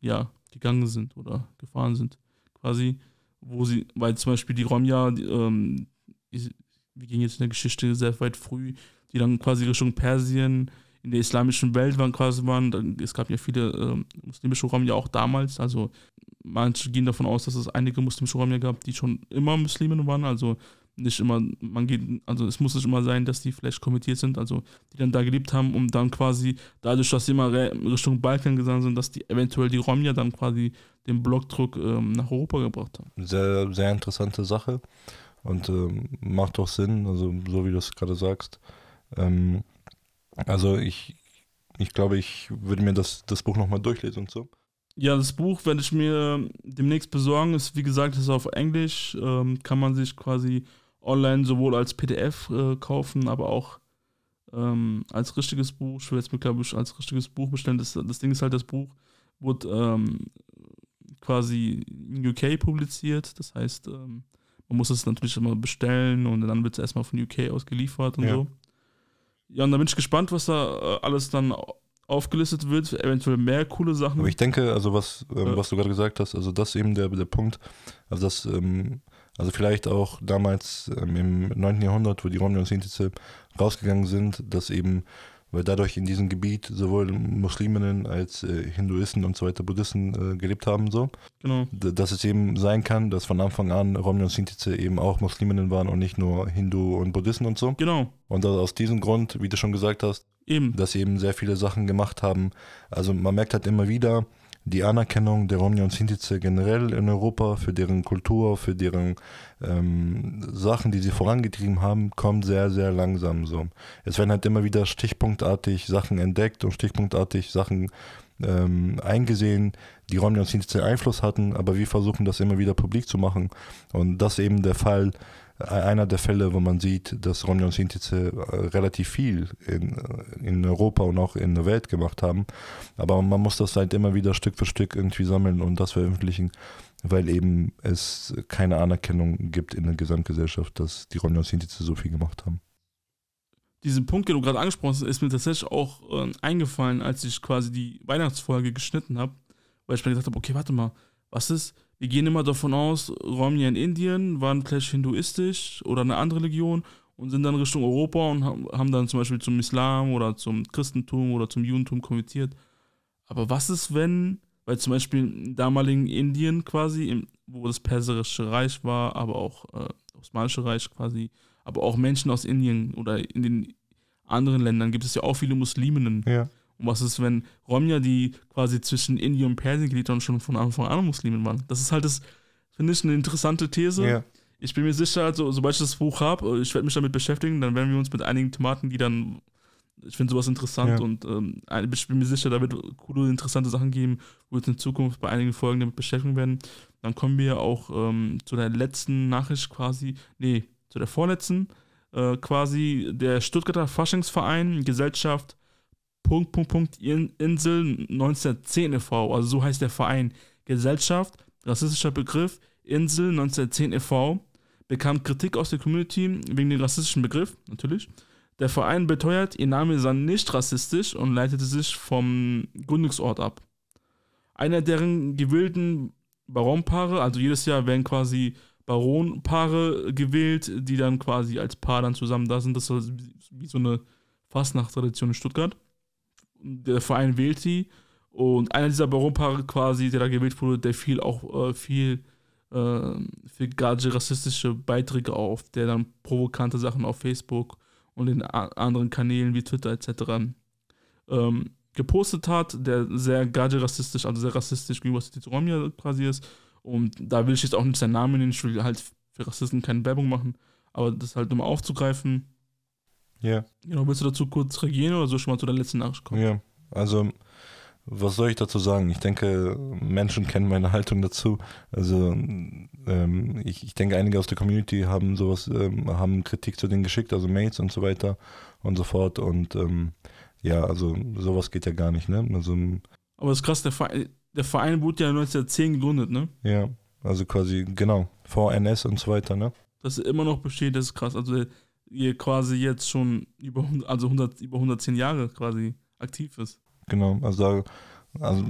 ja gegangen sind oder gefahren sind, quasi, wo sie, weil zum Beispiel die Romja, die, ähm, wir gehen jetzt in der Geschichte sehr weit früh, die dann quasi Richtung Persien in der islamischen Welt waren quasi waren. Es gab ja viele ähm, muslimische Romja auch damals. Also manche gehen davon aus, dass es einige muslimische Romja gab, die schon immer Muslime waren. Also nicht immer, man geht, also es muss nicht immer sein, dass die vielleicht kommentiert sind, also die dann da gelebt haben, um dann quasi, dadurch, dass sie immer Richtung Balkan gegangen sind, dass die eventuell die Romja dann quasi den Blockdruck ähm, nach Europa gebracht haben. Sehr, sehr interessante Sache und ähm, macht auch Sinn, also so wie du es gerade sagst. Ähm, also ich, ich glaube, ich würde mir das, das Buch nochmal durchlesen und so. Ja, das Buch werde ich mir demnächst besorgen. Ist wie gesagt, ist auf Englisch. Ähm, kann man sich quasi online sowohl als PDF äh, kaufen, aber auch ähm, als richtiges Buch. Ich will jetzt mir, glaube ich, als richtiges Buch bestellen. Das, das Ding ist halt, das Buch wurde ähm, quasi in UK publiziert. Das heißt, ähm, man muss es natürlich immer bestellen und dann wird es erstmal von UK aus geliefert und ja. so. Ja, und da bin ich gespannt, was da äh, alles dann aufgelistet wird, eventuell mehr coole Sachen. Aber ich denke, also was, ähm, was du gerade gesagt hast, also das ist eben der, der Punkt, also das, ähm, also vielleicht auch damals ähm, im 9. Jahrhundert, wo die Romni und Sintize rausgegangen sind, dass eben, weil dadurch in diesem Gebiet sowohl Musliminnen als äh, Hinduisten und so weiter, Buddhisten äh, gelebt haben, so. Genau. Dass es eben sein kann, dass von Anfang an Romni und Sintize eben auch Musliminnen waren und nicht nur Hindu und Buddhisten und so. Genau. Und aus diesem Grund, wie du schon gesagt hast, Eben. Dass sie eben sehr viele Sachen gemacht haben. Also man merkt halt immer wieder die Anerkennung der Romni und Sintize generell in Europa für deren Kultur, für deren ähm, Sachen, die sie vorangetrieben haben, kommt sehr, sehr langsam so. Es werden halt immer wieder stichpunktartig Sachen entdeckt und stichpunktartig Sachen ähm, eingesehen, die Romni und Sintize Einfluss hatten, aber wir versuchen das immer wieder publik zu machen. Und das ist eben der Fall einer der Fälle, wo man sieht, dass Ronja und Sintize äh, relativ viel in, in Europa und auch in der Welt gemacht haben. Aber man muss das halt immer wieder Stück für Stück irgendwie sammeln und das veröffentlichen, weil eben es keine Anerkennung gibt in der Gesamtgesellschaft, dass die Ronja und Sintize so viel gemacht haben. Diesen Punkt, den du gerade angesprochen hast, ist mir tatsächlich auch äh, eingefallen, als ich quasi die Weihnachtsfolge geschnitten habe, weil ich mir gedacht habe, okay, warte mal, was ist, wir gehen immer davon aus, Romnia in Indien waren vielleicht hinduistisch oder eine andere Religion und sind dann Richtung Europa und haben dann zum Beispiel zum Islam oder zum Christentum oder zum Judentum konvertiert. Aber was ist, wenn, weil zum Beispiel im damaligen Indien quasi, wo das Perserische Reich war, aber auch äh, Osmanische Reich quasi, aber auch Menschen aus Indien oder in den anderen Ländern gibt es ja auch viele Musliminnen. Ja. Und was ist, wenn Romja, die quasi zwischen Indien und Persien gelebt haben, schon von Anfang an Muslimen waren? Das ist halt das, finde ich, eine interessante These. Ja. Ich bin mir sicher, also, sobald ich das Buch habe, ich werde mich damit beschäftigen, dann werden wir uns mit einigen Thematen, die dann, ich finde sowas interessant ja. und ähm, ich bin mir sicher, da wird coole, interessante Sachen geben, wo wir uns in Zukunft bei einigen Folgen damit beschäftigen werden. Dann kommen wir auch ähm, zu der letzten Nachricht quasi, nee, zu der vorletzten, äh, quasi der Stuttgarter Faschingsverein, Gesellschaft Punkt, Punkt, Punkt, Insel 1910 e.V., also so heißt der Verein. Gesellschaft, rassistischer Begriff, Insel 1910 e.V., bekam Kritik aus der Community wegen dem rassistischen Begriff, natürlich. Der Verein beteuert, ihr Name sei nicht rassistisch und leitete sich vom Gründungsort ab. Einer deren gewählten Baronpaare, also jedes Jahr werden quasi Baronpaare gewählt, die dann quasi als Paar dann zusammen da sind. Das ist wie so eine Fastnachtstradition in Stuttgart der Verein wählt sie. Und einer dieser Baronpaare quasi, der da gewählt wurde, der fiel auch äh, viel äh, für gerade rassistische Beiträge auf, der dann provokante Sachen auf Facebook und in anderen Kanälen wie Twitter etc. Ähm, gepostet hat, der sehr gerade rassistisch, also sehr rassistisch gegenüber City Romja quasi ist. Und da will ich jetzt auch nicht seinen Namen nennen, ich will halt für Rassisten keine Werbung machen, aber das halt nur mal aufzugreifen. Ja. Genau, willst du dazu kurz reagieren oder so schon mal zu der letzten Nachricht kommen? Ja, also was soll ich dazu sagen? Ich denke, Menschen kennen meine Haltung dazu. Also ähm, ich, ich denke, einige aus der Community haben sowas, ähm, haben Kritik zu denen geschickt, also Mates und so weiter und so fort. Und ähm, ja, also sowas geht ja gar nicht, ne? Also, Aber das ist krass, der Verein, der Verein wurde ja 1910 gegründet, ne? Ja, also quasi, genau, vor NS und so weiter, ne? Dass er immer noch besteht, das ist krass. Also ihr quasi jetzt schon über, also 100, über 110 Jahre quasi aktiv ist. Genau, also, also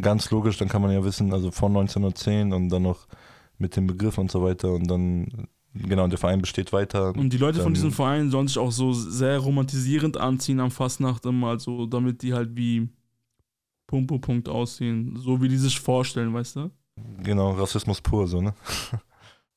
ganz logisch, dann kann man ja wissen, also von 1910 und dann noch mit dem Begriff und so weiter und dann, genau, der Verein besteht weiter. Und die Leute von diesem Verein sollen sich auch so sehr romantisierend anziehen am Fastnacht immer, also damit die halt wie Punkt, Punkt, Punkt aussehen, so wie die sich vorstellen, weißt du? Genau, Rassismus pur, so, ne?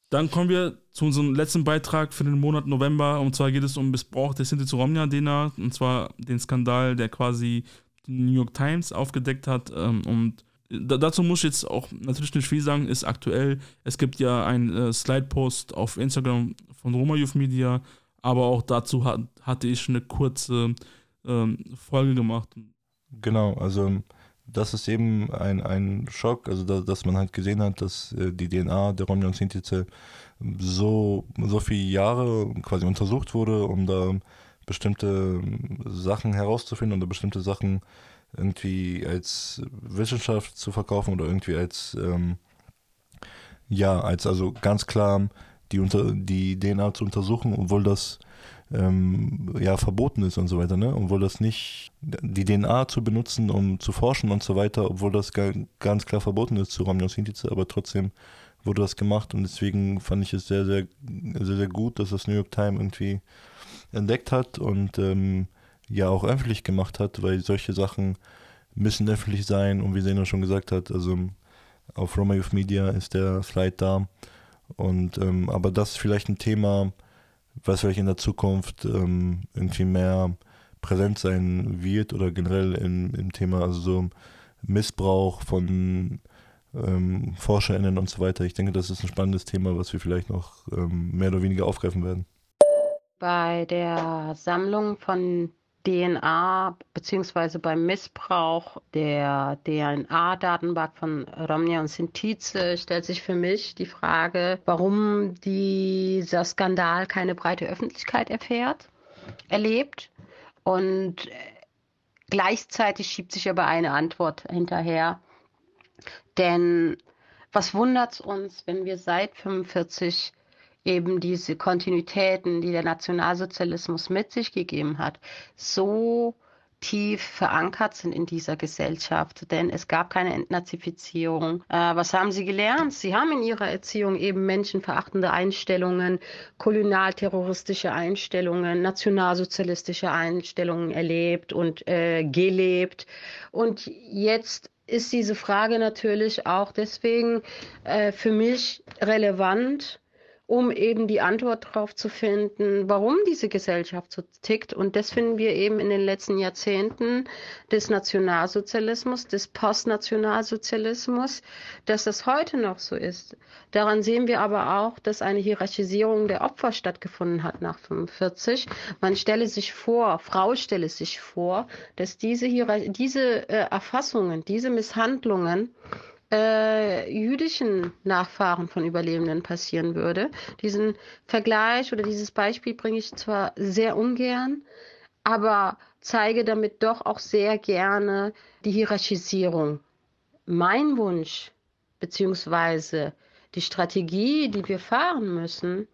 Dann kommen wir zu unserem letzten Beitrag für den Monat November. Und zwar geht es um Missbrauch der Sinti zu Romja DNA. Und zwar den Skandal, der quasi die New York Times aufgedeckt hat. Ähm, und dazu muss ich jetzt auch natürlich nicht viel sagen, ist aktuell. Es gibt ja einen äh, Slide-Post auf Instagram von Roma Youth Media, aber auch dazu hat, hatte ich eine kurze ähm, Folge gemacht. Genau, also das ist eben ein, ein Schock, also da, dass man halt gesehen hat, dass äh, die DNA der Romja und Sintize so, so viele Jahre quasi untersucht wurde, um da bestimmte Sachen herauszufinden oder bestimmte Sachen irgendwie als Wissenschaft zu verkaufen oder irgendwie als, ähm, ja, als also ganz klar die, unter, die DNA zu untersuchen, obwohl das ähm, ja verboten ist und so weiter, ne? Obwohl das nicht die DNA zu benutzen, um zu forschen und so weiter, obwohl das ganz klar verboten ist zu Sintize, aber trotzdem wurde das gemacht und deswegen fand ich es sehr, sehr, sehr, sehr gut, dass das New York Times irgendwie entdeckt hat und ähm, ja auch öffentlich gemacht hat, weil solche Sachen müssen öffentlich sein und wie Sena schon gesagt hat, also auf Roma Youth Media ist der Slide da und ähm, aber das ist vielleicht ein Thema, was vielleicht in der Zukunft ähm, irgendwie mehr präsent sein wird oder generell im, im Thema, also so Missbrauch von ähm, ForscherInnen und so weiter. Ich denke, das ist ein spannendes Thema, was wir vielleicht noch ähm, mehr oder weniger aufgreifen werden. Bei der Sammlung von DNA beziehungsweise beim Missbrauch der DNA-Datenbank von Romnia und Sintize stellt sich für mich die Frage, warum dieser Skandal keine breite Öffentlichkeit erfährt, erlebt und gleichzeitig schiebt sich aber eine Antwort hinterher. Denn was wundert uns, wenn wir seit 45 eben diese Kontinuitäten, die der Nationalsozialismus mit sich gegeben hat, so tief verankert sind in dieser Gesellschaft, denn es gab keine Entnazifizierung. Äh, was haben sie gelernt? Sie haben in ihrer Erziehung eben menschenverachtende Einstellungen, kolonialterroristische Einstellungen, nationalsozialistische Einstellungen erlebt und äh, gelebt. Und jetzt ist diese Frage natürlich auch deswegen äh, für mich relevant, um eben die Antwort darauf zu finden, warum diese Gesellschaft so tickt. Und das finden wir eben in den letzten Jahrzehnten des Nationalsozialismus, des Postnationalsozialismus, dass das heute noch so ist. Daran sehen wir aber auch, dass eine Hierarchisierung der Opfer stattgefunden hat nach 45. Man stelle sich vor, Frau stelle sich vor, dass diese, Hierar diese äh, Erfassungen, diese Misshandlungen äh, jüdischen Nachfahren von Überlebenden passieren würde. Diesen Vergleich oder dieses Beispiel bringe ich zwar sehr ungern, aber zeige damit doch auch sehr gerne die Hierarchisierung. Mein Wunsch beziehungsweise die Strategie, die wir fahren müssen,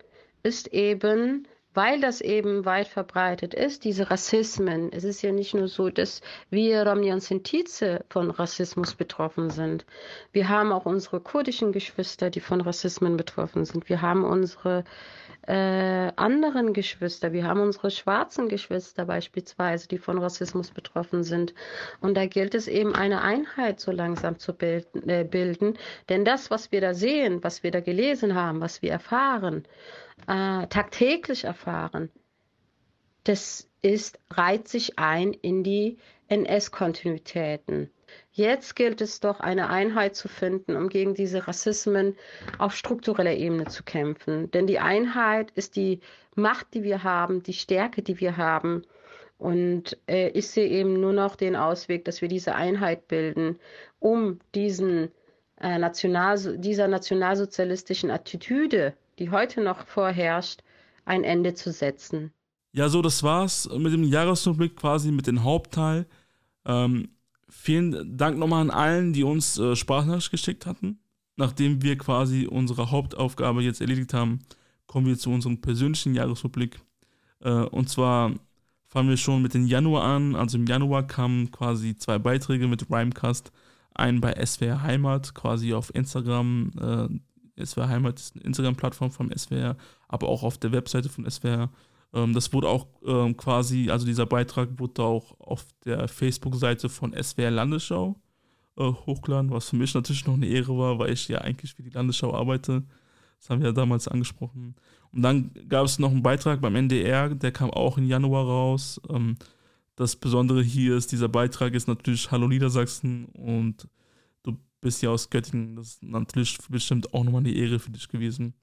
ist eben weil das eben weit verbreitet ist, diese Rassismen. Es ist ja nicht nur so, dass wir Romni und Sintize von Rassismus betroffen sind. Wir haben auch unsere kurdischen Geschwister, die von Rassismen betroffen sind. Wir haben unsere äh, anderen Geschwister, wir haben unsere schwarzen Geschwister beispielsweise, die von Rassismus betroffen sind. Und da gilt es eben eine Einheit so langsam zu bilden, äh, bilden. Denn das, was wir da sehen, was wir da gelesen haben, was wir erfahren, äh, tagtäglich erfahren, das ist, reiht sich ein in die NS-Kontinuitäten. Jetzt gilt es doch, eine Einheit zu finden, um gegen diese Rassismen auf struktureller Ebene zu kämpfen. Denn die Einheit ist die Macht, die wir haben, die Stärke, die wir haben. Und äh, ich sehe eben nur noch den Ausweg, dass wir diese Einheit bilden, um diesen, äh, National, dieser nationalsozialistischen Attitüde die heute noch vorherrscht, ein Ende zu setzen. Ja, so, das war's mit dem Jahresrückblick quasi mit dem Hauptteil. Ähm, vielen Dank nochmal an allen, die uns äh, Sprachnachricht geschickt hatten. Nachdem wir quasi unsere Hauptaufgabe jetzt erledigt haben, kommen wir zu unserem persönlichen Jahresrückblick. Äh, und zwar fangen wir schon mit dem Januar an. Also im Januar kamen quasi zwei Beiträge mit Rhymecast. Einen bei SWR Heimat, quasi auf Instagram. Äh, SWR Heimat ist eine Instagram-Plattform vom SWR, aber auch auf der Webseite von SWR. Ähm, das wurde auch ähm, quasi, also dieser Beitrag wurde auch auf der Facebook-Seite von SWR Landesschau äh, hochgeladen, was für mich natürlich noch eine Ehre war, weil ich ja eigentlich für die Landesschau arbeite Das haben wir ja damals angesprochen. Und dann gab es noch einen Beitrag beim NDR, der kam auch im Januar raus. Ähm, das Besondere hier ist, dieser Beitrag ist natürlich Hallo Niedersachsen und bist ja aus Göttingen. Das ist natürlich bestimmt auch nochmal eine Ehre für dich gewesen.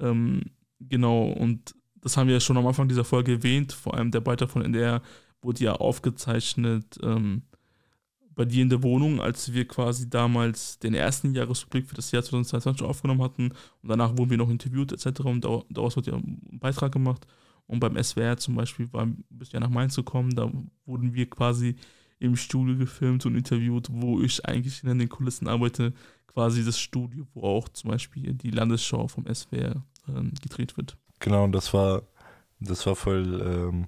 Ähm, genau, und das haben wir ja schon am Anfang dieser Folge erwähnt, vor allem der Beitrag von NDR wurde ja aufgezeichnet ähm, bei dir in der Wohnung, als wir quasi damals den ersten Jahresrückblick für das Jahr 2022 aufgenommen hatten und danach wurden wir noch interviewt etc. und daraus wird ja ein Beitrag gemacht und beim SWR zum Beispiel war, du ja nach Mainz gekommen, da wurden wir quasi im Studio gefilmt und interviewt, wo ich eigentlich in den Kulissen arbeite, quasi das Studio, wo auch zum Beispiel die Landesschau vom SWR ähm, gedreht wird. Genau, und das war, das war voll ähm,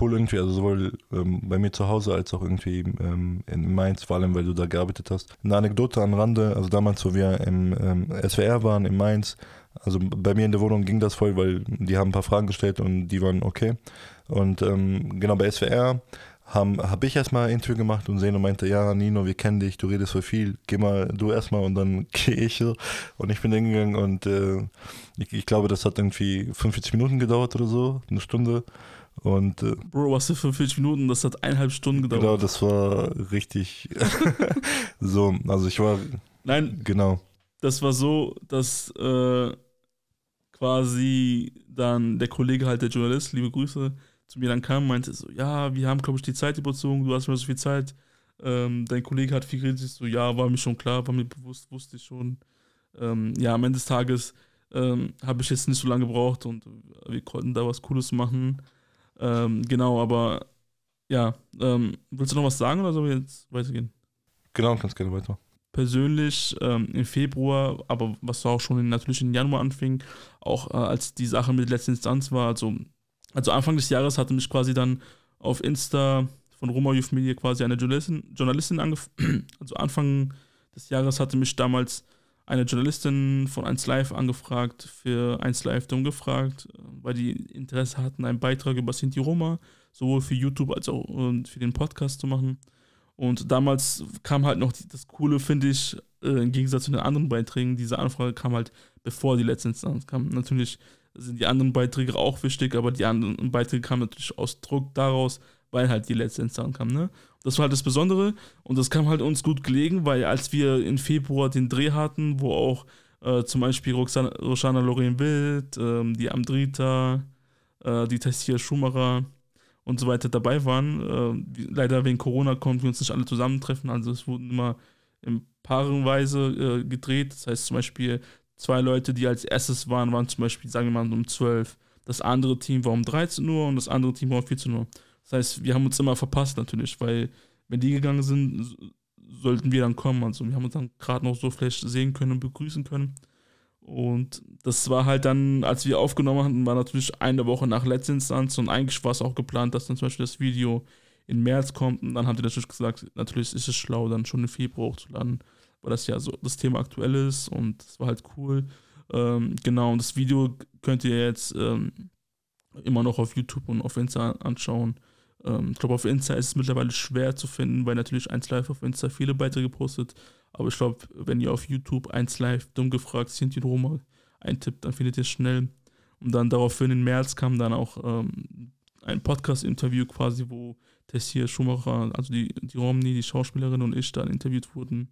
cool irgendwie, also sowohl ähm, bei mir zu Hause als auch irgendwie ähm, in Mainz, vor allem weil du da gearbeitet hast. Eine Anekdote am Rande, also damals, wo wir im ähm, SWR waren, in Mainz, also bei mir in der Wohnung ging das voll, weil die haben ein paar Fragen gestellt und die waren okay. Und ähm, genau bei SWR habe hab ich erstmal ein Interview gemacht und Seno meinte, ja, Nino, wir kennen dich, du redest so viel, geh mal du erstmal und dann gehe ich so. Und ich bin hingegangen und äh, ich, ich, glaube, das hat irgendwie 45 Minuten gedauert oder so, eine Stunde. Und, äh, Bro, was für 45 Minuten? Das hat eineinhalb Stunden gedauert. Genau, das war richtig so. Also ich war. Nein. Genau. Das war so, dass äh, quasi dann der Kollege halt, der Journalist, liebe Grüße, zu mir dann kam und meinte so, ja, wir haben, glaube ich, die Zeit überzogen, du hast mehr so viel Zeit. Ähm, dein Kollege hat viel geredet, so, ja, war mir schon klar, war mir bewusst, wusste ich schon. Ähm, ja, am Ende des Tages ähm, habe ich jetzt nicht so lange gebraucht und wir konnten da was Cooles machen. Ähm, genau, aber ja, ähm, willst du noch was sagen oder sollen wir jetzt weitergehen? Genau, kannst gerne weiter. Persönlich ähm, im Februar, aber was auch schon in, natürlich im Januar anfing, auch äh, als die Sache mit letzter Instanz war, also, also Anfang des Jahres hatte mich quasi dann auf Insta von Roma Youth Media quasi eine Journalistin, Journalistin angefangen. Also Anfang des Jahres hatte mich damals eine Journalistin von 1 Live angefragt, für 1 Live dumm gefragt, äh, weil die Interesse hatten, einen Beitrag über Sinti Roma, sowohl für YouTube als auch für den Podcast zu machen. Und damals kam halt noch das Coole, finde ich, äh, im Gegensatz zu den anderen Beiträgen, diese Anfrage kam halt bevor die letzte Instanz kam. Natürlich sind die anderen Beiträge auch wichtig, aber die anderen Beiträge kamen natürlich aus Druck daraus, weil halt die letzte Instanz kam. Ne? Das war halt das Besondere und das kam halt uns gut gelegen, weil als wir im Februar den Dreh hatten, wo auch äh, zum Beispiel Roxana, Lorraine Wild, äh, die Amdrita, äh, die Tessia Schumacher und so weiter dabei waren. Äh, leider wegen Corona konnten wir uns nicht alle zusammentreffen, also es wurden immer in Paarenweise äh, gedreht. Das heißt zum Beispiel zwei Leute, die als erstes waren, waren zum Beispiel, sagen wir mal, um 12. Das andere Team war um 13 Uhr und das andere Team war um 14 Uhr. Das heißt, wir haben uns immer verpasst natürlich, weil wenn die gegangen sind, sollten wir dann kommen. Also wir haben uns dann gerade noch so vielleicht sehen können und begrüßen können. Und das war halt dann, als wir aufgenommen hatten, war natürlich eine Woche nach letzter Instanz und eigentlich war es auch geplant, dass dann zum Beispiel das Video in März kommt und dann haben die natürlich gesagt, natürlich ist es schlau, dann schon im Februar hochzuladen, weil das ja so das Thema aktuell ist und es war halt cool. Ähm, genau, und das Video könnt ihr jetzt ähm, immer noch auf YouTube und auf Insta anschauen. Ähm, ich glaube, auf Insta ist es mittlerweile schwer zu finden, weil natürlich 1Live auf Insta viele Beiträge postet. Aber ich glaube, wenn ihr auf YouTube 1Live dumm gefragt Sinti Roma eintippt, dann findet ihr es schnell. Und dann daraufhin im März kam dann auch ähm, ein Podcast-Interview quasi, wo Tessier Schumacher, also die, die Romney, die Schauspielerin und ich dann interviewt wurden.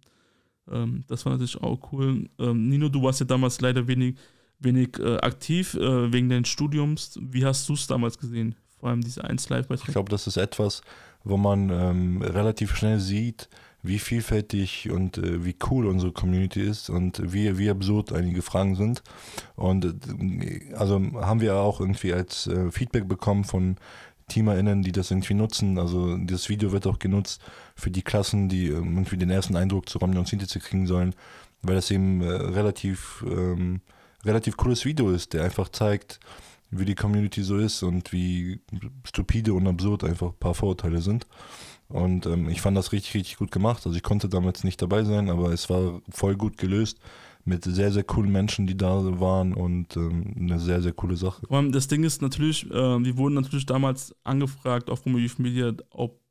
Ähm, das war natürlich auch cool. Ähm, Nino, du warst ja damals leider wenig, wenig äh, aktiv äh, wegen deines Studiums. Wie hast du es damals gesehen? vor allem diese 1 live Ich glaube, das ist etwas, wo man ähm, relativ schnell sieht, wie vielfältig und äh, wie cool unsere Community ist und wie, wie absurd einige Fragen sind. Und äh, also haben wir auch irgendwie als äh, Feedback bekommen von TeamerInnen, die das irgendwie nutzen. Also das Video wird auch genutzt für die Klassen, die ähm, irgendwie den ersten Eindruck zu Romney und Synthesis kriegen sollen, weil das eben äh, relativ, ähm, relativ cooles Video ist, der einfach zeigt, wie die Community so ist und wie stupide und absurd einfach ein paar Vorurteile sind. Und ähm, ich fand das richtig, richtig gut gemacht. Also ich konnte damals nicht dabei sein, aber es war voll gut gelöst mit sehr, sehr coolen Menschen, die da waren und ähm, eine sehr, sehr coole Sache. Das Ding ist natürlich, äh, wir wurden natürlich damals angefragt auf Youth Media, ob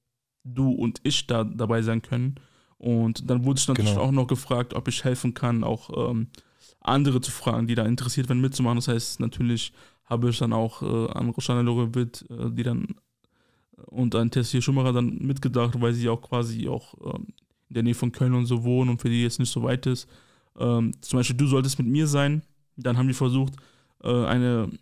du und ich da dabei sein können. Und dann wurde ich natürlich genau. auch noch gefragt, ob ich helfen kann, auch ähm, andere zu fragen, die da interessiert werden mitzumachen. Das heißt, natürlich habe ich dann auch äh, an Roshana Lorebit, äh, die dann und an Tessie Schumacher dann mitgedacht, weil sie auch quasi auch ähm, in der Nähe von Köln und so wohnen und für die jetzt nicht so weit ist. Ähm, zum Beispiel, du solltest mit mir sein. Dann haben die versucht, äh, eine äh,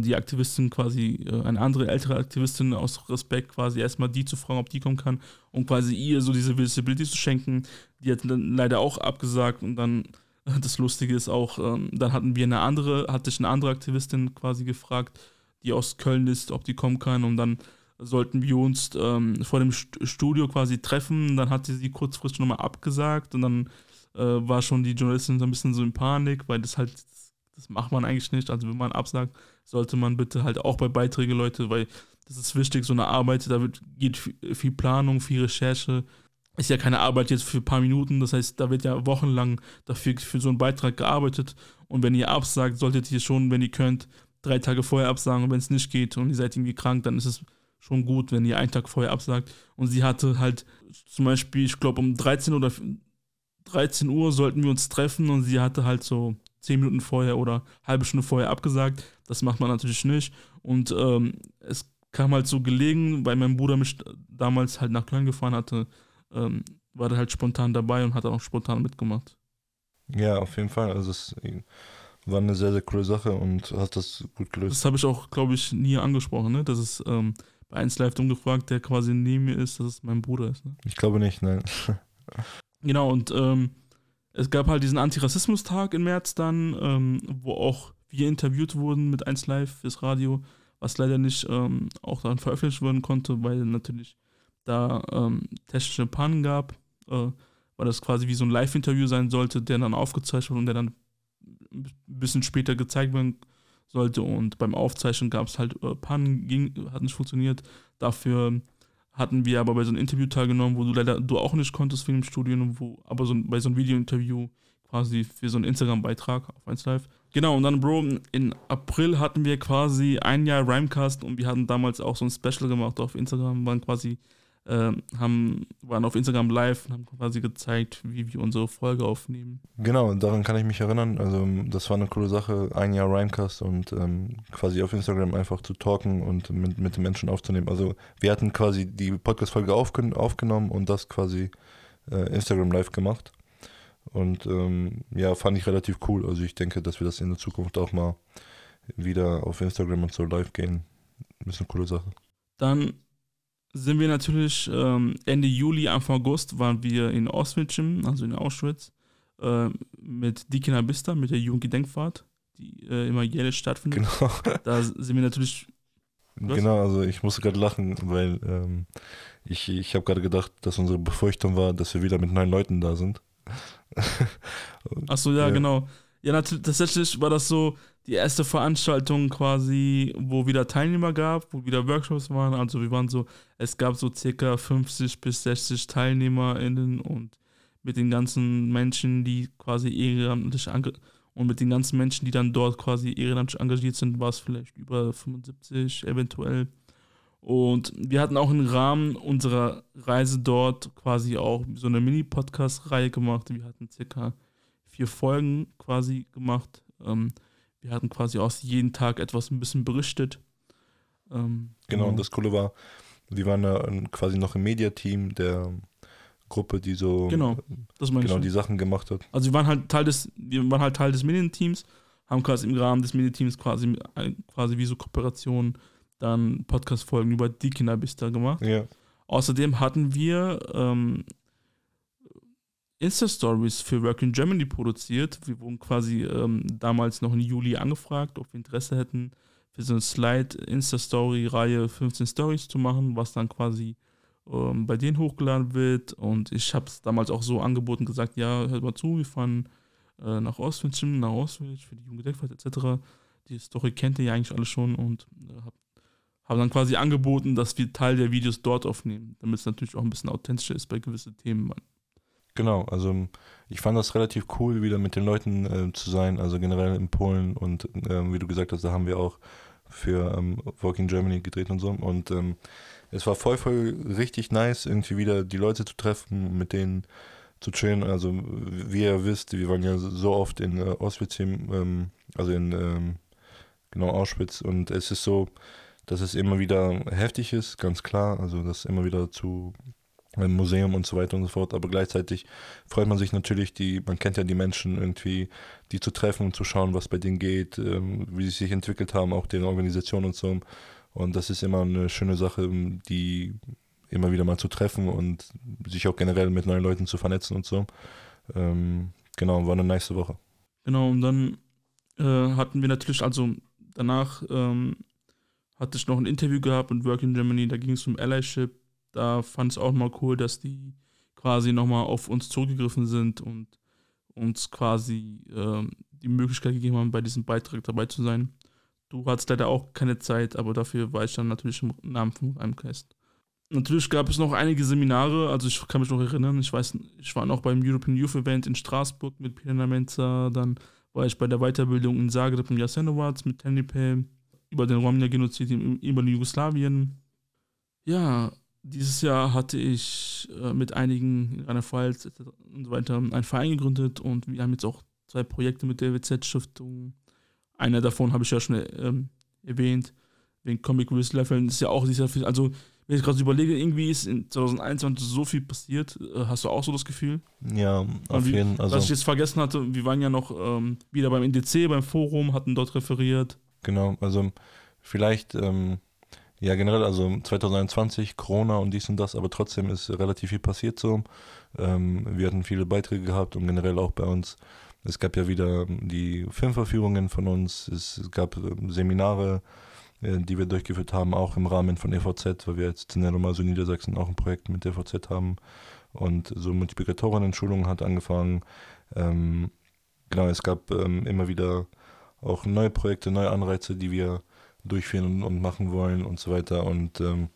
die Aktivistin quasi, äh, eine andere ältere Aktivistin aus Respekt quasi erstmal die zu fragen, ob die kommen kann und quasi ihr so diese Visibility zu schenken. Die hat dann leider auch abgesagt und dann das Lustige ist auch, ähm, dann hatten wir eine andere, hatte ich eine andere Aktivistin quasi gefragt, die aus Köln ist, ob die kommen kann und dann sollten wir uns ähm, vor dem Studio quasi treffen. Dann hat sie sie kurzfristig nochmal abgesagt und dann äh, war schon die Journalistin so ein bisschen so in Panik, weil das halt, das macht man eigentlich nicht. Also wenn man absagt, sollte man bitte halt auch bei Beiträgen, Leute, weil das ist wichtig, so eine Arbeit, da wird, geht viel Planung, viel Recherche. Ist ja keine Arbeit jetzt für ein paar Minuten, das heißt, da wird ja wochenlang dafür für so einen Beitrag gearbeitet. Und wenn ihr absagt, solltet ihr schon, wenn ihr könnt, drei Tage vorher absagen. Und wenn es nicht geht und ihr seid irgendwie krank, dann ist es schon gut, wenn ihr einen Tag vorher absagt. Und sie hatte halt zum Beispiel, ich glaube, um 13 oder 13 Uhr sollten wir uns treffen und sie hatte halt so 10 Minuten vorher oder halbe Stunde vorher abgesagt. Das macht man natürlich nicht. Und ähm, es kam halt so gelegen, weil mein Bruder mich damals halt nach Köln gefahren hatte, ähm, war er halt spontan dabei und hat auch spontan mitgemacht. Ja, auf jeden Fall. Also es war eine sehr, sehr coole Sache und hast das gut gelöst. Das habe ich auch, glaube ich, nie angesprochen, ne? Das ist ähm, bei 1 Live umgefragt, der quasi neben mir ist, dass es mein Bruder ist. Ne? Ich glaube nicht, nein. genau, und ähm, es gab halt diesen Antirassismus-Tag im März dann, ähm, wo auch wir interviewt wurden mit 1 Live fürs Radio, was leider nicht ähm, auch dann veröffentlicht werden konnte, weil natürlich da ähm, technische Pannen gab, äh, weil das quasi wie so ein Live-Interview sein sollte, der dann aufgezeichnet und der dann ein bisschen später gezeigt werden sollte. Und beim Aufzeichnen gab es halt äh, Pannen, ging, hat nicht funktioniert. Dafür hatten wir aber bei so einem Interview teilgenommen, wo du leider du auch nicht konntest wegen dem Studium, wo aber so bei so einem Video-Interview quasi für so einen Instagram-Beitrag auf 1 Live. Genau, und dann, Bro, in April hatten wir quasi ein Jahr Rhymecast und wir hatten damals auch so ein Special gemacht auf Instagram, waren quasi äh, haben, waren auf Instagram live und haben quasi gezeigt, wie wir unsere Folge aufnehmen. Genau, daran kann ich mich erinnern. Also das war eine coole Sache, ein Jahr Rhymecast und ähm, quasi auf Instagram einfach zu talken und mit, mit den Menschen aufzunehmen. Also wir hatten quasi die Podcast-Folge aufgen aufgenommen und das quasi äh, Instagram live gemacht. Und ähm, ja, fand ich relativ cool. Also ich denke, dass wir das in der Zukunft auch mal wieder auf Instagram und so live gehen. Das ist eine coole Sache. Dann sind wir natürlich ähm, Ende Juli, Anfang August waren wir in Auschwitz, also in Auschwitz, äh, mit Dikina Bista, mit der Jugendgedenkfahrt, die äh, immer jährlich stattfindet. Genau. Da sind wir natürlich. Was? Genau, also ich musste gerade lachen, weil ähm, ich, ich habe gerade gedacht, dass unsere Befürchtung war, dass wir wieder mit neun Leuten da sind. Achso, ja, ja, genau. Ja, natürlich, tatsächlich war das so, die erste Veranstaltung quasi, wo wieder Teilnehmer gab, wo wieder Workshops waren. Also wir waren so, es gab so circa 50 bis 60 TeilnehmerInnen und mit den ganzen Menschen, die quasi ehrenamtlich und mit den ganzen Menschen, die dann dort quasi ehrenamtlich engagiert sind, war es vielleicht über 75 eventuell. Und wir hatten auch im Rahmen unserer Reise dort quasi auch so eine Mini-Podcast-Reihe gemacht. Wir hatten circa vier Folgen quasi gemacht. Ähm, wir hatten quasi aus jedem Tag etwas ein bisschen berichtet. Ähm, genau, und genau. das Coole war, wir waren da quasi noch im Mediateam der Gruppe, die so genau, das genau die Sachen gemacht hat. Also wir waren halt Teil des, wir waren halt Teil des Medienteams, haben quasi im Rahmen des Medienteams quasi, quasi wie so Kooperation dann Podcast-Folgen über die Kinder bis da gemacht. Ja. Außerdem hatten wir ähm, Insta-Stories für Work in Germany produziert. Wir wurden quasi ähm, damals noch im Juli angefragt, ob wir Interesse hätten, für so eine Slide-Insta-Story-Reihe 15 Stories zu machen, was dann quasi ähm, bei denen hochgeladen wird. Und ich habe es damals auch so angeboten, gesagt, ja, hört mal zu, wir fahren äh, nach Auschwitz, nach Auschwitz für die Jugenddeckfahrt etc. Die Story kennt ihr ja eigentlich alle schon und äh, habe hab dann quasi angeboten, dass wir Teil der Videos dort aufnehmen, damit es natürlich auch ein bisschen authentischer ist bei gewissen Themen. Genau, also ich fand das relativ cool, wieder mit den Leuten äh, zu sein, also generell in Polen und äh, wie du gesagt hast, da haben wir auch für ähm, Walking Germany gedreht und so und ähm, es war voll, voll richtig nice, irgendwie wieder die Leute zu treffen, mit denen zu chillen. Also wie ihr wisst, wir waren ja so oft in äh, Auschwitz, ähm, also in ähm, genau Auschwitz und es ist so, dass es immer wieder heftig ist, ganz klar. Also dass immer wieder zu einem Museum und so weiter und so fort. Aber gleichzeitig freut man sich natürlich, die, man kennt ja die Menschen irgendwie, die zu treffen und zu schauen, was bei denen geht, ähm, wie sie sich entwickelt haben, auch den Organisationen und so. Und das ist immer eine schöne Sache, die immer wieder mal zu treffen und sich auch generell mit neuen Leuten zu vernetzen und so. Ähm, genau, war eine nice Woche. Genau, und dann äh, hatten wir natürlich, also danach ähm, hatte ich noch ein Interview gehabt mit Work in Germany, da ging es um Allyship. Da fand es auch mal cool, dass die quasi nochmal auf uns zurückgegriffen sind und uns quasi äh, die Möglichkeit gegeben haben, bei diesem Beitrag dabei zu sein. Du hattest leider auch keine Zeit, aber dafür war ich dann natürlich im Namen von einem Cast. Natürlich gab es noch einige Seminare, also ich kann mich noch erinnern, ich weiß, ich war noch beim European Youth Event in Straßburg mit Peter Menza, dann war ich bei der Weiterbildung in Zagreb im Jasenovac mit Tennipe über den Romnia-Genozid in, in Jugoslawien. Ja, dieses Jahr hatte ich äh, mit einigen in einer Pfalz und so weiter einen Verein gegründet und wir haben jetzt auch zwei Projekte mit der WZ-Stiftung. Einer davon habe ich ja schon ähm, erwähnt, wegen Comic Leveln ist ja auch dieser, also wenn ich gerade überlege, irgendwie ist in 2021 so viel passiert. Äh, hast du auch so das Gefühl? Ja, auf jeden Fall. Also was ich jetzt vergessen hatte, wir waren ja noch ähm, wieder beim NDC, beim Forum, hatten dort referiert. Genau, also vielleicht, ähm, ja generell, also 2021, Corona und dies und das, aber trotzdem ist relativ viel passiert so. Ähm, wir hatten viele Beiträge gehabt und generell auch bei uns. Es gab ja wieder die Filmverführungen von uns, es gab ähm, Seminare, äh, die wir durchgeführt haben, auch im Rahmen von EVZ, weil wir jetzt in der Nummer so Niedersachsen auch ein Projekt mit EVZ haben und so Multiplikatorinnen-Schulungen hat angefangen. Ähm, genau, es gab ähm, immer wieder auch neue Projekte, neue Anreize, die wir durchführen und, machen wollen und so weiter. Und ähm,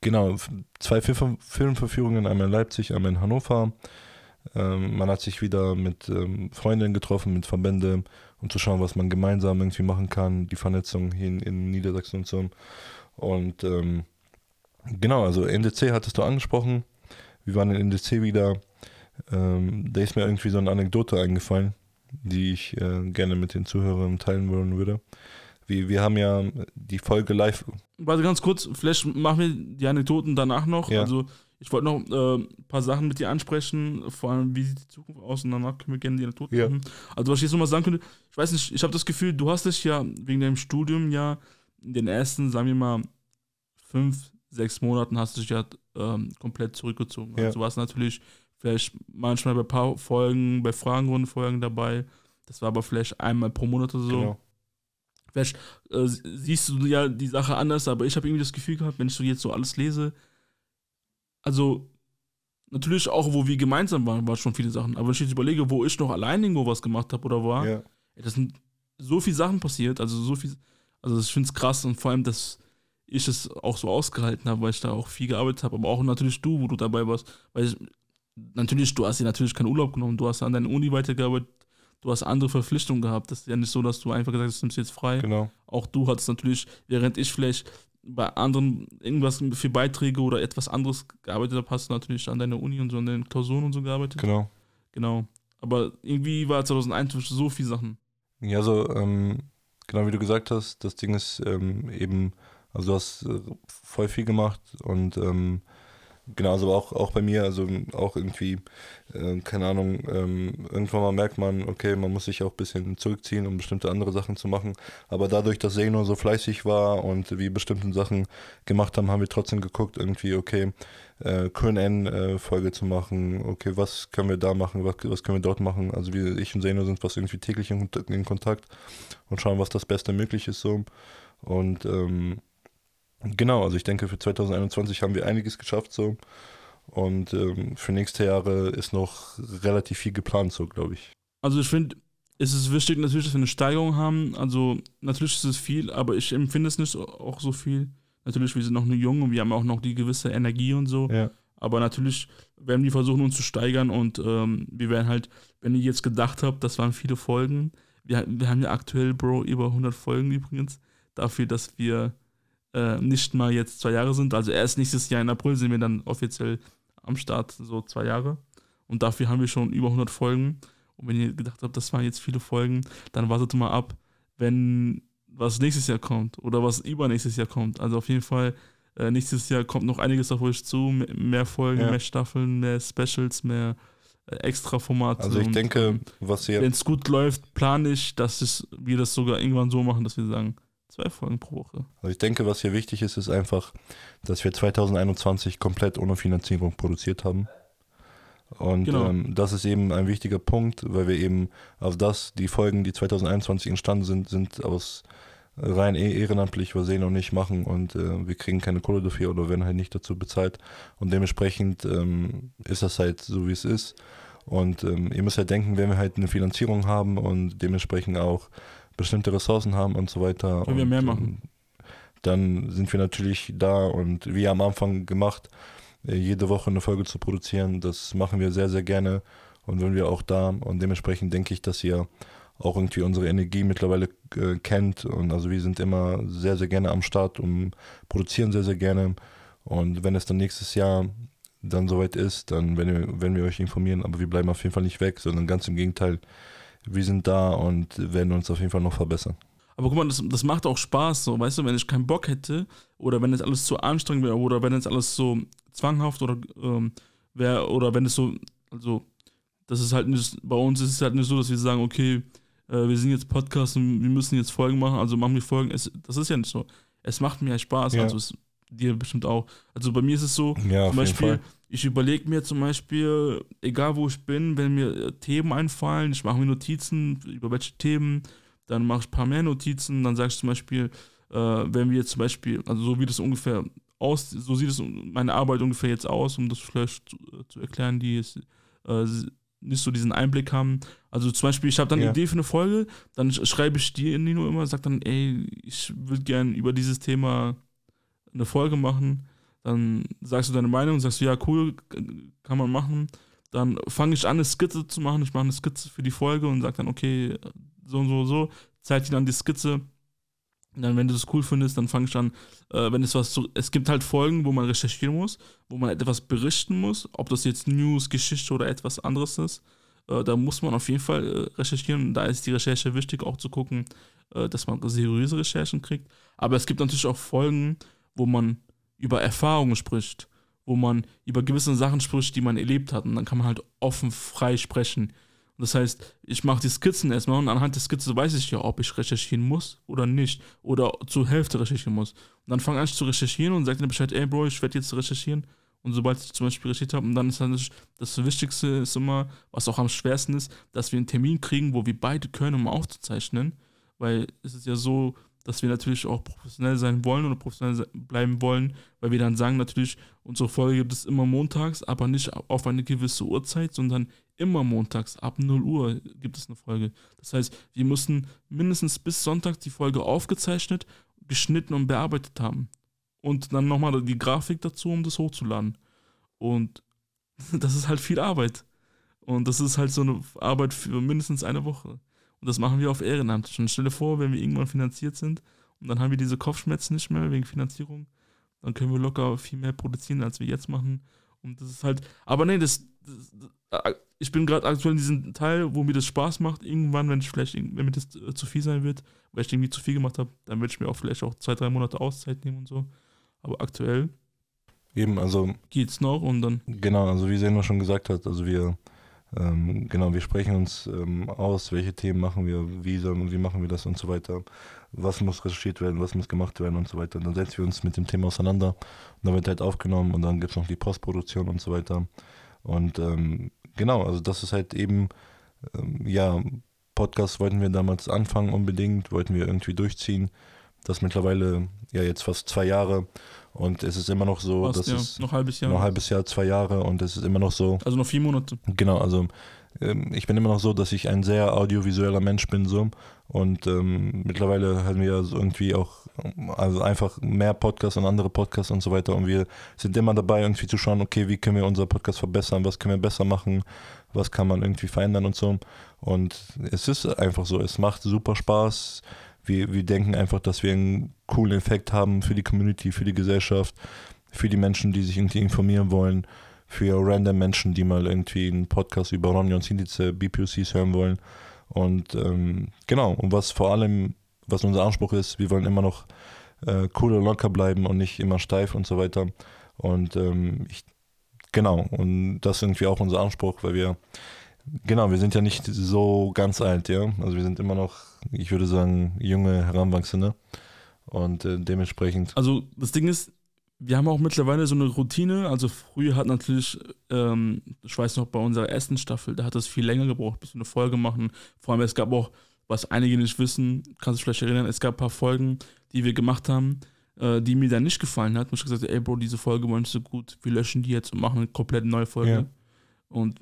genau, zwei Film Filmverführungen, einmal in Leipzig, einmal in Hannover. Ähm, man hat sich wieder mit ähm, Freundinnen getroffen, mit Verbänden, um zu schauen, was man gemeinsam irgendwie machen kann, die Vernetzung hier in, in Niedersachsen und so. Und ähm, genau, also NDC hattest du angesprochen. Wir waren in NDC wieder. Ähm, da ist mir irgendwie so eine Anekdote eingefallen, die ich äh, gerne mit den Zuhörern teilen wollen würde. Wir, wir haben ja die Folge live. Warte ganz kurz, vielleicht machen wir die Anekdoten danach noch. Ja. Also ich wollte noch äh, ein paar Sachen mit dir ansprechen, vor allem wie sieht die Zukunft aus und danach können wir gerne die Anekdoten ja. machen. Also was ich jetzt nochmal sagen könnte, ich weiß nicht, ich habe das Gefühl, du hast dich ja wegen deinem Studium ja in den ersten, sagen wir mal, fünf, sechs Monaten hast du dich ja ähm, komplett zurückgezogen. Ja. Also du warst natürlich vielleicht manchmal bei ein paar Folgen, bei Fragenrundenfolgen dabei. Das war aber vielleicht einmal pro Monat oder so. Genau. Vielleicht äh, siehst du ja die Sache anders, aber ich habe irgendwie das Gefühl gehabt, wenn ich so jetzt so alles lese, also natürlich auch, wo wir gemeinsam waren, war schon viele Sachen. Aber wenn ich jetzt überlege, wo ich noch allein irgendwo was gemacht habe oder war, ja. das sind so viele Sachen passiert, also so viel, also ich finde es krass und vor allem, dass ich es auch so ausgehalten habe, weil ich da auch viel gearbeitet habe, aber auch natürlich du, wo du dabei warst, weil ich, natürlich, du hast dir natürlich keinen Urlaub genommen, du hast an deiner Uni weitergearbeitet, du hast andere Verpflichtungen gehabt. Das ist ja nicht so, dass du einfach gesagt hast, du nimmst jetzt frei. Genau. Auch du hattest natürlich, während ich vielleicht bei anderen irgendwas für Beiträge oder etwas anderes gearbeitet habe, hast du natürlich an deiner Uni und so an den Klausuren und so gearbeitet. Genau. Genau. Aber irgendwie war 2001 so viele Sachen. Ja, so, ähm, genau wie du gesagt hast, das Ding ist ähm, eben, also du hast äh, voll viel gemacht und ähm, Genau, also auch, auch bei mir, also auch irgendwie, äh, keine Ahnung, ähm, irgendwann mal merkt man, okay, man muss sich auch ein bisschen zurückziehen, um bestimmte andere Sachen zu machen. Aber dadurch, dass Seno so fleißig war und wir bestimmte Sachen gemacht haben, haben wir trotzdem geguckt, irgendwie, okay, äh, QN-Folge äh, zu machen, okay, was können wir da machen, was, was können wir dort machen. Also wir, ich und Seno sind fast irgendwie täglich in, in Kontakt und schauen, was das Beste möglich ist so. Und ähm, Genau, also ich denke, für 2021 haben wir einiges geschafft so. Und ähm, für nächste Jahre ist noch relativ viel geplant, so glaube ich. Also ich finde, es ist wichtig natürlich, dass wir eine Steigerung haben. Also natürlich ist es viel, aber ich empfinde es nicht auch so viel. Natürlich, wir sind noch eine Junge und wir haben auch noch die gewisse Energie und so. Ja. Aber natürlich werden wir versuchen, uns zu steigern und ähm, wir werden halt, wenn ihr jetzt gedacht habt, das waren viele Folgen. Wir, wir haben ja aktuell, Bro, über 100 Folgen übrigens. Dafür, dass wir äh, nicht mal jetzt zwei Jahre sind. Also erst nächstes Jahr in April sind wir dann offiziell am Start, so zwei Jahre. Und dafür haben wir schon über 100 Folgen. Und wenn ihr gedacht habt, das waren jetzt viele Folgen, dann wartet mal ab, wenn was nächstes Jahr kommt oder was übernächstes Jahr kommt. Also auf jeden Fall, äh, nächstes Jahr kommt noch einiges auf euch zu. Mehr Folgen, Ja. mehr Staffeln, mehr Specials, mehr äh, Extra-Formate. Also ich denke, was ihr wenn es gut läuft, plane ich, dass es, wir das sogar irgendwann so machen, dass wir sagen, zwei Folgen pro Woche. Also ich denke, was hier wichtig ist, ist einfach, dass wir 2021 komplett ohne Finanzierung produziert haben. Und Genau. ähm, das ist eben ein wichtiger Punkt, weil wir eben auf das, die Folgen, die 2021 entstanden sind, sind aus rein eh ehrenamtlich, was Sehen und nicht machen und äh, wir kriegen keine Kohle dafür oder werden halt nicht dazu bezahlt. Und dementsprechend ähm, ist das halt so, wie es ist. Und ähm, ihr müsst halt denken, wenn wir halt eine Finanzierung haben und dementsprechend auch bestimmte Ressourcen haben und so weiter. Können wir und, mehr machen. ähm, Dann sind wir natürlich da und wie am Anfang gemacht, äh, jede Woche eine Folge zu produzieren, das machen wir sehr, sehr gerne und sind wir auch da. Und dementsprechend denke ich, dass ihr auch irgendwie unsere Energie mittlerweile äh, kennt. Und also wir sind immer sehr, sehr gerne am Start und produzieren sehr, sehr gerne. Und wenn es dann nächstes Jahr dann soweit ist, dann werden wir, werden wir euch informieren. Aber wir bleiben auf jeden Fall nicht weg, sondern ganz im Gegenteil. Wir sind da und werden uns auf jeden Fall noch verbessern. Aber guck mal, das, das macht auch Spaß, so, weißt du, wenn ich keinen Bock hätte oder wenn es alles zu anstrengend wäre oder wenn es alles so zwanghaft oder ähm, wäre oder wenn es so, also, das ist halt nicht, bei uns ist es halt nicht so, dass wir sagen, okay, äh, wir sind jetzt Podcast und wir müssen jetzt Folgen machen, also machen wir Folgen. Es, das ist ja nicht so. Es macht mir Spaß, Ja. also es, dir bestimmt auch. Also bei mir ist es so, Ja, zum Beispiel, ich überlege mir zum Beispiel, egal wo ich bin, wenn mir äh, Themen einfallen, ich mache mir Notizen über welche Themen, dann mache ich ein paar mehr Notizen, dann sage ich zum Beispiel, äh, wenn wir jetzt zum Beispiel, also so wie das ungefähr aus, so sieht es meine Arbeit ungefähr jetzt aus, um das vielleicht zu, äh, zu erklären, die es äh, nicht so diesen Einblick haben. Also zum Beispiel, ich habe dann eine Ja. Idee für eine Folge, dann sch- schreibe ich dir Nino immer, sag dann, ey, ich würde gern über dieses Thema eine Folge machen. Dann sagst du deine Meinung, sagst du, ja, cool, kann man machen. Dann fange ich an, eine Skizze zu machen. Ich mache eine Skizze für die Folge und sage dann, okay, so und so und so. Zeig dir dann die Skizze. Und dann, wenn du das cool findest, dann fange ich an, äh, wenn es was so, es gibt halt Folgen, wo man recherchieren muss, wo man etwas berichten muss, ob das jetzt News, Geschichte oder etwas anderes ist. Äh, da muss man auf jeden Fall äh, recherchieren. Da ist die Recherche wichtig, auch zu gucken, äh, dass man seriöse Recherchen kriegt. Aber es gibt natürlich auch Folgen, wo man über Erfahrungen spricht, wo man über gewisse Sachen spricht, die man erlebt hat. Und dann kann man halt offen, frei sprechen. Das heißt, ich mache die Skizzen erstmal und anhand der Skizze weiß ich ja, ob ich recherchieren muss oder nicht. Oder zur Hälfte recherchieren muss. Und dann fange ich zu recherchieren und sage dann Bescheid, ey Bro, ich werde jetzt recherchieren. Und sobald ich zum Beispiel recherchiert habe, und dann ist dann das, das Wichtigste ist immer, was auch am schwersten ist, dass wir einen Termin kriegen, wo wir beide können, um aufzuzeichnen. Weil es ist ja so, dass wir natürlich auch professionell sein wollen oder professionell bleiben wollen, weil wir dann sagen natürlich, unsere Folge gibt es immer montags, aber nicht auf eine gewisse Uhrzeit, sondern immer montags ab 0 Uhr gibt es eine Folge. Das heißt, wir müssen mindestens bis Sonntag die Folge aufgezeichnet, geschnitten und bearbeitet haben. Und dann nochmal die Grafik dazu, um das hochzuladen. Und das ist halt viel Arbeit. Und das ist halt so eine Arbeit für mindestens eine Woche. Und das machen wir auf Ehrenamt. Schon stell dir vor, wenn wir irgendwann finanziert sind und dann haben wir diese Kopfschmerzen nicht mehr wegen Finanzierung, dann können wir locker viel mehr produzieren, als wir jetzt machen. Und das ist halt, aber nee, das, das äh, ich bin gerade aktuell in diesem Teil, wo mir das Spaß macht. Irgendwann, wenn ich vielleicht, wenn mir das äh, zu viel sein wird, weil ich irgendwie zu viel gemacht habe, dann werde ich mir auch vielleicht auch zwei, drei Monate Auszeit nehmen und so. Aber aktuell Eben, also geht's noch und dann Genau, also wie Seno schon gesagt hat, also wir, ähm, genau, wir sprechen uns ähm, aus, welche Themen machen wir, wie, sollen, wie machen wir das und so weiter, was muss recherchiert werden, was muss gemacht werden und so weiter. Dann setzen wir uns mit dem Thema auseinander und dann wird halt aufgenommen und dann gibt es noch die Postproduktion und so weiter. Und ähm, genau, also das ist halt eben, ähm, ja, Podcast wollten wir damals anfangen unbedingt, wollten wir irgendwie durchziehen. Das mittlerweile ja jetzt fast zwei Jahre und es ist immer noch so, fast, dass ja, es noch ein halbes Jahr. noch ein halbes Jahr, zwei Jahre und es ist immer noch so. Also noch vier Monate. Genau, also ähm, ich bin immer noch so, dass ich ein sehr audiovisueller Mensch bin so und ähm, mittlerweile haben wir so irgendwie auch also einfach mehr Podcasts und andere Podcasts und so weiter und wir sind immer dabei irgendwie zu schauen, okay, wie können wir unser Podcast verbessern, was können wir besser machen, was kann man irgendwie verändern und so und es ist einfach so, es macht super Spaß. Wir, wir denken einfach, dass wir einen coolen Effekt haben für die Community, für die Gesellschaft, für die Menschen, die sich irgendwie informieren wollen, für random Menschen, die mal irgendwie einen Podcast über Romney und Sindice BPOCs hören wollen. Und ähm, genau, und was vor allem, was unser Anspruch ist, wir wollen immer noch äh, cool und locker bleiben und nicht immer steif und so weiter. Und ähm, ich, genau, und das ist irgendwie auch unser Anspruch, weil wir, genau, wir sind ja nicht so ganz alt, ja. Also wir sind immer noch, ich würde sagen, junge Heranwachsende. Und äh, dementsprechend. Also das Ding ist, wir haben auch mittlerweile so eine Routine. Also früher hat natürlich, ähm, ich weiß noch, bei unserer ersten Staffel, da hat es viel länger gebraucht, bis wir eine Folge machen. Vor allem, es gab auch, was einige nicht wissen, kannst du dich vielleicht erinnern, es gab ein paar Folgen, die wir gemacht haben, äh, die mir dann nicht gefallen hat. Und ich gesagt, ey Bro, diese Folge war nicht so gut, wir löschen die jetzt und machen eine komplett neue Folge. Ja. Und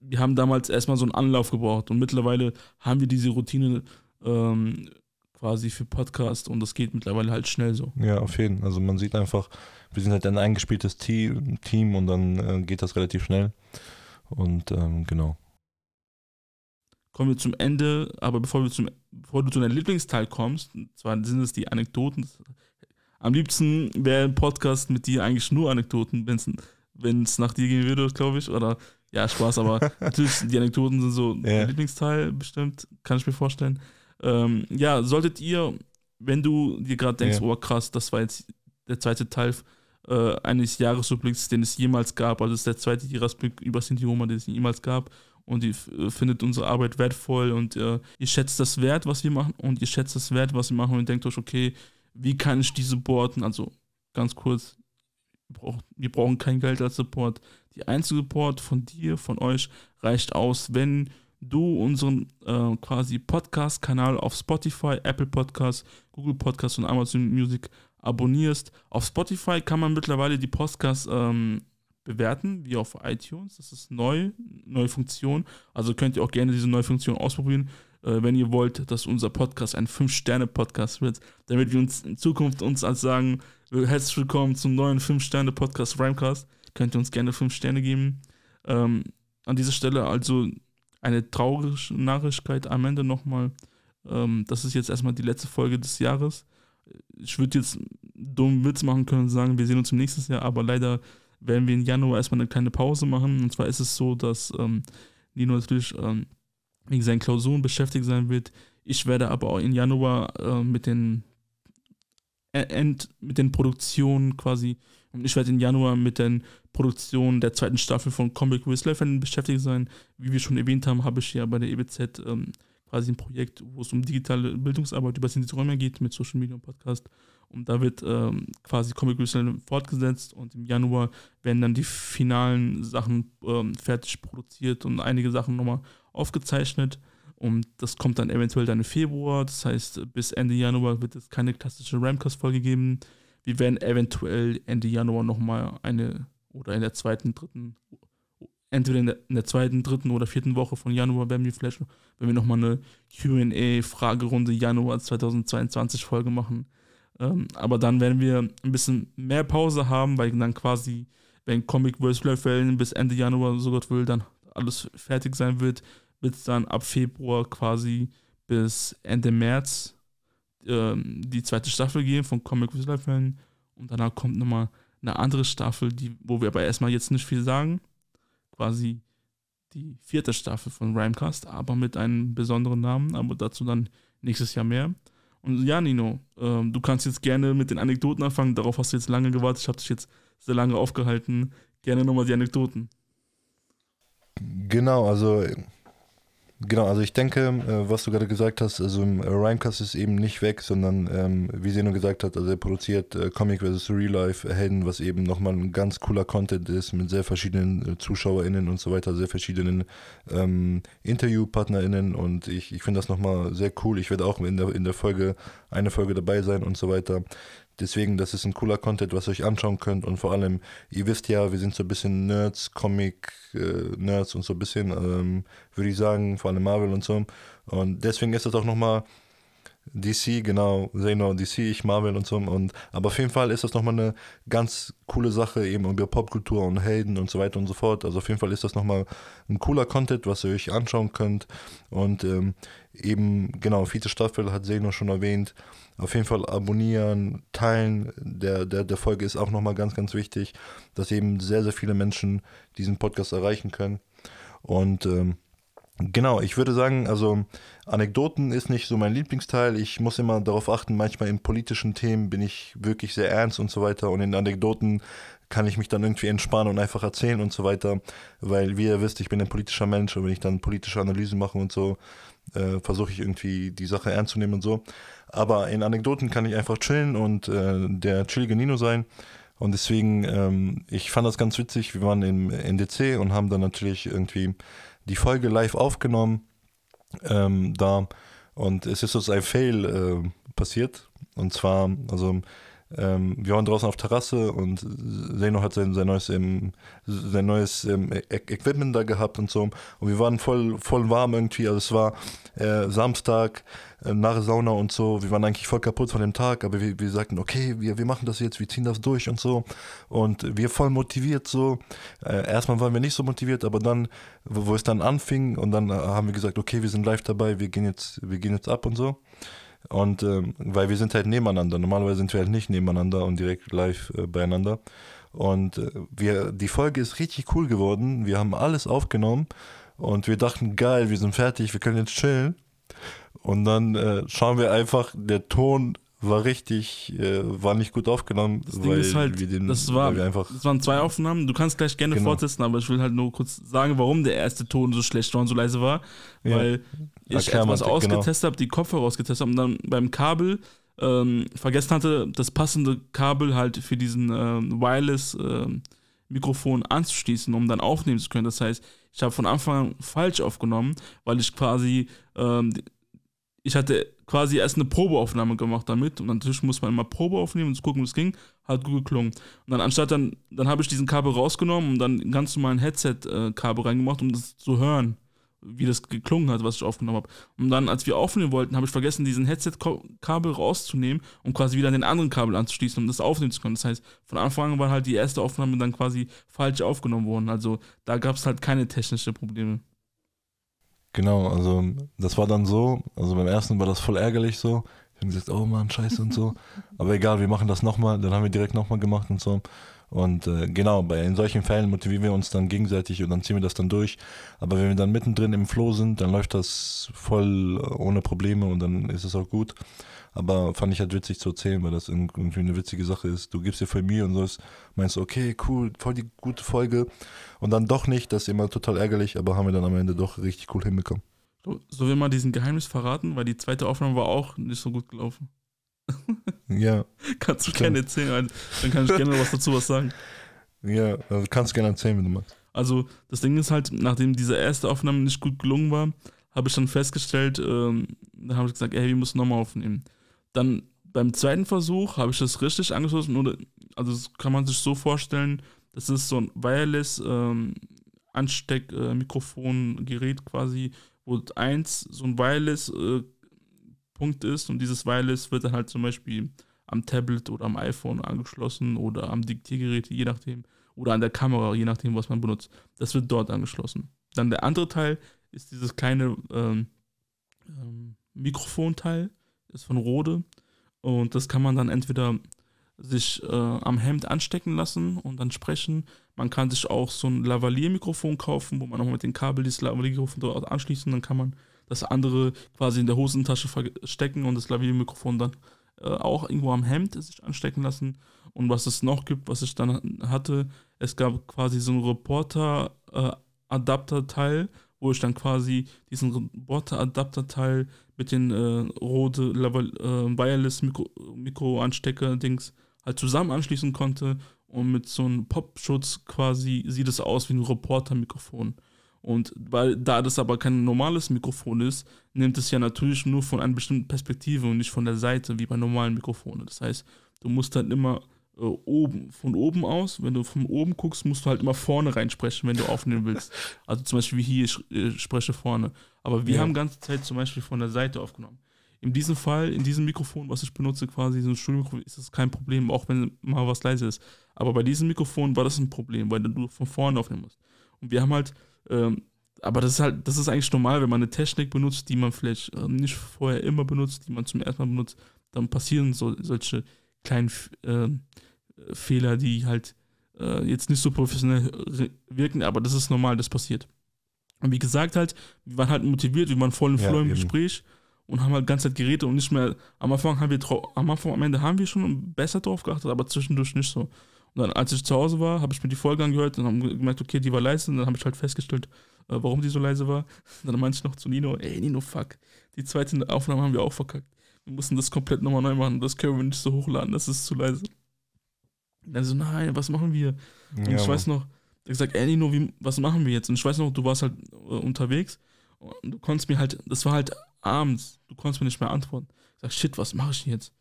wir haben damals erstmal so einen Anlauf gebraucht und mittlerweile haben wir diese Routine ähm, quasi für Podcast und das geht mittlerweile halt schnell so. Ja, auf jeden Fall. Also man sieht einfach, wir sind halt ein eingespieltes Team, Team und dann äh, geht das relativ schnell. Und ähm, genau. Kommen wir zum Ende, aber bevor, wir zum, bevor du zu deinem Lieblingsteil kommst, zwar sind es die Anekdoten. Am liebsten wäre ein Podcast mit dir eigentlich nur Anekdoten, wenn es nach dir gehen würde, glaube ich. Oder ja, Spaß, aber natürlich, die Anekdoten sind so ja. der Lieblingsteil bestimmt, kann ich mir vorstellen. Ähm, ja, solltet ihr, wenn du dir gerade denkst, ja. oh krass, das war jetzt der zweite Teil äh, eines Jahresrückblicks, den es jemals gab, also das ist der zweite Jahresrückblick über Sinti Roma, den es jemals gab und ihr äh, findet unsere Arbeit wertvoll und äh, ihr schätzt das Wert, was wir machen und ihr schätzt das Wert, was wir machen und denkt euch, okay, wie kann ich die supporten? Also ganz kurz, wir brauchen kein Geld als Support. Die einzige Support von dir, von euch reicht aus, wenn du unseren äh, quasi Podcast-Kanal auf Spotify, Apple Podcasts, Google Podcasts und Amazon Music abonnierst. Auf Spotify kann man mittlerweile die Podcasts ähm, bewerten, wie auf iTunes. Das ist neu, neue Funktion. Also könnt ihr auch gerne diese neue Funktion ausprobieren, äh, wenn ihr wollt, dass unser Podcast ein 5-Sterne-Podcast wird, damit wir uns in Zukunft uns als sagen, herzlich willkommen zum neuen 5-Sterne-Podcast Rhymecast. Könnt ihr uns gerne 5 Sterne geben. Ähm, an dieser Stelle also eine traurige Nachricht am Ende nochmal. Ähm, das ist jetzt erstmal die letzte Folge des Jahres. Ich würde jetzt dummen Witz machen können und sagen, wir sehen uns im nächsten Jahr, aber leider werden wir im Januar erstmal eine kleine Pause machen. Und zwar ist es so, dass ähm, Nino natürlich ähm, wegen seinen Klausuren beschäftigt sein wird. Ich werde aber auch im Januar äh, mit den End, mit den Produktionen quasi, und ich werde im Januar mit den Produktionen der zweiten Staffel von Comic with Life beschäftigt sein. Wie wir schon erwähnt haben, habe ich ja bei der EBZ ähm, quasi ein Projekt, wo es um digitale Bildungsarbeit über die Räume geht mit Social Media und Podcast. Und da wird ähm, quasi Comic Research fortgesetzt und im Januar werden dann die finalen Sachen ähm, fertig produziert und einige Sachen nochmal aufgezeichnet. Und das kommt dann eventuell dann im Februar. Das heißt, bis Ende Januar wird es keine klassische Ramcast-Folge geben. Wir werden eventuell Ende Januar nochmal eine oder in der zweiten, dritten, entweder in der, in der, zweiten, dritten oder vierten Woche von Januar werden wir vielleicht, wenn wir nochmal eine QA-Fragerunde Januar 2022 Folge machen ähm, aber dann werden wir ein bisschen mehr Pause haben, weil dann quasi, wenn Comic vs. Wellen bis Ende Januar, so Gott will, dann alles fertig sein wird, wird es dann ab Februar quasi bis Ende März ähm, die zweite Staffel gehen von Comic vs. Wellen. Und danach kommt nochmal eine andere Staffel, die, wo wir aber erstmal jetzt nicht viel sagen. Quasi die vierte Staffel von Rhymecast, aber mit einem besonderen Namen, aber dazu dann nächstes Jahr mehr. Und ja, Nino, ähm, du kannst jetzt gerne mit den Anekdoten anfangen. Darauf hast du jetzt lange gewartet. Ich habe dich jetzt sehr lange aufgehalten. Gerne nochmal die Anekdoten. Genau, also Genau, also ich denke, äh, was du gerade gesagt hast, also Rhymecast ist eben nicht weg, sondern ähm, wie Seno gesagt hat, also er produziert äh, Comic vs. Real Life Helden, was eben nochmal ein ganz cooler Content ist mit sehr verschiedenen äh, ZuschauerInnen und so weiter, sehr verschiedenen ähm, InterviewpartnerInnen und ich, ich finde das nochmal sehr cool. Ich werde auch in der, in der Folge, eine Folge dabei sein und so weiter. Deswegen, das ist ein cooler Content, was ihr euch anschauen könnt. Und vor allem, ihr wisst ja, wir sind so ein bisschen Nerds, Comic-Nerds äh, und so ein bisschen, ähm, würde ich sagen, vor allem Marvel und so. Und deswegen ist das auch nochmal DC, genau, Zeno, DC, ich Marvel und so. Und, aber auf jeden Fall ist das nochmal eine ganz coole Sache, eben über Popkultur und Helden und so weiter und so fort. Also auf jeden Fall ist das nochmal ein cooler Content, was ihr euch anschauen könnt. Und ähm, eben, genau, vierte Staffel hat Zeno schon erwähnt. Auf jeden Fall abonnieren, teilen der, der, der Folge ist auch nochmal ganz, ganz wichtig, dass eben sehr, sehr viele Menschen diesen Podcast erreichen können. Und ähm, Genau, ich würde sagen, also Anekdoten ist nicht so mein Lieblingsteil. Ich muss immer darauf achten, manchmal in politischen Themen bin ich wirklich sehr ernst und so weiter. Und in Anekdoten kann ich mich dann irgendwie entspannen und einfach erzählen und so weiter. Weil, wie ihr wisst, ich bin ein politischer Mensch und wenn ich dann politische Analysen mache und so, äh, versuche ich irgendwie die Sache ernst zu nehmen und so. Aber in Anekdoten kann ich einfach chillen und äh, der chillige Nino sein. Und deswegen, ähm, ich fand das ganz witzig. Wir waren im NDC und haben dann natürlich irgendwie die Folge live aufgenommen ähm, da und es ist uns ein Fail äh, passiert und zwar, also ähm, wir waren draußen auf Terrasse und Zeno hat sein, sein neues, ähm, sein neues ähm, e-, Equipment da gehabt und so. Und wir waren voll, voll warm irgendwie. Also es war äh, Samstag nach Sauna und so. Wir waren eigentlich voll kaputt von dem Tag, aber wir, wir sagten, okay, wir, wir machen das jetzt, wir ziehen das durch und so. Und wir voll motiviert so. Äh, erstmal waren wir nicht so motiviert, aber dann, wo, wo es dann anfing und dann äh, haben wir gesagt, okay, wir sind live dabei, wir gehen jetzt, wir gehen jetzt ab und so. Und ähm, weil wir sind halt nebeneinander. Normalerweise sind wir halt nicht nebeneinander und direkt live äh, beieinander. Und äh, wir, die Folge ist richtig cool geworden. Wir haben alles aufgenommen und wir dachten, geil, wir sind fertig, wir können jetzt chillen. Und dann äh, schauen wir einfach, der Ton war richtig, äh, war nicht gut aufgenommen. Das Ding ist halt, den, das, war, das waren zwei Aufnahmen. Du kannst gleich gerne genau. fortsetzen, aber ich will halt nur kurz sagen, warum der erste Ton so schlecht war und so leise war. Ja. Weil ich etwas ausgetestet genau. habe, die Kopfhörer ausgetestet habe und dann beim Kabel ähm, vergessen hatte, das passende Kabel halt für diesen ähm, Wireless ähm, Mikrofon anzuschließen, um dann aufnehmen zu können. Das heißt, ich habe von Anfang an falsch aufgenommen, weil ich quasi ähm, ich hatte quasi erst eine Probeaufnahme gemacht damit und natürlich muss man immer Probe aufnehmen und gucken, wie es ging. Hat gut geklungen. Und dann anstatt dann, dann habe ich diesen Kabel rausgenommen und dann ganz normalen Headset-Kabel reingemacht, um das zu hören, wie das geklungen hat, was ich aufgenommen habe. Und dann, als wir aufnehmen wollten, habe ich vergessen, diesen Headset-Kabel rauszunehmen und quasi wieder den anderen Kabel anzuschließen, um das aufnehmen zu können. Das heißt, von Anfang an war halt die erste Aufnahme dann quasi falsch aufgenommen worden. Also da gab es halt keine technischen Probleme. Genau, also das war dann so, also beim ersten war das voll ärgerlich so. Ich habe gesagt, oh Mann, scheiße und so. Aber egal, wir machen das nochmal. Dann haben wir direkt nochmal gemacht und so. Und äh, genau, bei in solchen Fällen motivieren wir uns dann gegenseitig und dann ziehen wir das dann durch. Aber wenn wir dann mittendrin im Flow sind, dann läuft das voll ohne Probleme und dann ist es auch gut. Aber fand ich halt witzig zu erzählen, weil das irgendwie eine witzige Sache ist. Du gibst dir voll Mühe und so ist, meinst du, okay, cool, voll die gute Folge. Und dann doch nicht, das ist immer total ärgerlich, aber haben wir dann am Ende doch richtig cool hinbekommen. So, so will man diesen Geheimnis verraten, weil die zweite Aufnahme war auch nicht so gut gelaufen. ja. kannst du gerne erzählen, dann kann ich gerne was dazu was sagen. Ja, also kannst gerne erzählen, wenn du magst. Also das Ding ist halt, nachdem diese erste Aufnahme nicht gut gelungen war, habe ich dann festgestellt, ähm, da habe ich gesagt, ey, wir müssen nochmal aufnehmen. Dann beim zweiten Versuch habe ich das richtig angeschlossen. Oder, also das kann man sich so vorstellen, das ist so ein Wireless ähm, Ansteck-Mikrofongerät äh, quasi, wo eins so ein Wireless äh, Punkt ist und dieses Wireless wird dann halt zum Beispiel am Tablet oder am iPhone angeschlossen oder am Diktiergerät, je nachdem, oder an der Kamera, je nachdem, was man benutzt. Das wird dort angeschlossen. Dann der andere Teil ist dieses kleine ähm, ähm, Mikrofonteil, ist von Rode. Und das kann man dann entweder sich äh, am Hemd anstecken lassen und dann sprechen. Man kann sich auch so ein Lavalier-Mikrofon kaufen, wo man auch mit dem Kabel dieses Lavalier-Mikrofon dort anschließt und dann kann man das andere quasi in der Hosentasche verstecken und das Lavalier-Mikrofon dann äh, auch irgendwo am Hemd sich anstecken lassen. Und was es noch gibt, was ich dann hatte, es gab quasi so ein Reporter-Adapter-Teil, äh, wo ich dann quasi diesen Reporter-Adapter-Teil mit den äh, Rode äh, Wireless Mikro, Mikro Anstecker Dings halt zusammen anschließen konnte und mit so einem Popschutz quasi sieht es aus wie ein Reporter-Mikrofon. Und weil da das aber kein normales Mikrofon ist, nimmt es ja natürlich nur von einer bestimmten Perspektive und nicht von der Seite wie bei normalen Mikrofonen. Das heißt, du musst dann immer äh, oben, von oben aus, wenn du von oben guckst, musst du halt immer vorne reinsprechen, wenn du aufnehmen willst. Also zum Beispiel wie hier, ich, ich spreche vorne. Aber wir ja. haben ganze Zeit zum Beispiel von der Seite aufgenommen. In diesem Fall, in diesem Mikrofon, was ich benutze, quasi so ein Studiomikrofon, ist das kein Problem, auch wenn mal was leise ist. Aber bei diesem Mikrofon war das ein Problem, weil du von vorne aufnehmen musst. Und wir haben halt, ähm, aber das ist halt, das ist eigentlich normal, wenn man eine Technik benutzt, die man vielleicht äh, nicht vorher immer benutzt, die man zum ersten Mal benutzt, dann passieren so, solche kleinen äh, Fehler, die halt äh, jetzt nicht so professionell wirken, aber das ist normal, das passiert. Und wie gesagt halt, wir waren halt motiviert, wir waren voll im ja, Flow im eben. Gespräch und haben halt die ganze Zeit geredet und nicht mehr, am Anfang haben wir, am Anfang, am Ende haben wir schon besser drauf geachtet, aber zwischendurch nicht so. Und dann, als ich zu Hause war, habe ich mir die Folge angehört und habe gemerkt, okay, die war leise. Und dann habe ich halt festgestellt, äh, warum die so leise war. Und dann meinte ich noch zu Nino, ey Nino, fuck, die zweite Aufnahme haben wir auch verkackt. Wir mussten das komplett nochmal neu machen. Das können wir nicht so hochladen, das ist zu leise. Und dann so, nein, was machen wir? Und ja, ich weiß noch, er hat gesagt, ey Nino, wie, was machen wir jetzt? Und ich weiß noch, du warst halt äh, unterwegs und du konntest mir halt, das war halt abends, du konntest mir nicht mehr antworten. Ich sag, shit, was mache ich jetzt?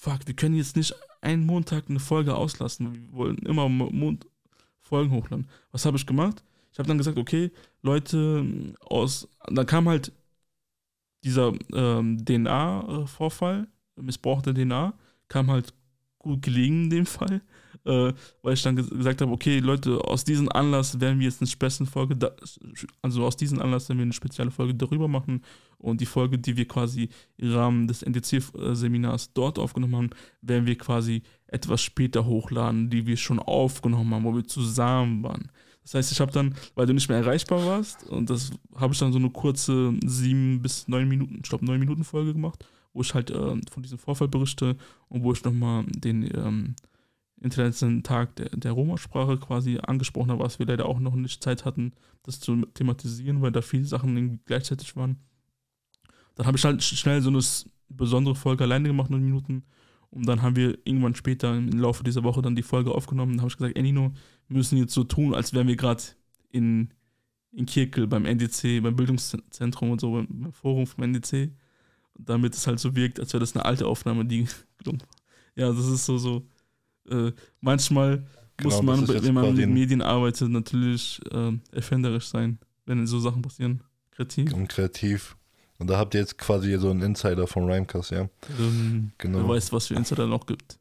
Fuck, wir können jetzt nicht einen Montag eine Folge auslassen. Wir wollen immer Mond Folgen hochladen. Was habe ich gemacht? Ich habe dann gesagt, okay, Leute aus, dann kam halt dieser ähm, DNA-Vorfall, missbrauchte DNA, kam halt gut gelegen in dem Fall äh, weil ich dann gesagt habe, okay, Leute, aus diesem Anlass werden wir jetzt eine Spitzenfolge, da, also aus diesem Anlass werden wir eine spezielle Folge darüber machen und die Folge, die wir quasi im Rahmen des NDC-Seminars dort aufgenommen haben, werden wir quasi etwas später hochladen, die wir schon aufgenommen haben, wo wir zusammen waren. Das heißt, ich habe dann, weil du nicht mehr erreichbar warst, und das habe ich dann so eine kurze sieben bis neun Minuten, ich glaube neun Minuten Folge gemacht, wo ich halt äh, von diesem Vorfall berichte und wo ich nochmal den ähm, Internationalen Tag der, der Roma-Sprache quasi angesprochen habe, was wir leider auch noch nicht Zeit hatten, das zu thematisieren, weil da viele Sachen irgendwie gleichzeitig waren. Dann habe ich halt schnell so eine besondere Folge alleine gemacht, neun Minuten. Und dann haben wir irgendwann später im Laufe dieser Woche dann die Folge aufgenommen. Dann habe ich gesagt, ey wir müssen jetzt so tun, als wären wir gerade in, in Kirkel beim NDC, beim Bildungszentrum und so, beim Forum vom NDC. Damit es halt so wirkt, als wäre das eine alte Aufnahme, die. ja, das ist so, so äh, manchmal genau, muss man, wenn man mit Medien arbeitet, natürlich äh, erfinderisch sein, wenn so Sachen passieren. Kreativ. Und kreativ. Und da habt ihr jetzt quasi so einen Insider von Rhymecast, ja? Ähm, genau. Wer weiß, was für Insider noch gibt.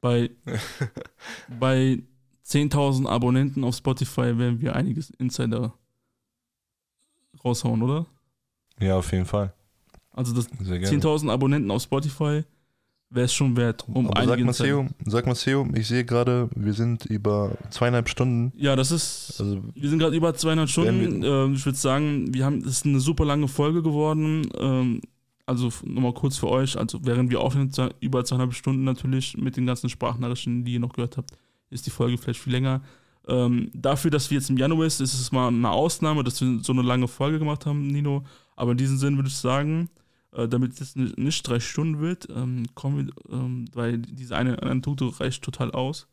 Bei, bei 10.000 Abonnenten auf Spotify werden wir einiges Insider raushauen, oder? Ja, auf jeden Fall. Also 10.000 Abonnenten auf Spotify wäre es schon wert. Um Aber sag mal, Seo, sag mal, Seo, ich sehe gerade, wir sind über zweieinhalb Stunden. Ja, das ist. Also, wir sind gerade über zweieinhalb Stunden. Ähm, ich würde sagen, wir haben, das ist eine super lange Folge geworden. Ähm, also nochmal kurz für euch, also während wir aufnehmen, über zweieinhalb Stunden natürlich mit den ganzen Sprachnachrichten, die ihr noch gehört habt, ist die Folge vielleicht viel länger. Ähm, dafür, dass wir jetzt im Januar ist, ist es mal eine Ausnahme, dass wir so eine lange Folge gemacht haben, Nino. Aber in diesem Sinn würde ich sagen, äh, damit es nicht drei Stunden wird, ähm, kommen wir, ähm, weil diese eine Anekdote reicht total aus.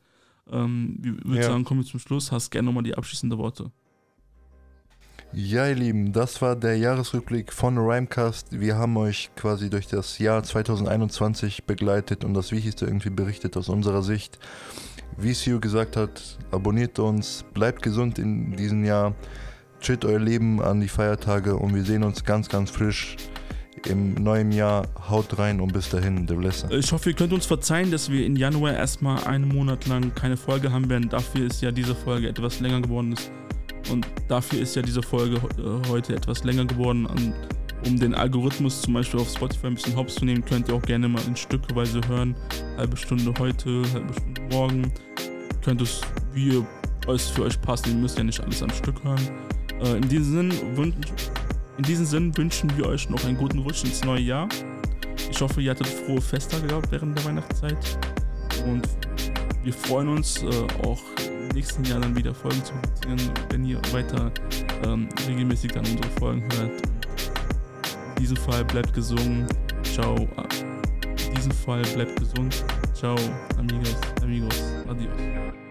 Ähm, ich würde ja. sagen, kommen wir zum Schluss. Hast gerne nochmal die abschließenden Worte. Ja, ihr Lieben, das war der Jahresrückblick von Rhymecast. Wir haben euch quasi durch das Jahr 2021 begleitet und das Wichtigste irgendwie berichtet aus unserer Sicht. Wie Sio gesagt hat, abonniert uns, bleibt gesund in diesem Jahr, chillt euer Leben an die Feiertage und wir sehen uns ganz, ganz frisch im neuen Jahr. Haut rein und bis dahin, der Blesser. Ich hoffe, ihr könnt uns verzeihen, dass wir in Januar erstmal einen Monat lang keine Folge haben werden. Dafür ist ja diese Folge etwas länger geworden ist. Und dafür ist ja diese Folge äh, heute etwas länger geworden. um den Algorithmus zum Beispiel auf Spotify ein bisschen hops zu nehmen, könnt ihr auch gerne mal in Stückeweise hören. Halbe Stunde heute, halbe Stunde morgen. Könnt es, wie es für euch passt. Ihr müsst ja nicht alles am Stück hören. Äh, in diesem Sinne in diesem Sinn wünschen wir euch noch einen guten Rutsch ins neue Jahr. Ich hoffe, ihr hattet frohe Festtage gehabt während der Weihnachtszeit. Und wir freuen uns äh, auch im nächsten Jahr dann wieder Folgen zu produzieren, wenn ihr weiter ähm, regelmäßig dann unsere Folgen hört. In diesem Fall bleibt gesungen. Ciao. In diesem Fall bleibt gesund. Ciao, amigos, amigos. Adios.